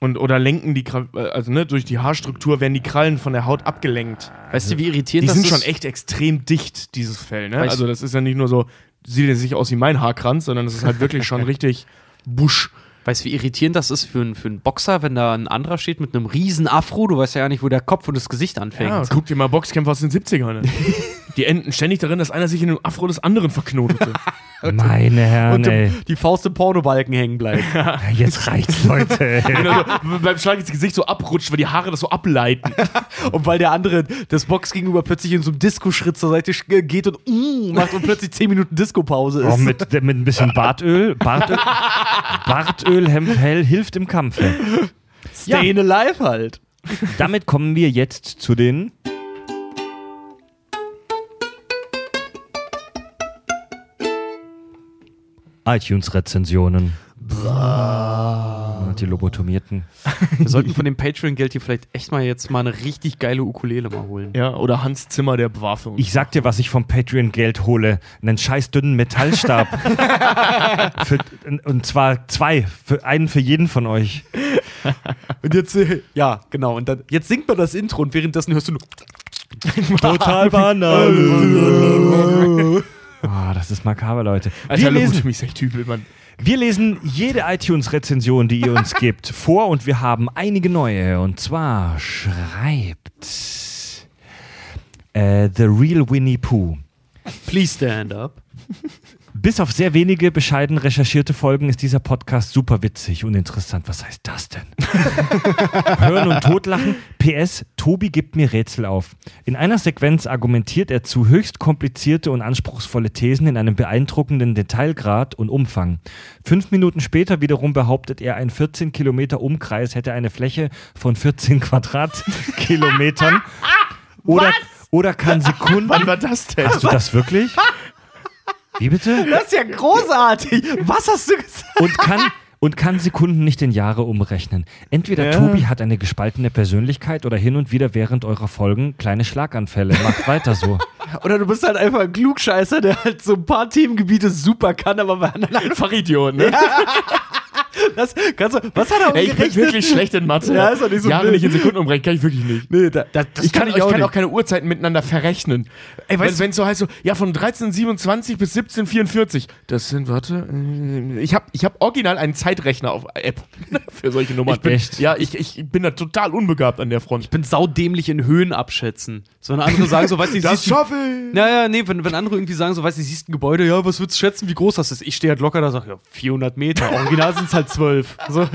Und, oder lenken die, äh, also ne, durch die Haarstruktur werden die Krallen von der Haut abgelenkt. Weißt du, wie irritierend Die das sind ist? schon echt extrem dicht, dieses Fell, ne? Also das ist ja nicht nur so, sieht jetzt nicht aus wie mein Haarkranz, sondern es ist halt wirklich schon richtig Busch. Weißt du, wie irritierend das ist für, einen- für einen Boxer, wenn da ein anderer steht mit einem riesen Afro, du weißt ja gar nicht, wo der Kopf und das Gesicht anfängt. Ja, guck dir mal Boxkämpfer aus den 70ern an. Die enden ständig darin, dass einer sich in dem Afro des anderen verknotete. Meine Herren, und ey. die Faust im Pornobalken hängen bleibt. Ja, Jetzt reicht's, Leute. Genau so, beim Schlag ins Gesicht so abrutscht, weil die Haare das so ableiten. und weil der andere das Box gegenüber plötzlich in so einem Disco-Schritt zur Seite geht und mm, macht und plötzlich 10 Minuten Disco-Pause ist. Oh, mit, mit ein bisschen Bartöl. Bartöl, Bartöl hell hilft im Kampfe. Stay alive halt. Damit kommen wir jetzt zu den. iTunes-Rezensionen. Die Lobotomierten. Wir sollten von dem Patreon-Geld hier vielleicht echt mal jetzt mal eine richtig geile Ukulele mal holen. Ja, oder Hans Zimmer, der uns. Ich sag dir, was ich vom Patreon-Geld hole. Einen scheiß dünnen Metallstab. für, und zwar zwei. Für, einen für jeden von euch. Und jetzt, äh, ja, genau. Und dann, jetzt singt man das Intro und währenddessen hörst du nur. Total banal. Ah, das ist makaber, Leute. Alter, Wir lesen, ist echt übel, Mann. wir lesen jede iTunes-Rezension, die ihr uns gebt, vor und wir haben einige neue. Und zwar schreibt äh, The Real Winnie Pooh. Please stand up. Bis auf sehr wenige bescheiden recherchierte Folgen ist dieser Podcast super witzig und interessant. Was heißt das denn? Hören und totlachen. PS, Tobi gibt mir Rätsel auf. In einer Sequenz argumentiert er zu höchst komplizierte und anspruchsvolle Thesen in einem beeindruckenden Detailgrad und Umfang. Fünf Minuten später wiederum behauptet er, ein 14 Kilometer Umkreis hätte eine Fläche von 14 Quadratkilometern. Oder, oder kann Sekunden. Wann war das denn? Hast du das wirklich? Wie bitte? Das ist ja großartig. Was hast du gesagt? und kann, und kann Sekunden nicht in Jahre umrechnen. Entweder Tobi hat eine gespaltene Persönlichkeit oder hin und wieder während eurer Folgen kleine Schlaganfälle. Macht weiter so. Oder du bist halt einfach ein Klugscheißer, der halt so ein paar Themengebiete super kann, aber bei anderen Einfach Idiot, ne? Das kannst du, Was hat er Ey, ich bin umgerechnet? wirklich schlecht in Mathe. Ja, ist doch nicht so Jahre nicht in Sekunden umrechnen, kann ich wirklich nicht. Nee, da, da, das ich kann, ich auch kann auch keine Uhrzeiten miteinander verrechnen. Ey, weißt wenn es so heißt, so, ja, von 1327 bis 1744. Das sind, warte, äh, ich habe ich hab original einen Zeitrechner auf App für solche Nummern. Ich bin- Echt? Ja, ich, ich bin da total unbegabt an der Front. Ich bin saudämlich in Höhen abschätzen. So, wenn andere sagen so, weißt du, siehst du- schaffe ich. Naja, nee, wenn, wenn andere irgendwie sagen, so, weißt du, siehst ein Gebäude, ja, was würdest du schätzen, wie groß das ist? Ich stehe halt locker da, sag, ja, 400 Meter. Original sind es halt 12. So,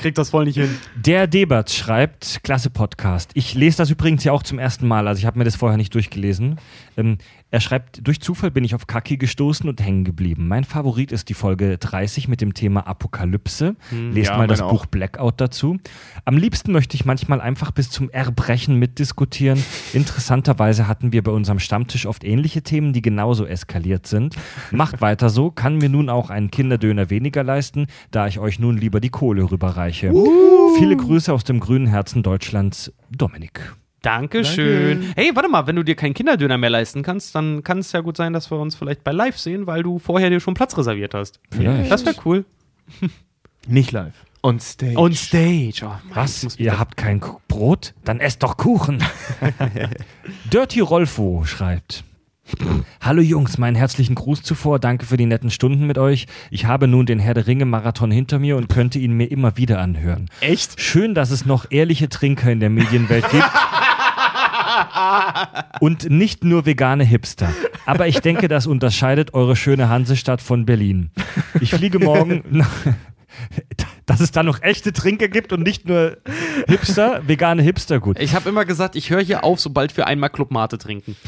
krieg das voll nicht hin. Der Debert schreibt, klasse Podcast. Ich lese das übrigens ja auch zum ersten Mal, also ich habe mir das vorher nicht durchgelesen. Ähm, er schreibt, durch Zufall bin ich auf Kaki gestoßen und hängen geblieben. Mein Favorit ist die Folge 30 mit dem Thema Apokalypse. Lest ja, mal das meine Buch Blackout dazu. Am liebsten möchte ich manchmal einfach bis zum Erbrechen mitdiskutieren. Interessanterweise hatten wir bei unserem Stammtisch oft ähnliche Themen, die genauso eskaliert sind. Macht weiter so, kann mir nun auch einen Kinderdöner weniger leisten, da ich euch nun lieber die Kohle rüberreiche. Viele Grüße aus dem grünen Herzen Deutschlands, Dominik. Dankeschön. Hey, warte mal, wenn du dir keinen Kinderdöner mehr leisten kannst, dann kann es ja gut sein, dass wir uns vielleicht bei live sehen, weil du vorher dir schon Platz reserviert hast. Vielleicht. Das wäre cool. Nicht live. On stage. On stage. Oh, Mann, Was? Ihr habt kein Ku- Brot? Dann esst doch Kuchen. Dirty Rolfo schreibt. Hallo Jungs, meinen herzlichen Gruß zuvor. Danke für die netten Stunden mit euch. Ich habe nun den Herr der Ringe Marathon hinter mir und könnte ihn mir immer wieder anhören. Echt? Schön, dass es noch ehrliche Trinker in der Medienwelt gibt. Und nicht nur vegane Hipster. Aber ich denke, das unterscheidet eure schöne Hansestadt von Berlin. Ich fliege morgen nach. Dass es da noch echte Trinker gibt und nicht nur Hipster, vegane Hipster, gut. Ich habe immer gesagt, ich höre hier auf, sobald wir einmal Club Mate trinken.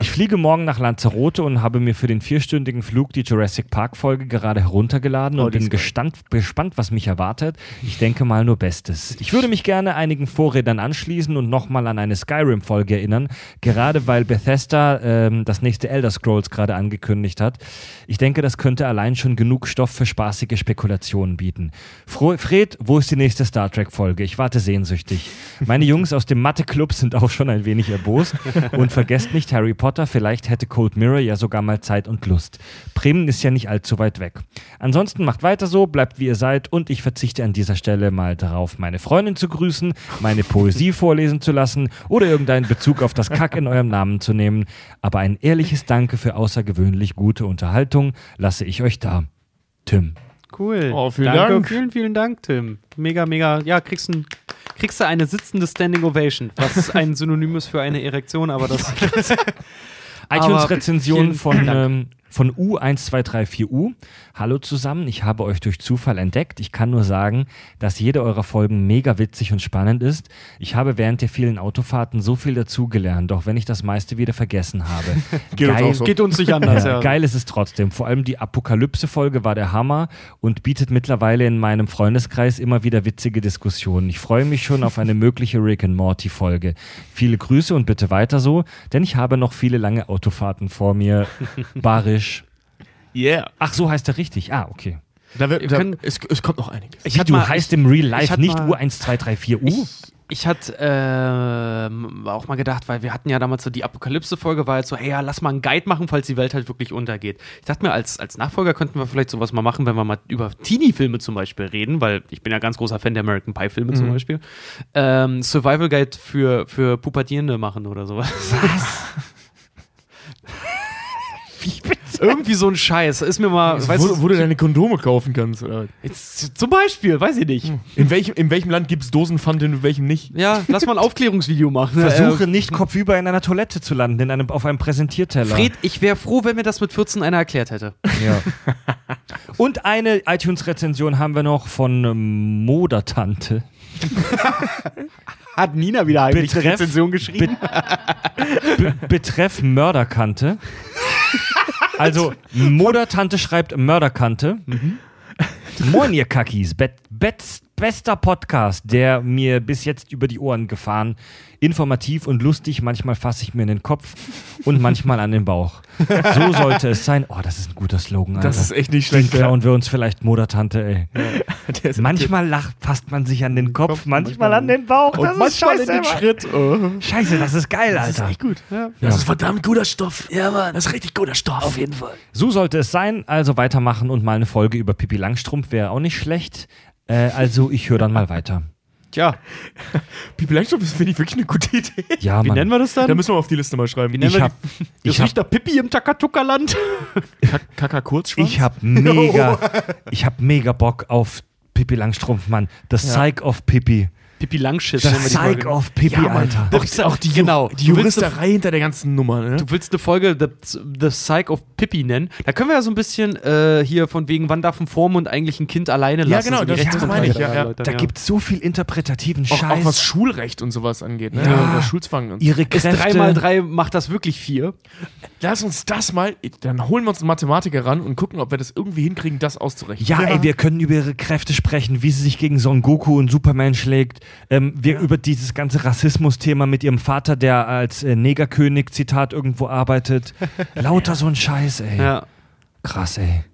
Ich fliege morgen nach Lanzarote und habe mir für den vierstündigen Flug die Jurassic Park Folge gerade heruntergeladen und bin gestand, gespannt, was mich erwartet. Ich denke mal nur Bestes. Ich würde mich gerne einigen Vorrednern anschließen und nochmal an eine Skyrim-Folge erinnern, gerade weil Bethesda ähm, das nächste Elder Scrolls gerade angekündigt hat. Ich denke, das könnte allein schon genug Stoff für spaßige Spekulationen bieten. Fred, wo ist die nächste Star Trek-Folge? Ich warte sehnsüchtig. Meine Jungs aus dem Mathe-Club sind auch schon ein wenig erbost. Und vergesst nicht, Harry Potter, vielleicht hätte Cold Mirror ja sogar mal Zeit und Lust. Bremen ist ja nicht allzu weit weg. Ansonsten macht weiter so, bleibt wie ihr seid und ich verzichte an dieser Stelle mal darauf, meine Freundin zu grüßen, meine Poesie vorlesen zu lassen oder irgendeinen Bezug auf das Kack in eurem Namen zu nehmen. Aber ein ehrliches Danke für außergewöhnlich gute Unterhaltung lasse ich euch da. Tim. Cool. Oh, vielen Danke, Dank. Vielen, vielen Dank, Tim. Mega, mega. Ja, kriegst, ein, kriegst du eine sitzende Standing Ovation, was ein Synonym ist für eine Erektion, aber das. iTunes-Rezension von, ähm, von U1234U. Hallo zusammen, ich habe euch durch Zufall entdeckt. Ich kann nur sagen, dass jede eurer Folgen mega witzig und spannend ist. Ich habe während der vielen Autofahrten so viel dazugelernt, auch wenn ich das meiste wieder vergessen habe. Geht uns auch so. Geht uns nicht anders, ja. Geil ist es trotzdem. Vor allem die Apokalypse-Folge war der Hammer und bietet mittlerweile in meinem Freundeskreis immer wieder witzige Diskussionen. Ich freue mich schon auf eine mögliche Rick and Morty-Folge. Viele Grüße und bitte weiter so, denn ich habe noch viele lange Autofahrten vor mir. Barisch. Yeah. Ach, so heißt er richtig. Ah, okay. Da wird, Wir da, können- es, es kommt noch einiges. Ich Wie, hatte du mal- heißt im Real Life nicht mal- U1234U? Ich, ich hatte ähm, auch mal gedacht, weil wir hatten ja damals so die Apokalypse-Folge, war jetzt so, hey, ja, lass mal einen Guide machen, falls die Welt halt wirklich untergeht. Ich dachte mir, als, als Nachfolger könnten wir vielleicht sowas mal machen, wenn wir mal über Teenie-Filme zum Beispiel reden, weil ich bin ja ganz großer Fan der American Pie-Filme zum Beispiel. Ähm, Survival Guide für, für Pubertierende machen oder sowas. Was? Irgendwie so ein Scheiß. Ist mir mal, weißt wo, du, wo du deine Kondome kaufen kannst. Oder? jetzt, zum Beispiel, weiß ich nicht. In, welchem, in welchem Land gibt es Dosenpfand, in welchem nicht? Ja, lass mal ein Aufklärungsvideo machen. Versuche Äh, nicht kopfüber in einer Toilette zu landen, in einem, auf einem Präsentierteller. Fred, ich wäre froh, wenn mir das mit 14 einer erklärt hätte. Ja. Und eine iTunes-Rezension haben wir noch von ähm, Modertante. Hat Nina wieder heimlich eine Betreff- Rezension geschrieben? Be Betreff Mörderkante. Also, Modertante schreibt Mörderkante. Moin, ihr Kackis. Bet bet bester Podcast, der mir bis jetzt über die Ohren gefahren. Informativ und lustig. Manchmal fasse ich mir in den Kopf und manchmal an den Bauch. So sollte es sein. Oh, das ist ein guter Slogan, Alter. Das ist echt nicht Den schlecht. ja. klauen wir uns vielleicht Modertante, ey. Ist Manchmal lacht, fasst man sich an den Kopf, Kopf, manchmal manchmal an den Bauch. Und Das ist manchmal scheiße. in den. Schritt. Oh. Scheiße, das ist geil, Das ist Alter. echt gut. Ja. Das ist verdammt guter Stoff. Ja, Mann. Das ist richtig guter Stoff. Auf jeden Fall. So sollte es sein. Also weitermachen und mal eine Folge über Pippi Langstrumpf wäre auch nicht schlecht. Äh, also ich höre dann mal weiter. Tja, Pipi Langstrumpf ist, finde ich, wirklich eine gute Idee. Ja, wie Mann. nennen wir das dann? Da müssen wir auf die Liste mal schreiben. Wie nennen ich wir hab, die- ich das riecht nach Pippi im Takatuka-Land. Kaka Kurzschwanz? ich hab mega, ich hab mega Bock auf Pippi Langstrumpf, Mann. The Psych of Pippi. Pippi Langschiss. Psych Folge. of Pippi, Ja. Alter. Auch, auch die, Genau. die Juristerei hinter der ganzen Nummer. Ne? Du willst eine Folge The, The Psych of Pippi nennen? Da können wir ja so ein bisschen äh, hier von wegen, wann darf ein Vormund eigentlich ein Kind alleine Ja, lassen? genau, so das- das meine ich, da ja, ja. Da gibt es so viel interpretativen auch, Scheiß. auch was Schulrecht und sowas angeht. Ne? Ja. Oder Schulzwang. Und. Ihre Ist Kräfte. 3 mal 3 macht das wirklich 4? Lass uns das mal, dann holen wir uns einen Mathematiker ran und gucken, ob wir das irgendwie hinkriegen, das auszurechnen. Ja, ey, wir können über ihre Kräfte sprechen, wie sie sich gegen Son Goku und Superman schlägt. Ähm, wir über dieses ganze Rassismus-Thema mit ihrem Vater, der als äh, Negerkönig, Zitat, irgendwo arbeitet. Lauter so ein Scheiß, ey. Ja. Krass, ey.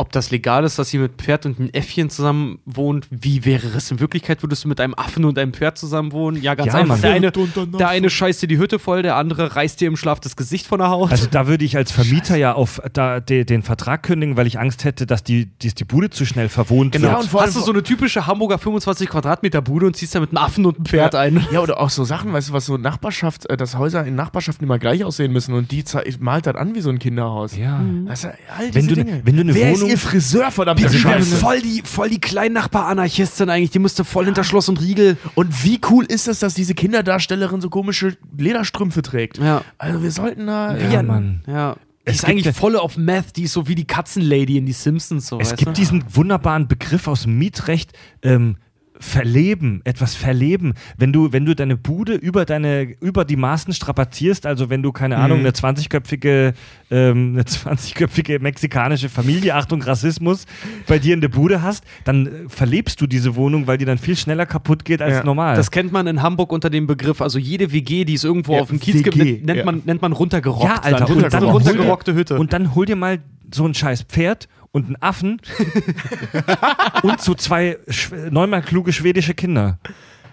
Ob das legal ist, dass sie mit Pferd und einem Äffchen zusammen wohnt? Wie wäre es in Wirklichkeit? Würdest du mit einem Affen und einem Pferd zusammen wohnen? Ja, ganz Ja, einfach. Der eine, der eine scheißt dir die Hütte voll, der andere reißt dir im Schlaf das Gesicht von der Haut. Also da würde ich als Vermieter ja auf da, de, den Vertrag kündigen, weil ich Angst hätte, dass die, dass die Bude zu schnell verwohnt Genau, wird. und vor allem- Hast du so eine typische Hamburger 25 Quadratmeter Bude und ziehst da mit einem Affen und einem Pferd ein? Ja, oder auch so Sachen, weißt du, was so Nachbarschaft, äh, dass Häuser in Nachbarschaften immer gleich aussehen müssen und die malt das an wie so ein Kinderhaus. Ja. Das ist, all Wenn diese du- Dinge. wenn du eine Wer Wohnung- ist ihr Friseur, verdammt Die sind ja Scheiße? voll die, voll die Kleinnachbar-Anarchistin eigentlich. Die müsste voll hinter Schloss und Riegel. Und wie cool ist es, dass diese Kinderdarstellerin so komische Lederstrümpfe trägt? Ja. Also wir sollten da... Ja, Mann. Ja. Die Es ist eigentlich ja- voll auf Meth. Die ist so wie die Katzenlady in die Simpsons. So, Es weißt gibt du? diesen wunderbaren Begriff aus dem Mietrecht, ähm, verleben, etwas verleben. Wenn du, wenn du deine Bude über deine, über die Maßen strapazierst, also wenn du, keine Ahnung, eine 20-köpfige, ähm, eine 20-köpfige mexikanische Familie, Achtung, Rassismus, bei dir in der Bude hast, dann äh, verlebst du diese Wohnung, weil die dann viel schneller kaputt geht als Ja, normal. Das kennt man in Hamburg unter dem Begriff, also jede WG, die es irgendwo Ja, auf dem Kiez gibt, nennt, nennt, ja. man, nennt man runtergerockt. ja, Alter, dann. und Das ist dann, runtergerockte Hütte. und dann hol dir mal so ein scheiß Pferd und einen Affen und so zwei neunmal kluge schwedische Kinder.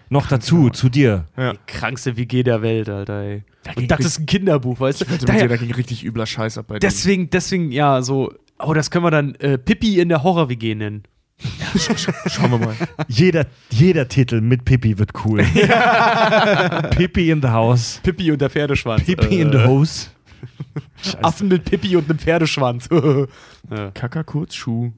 Noch dazu, zu dir. Die krankste WG der Welt, Alter, ey. Und das ist ein Kinderbuch, weißt du? Mit Daher, dir, da ging richtig übler Scheiß ab bei denen. deswegen, deswegen, ja, so, oh, das können wir dann äh, Pippi in der Horror-WG nennen. Schauen wir mal. Jeder, jeder Titel mit Pippi wird cool. Pippi in the house. Pippi und der Pferdeschwanz. Pippi äh, in the hose. Affen mit Pippi und einem Pferdeschwanz. ja. Kaka Kurzschuh.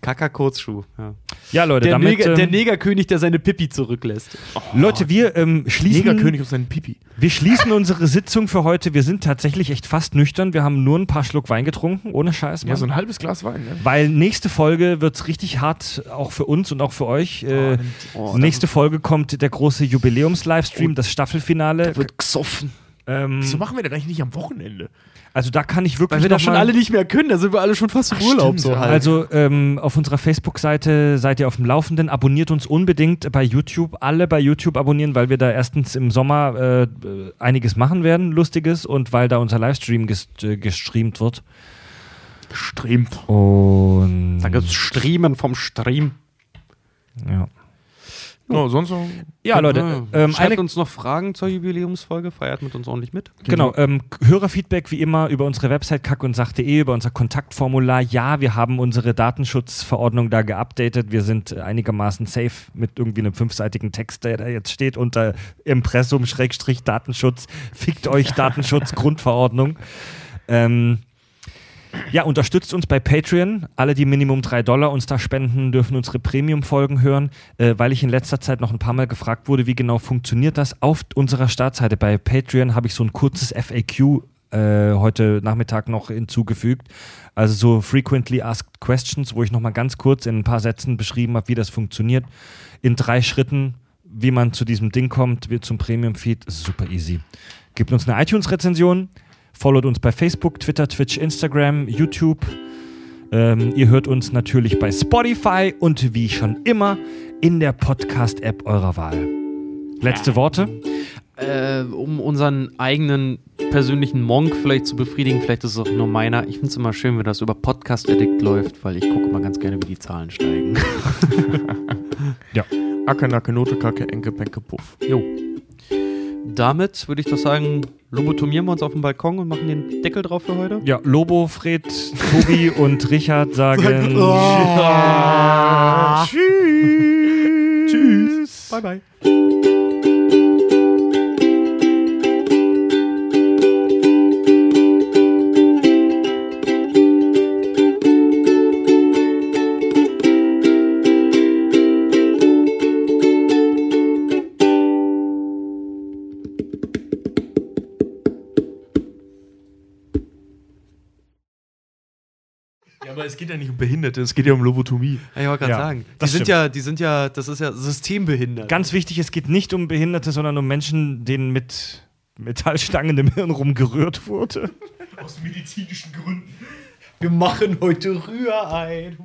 Kaka Kurzschuh. Ja. Ja, Leute, Der, damit, Neger, der ähm, Negerkönig, der seine Pippi zurücklässt. Leute, wir ähm, schließen, Negerkönig auf seinen Pipi. wir schließen unsere Sitzung für heute. Wir sind tatsächlich echt fast nüchtern. Wir haben nur ein paar Schluck Wein getrunken, ohne Scheiß. Ja, Mann. so ein halbes Glas Wein, ne? Weil nächste Folge wird's richtig hart, auch für uns und auch für euch. Äh, Oh, nächste Folge kommt der große Jubiläums-Livestream, das Staffelfinale. wird gesoffen. Ähm, Wieso machen wir denn eigentlich nicht am Wochenende? also da kann ich wirklich Weil wir das schon alle nicht mehr können, da sind wir alle schon fast im Ach, Urlaub. stimmt, so halt. Also ähm, auf unserer Facebook-Seite seid ihr auf dem Laufenden. Abonniert uns unbedingt bei YouTube. Alle bei YouTube abonnieren, weil wir da erstens im Sommer äh, einiges machen werden, Lustiges, und weil da unser Livestream gest äh, gestreamt wird. Gestreamt. Und da gibt's Streamen vom Stream. ja. No, sonst noch. ja, Leute, ähm, Schreibt uns noch Fragen zur Jubiläumsfolge, feiert mit uns ordentlich mit. Genau, ähm, Hörerfeedback wie immer über unsere Website kackundsach.de, über unser Kontaktformular. Ja, wir haben unsere Datenschutzverordnung da geupdatet. Wir sind einigermaßen safe mit irgendwie einem fünfseitigen Text, der da jetzt steht unter Impressum Schrägstrich Datenschutz. Fickt euch Datenschutz Grundverordnung. Ähm, ja, unterstützt uns bei Patreon. Alle, die Minimum 3 Dollar uns da spenden, dürfen unsere Premium-Folgen hören, äh, weil ich in letzter Zeit noch ein paar Mal gefragt wurde, wie genau funktioniert das. Auf unserer Startseite bei Patreon habe ich so ein kurzes FAQ äh, heute Nachmittag noch hinzugefügt. Also so Frequently Asked Questions, wo ich nochmal ganz kurz in ein paar Sätzen beschrieben habe, wie das funktioniert. In drei Schritten, wie man zu diesem Ding kommt, wie zum Premium-Feed. Ist Super easy. Gebt uns eine iTunes-Rezension. Followt uns bei Facebook, Twitter, Twitch, Instagram, YouTube. Ähm, ihr hört uns natürlich bei Spotify und wie schon immer in der Podcast-App eurer Wahl. Letzte Worte? Äh, um unseren eigenen persönlichen Monk vielleicht zu befriedigen, vielleicht ist es auch nur meiner. Ich finde es immer schön, wenn das über Podcast Addict läuft, weil ich gucke immer ganz gerne, wie die Zahlen steigen. Acker, Nacke, Note, Kacke, Enke, Penke, Puff. Jo. Damit würde ich doch sagen, lobotomieren wir uns auf dem Balkon und machen den Deckel drauf für heute. Ja, Lobo, Fred, Tobi und Richard sagen Tschüss. Tschüss. Bye, bye. Aber es geht ja nicht um Behinderte, es geht ja um Lobotomie. Ja, ich wollte gerade Ja, sagen, die das sind stimmt. ja, die sind ja, das ist ja systembehindert. Ganz wichtig, es geht nicht um Behinderte, sondern um Menschen, denen mit Metallstangen im Hirn rumgerührt wurde. Aus medizinischen Gründen. Wir machen heute Rührei.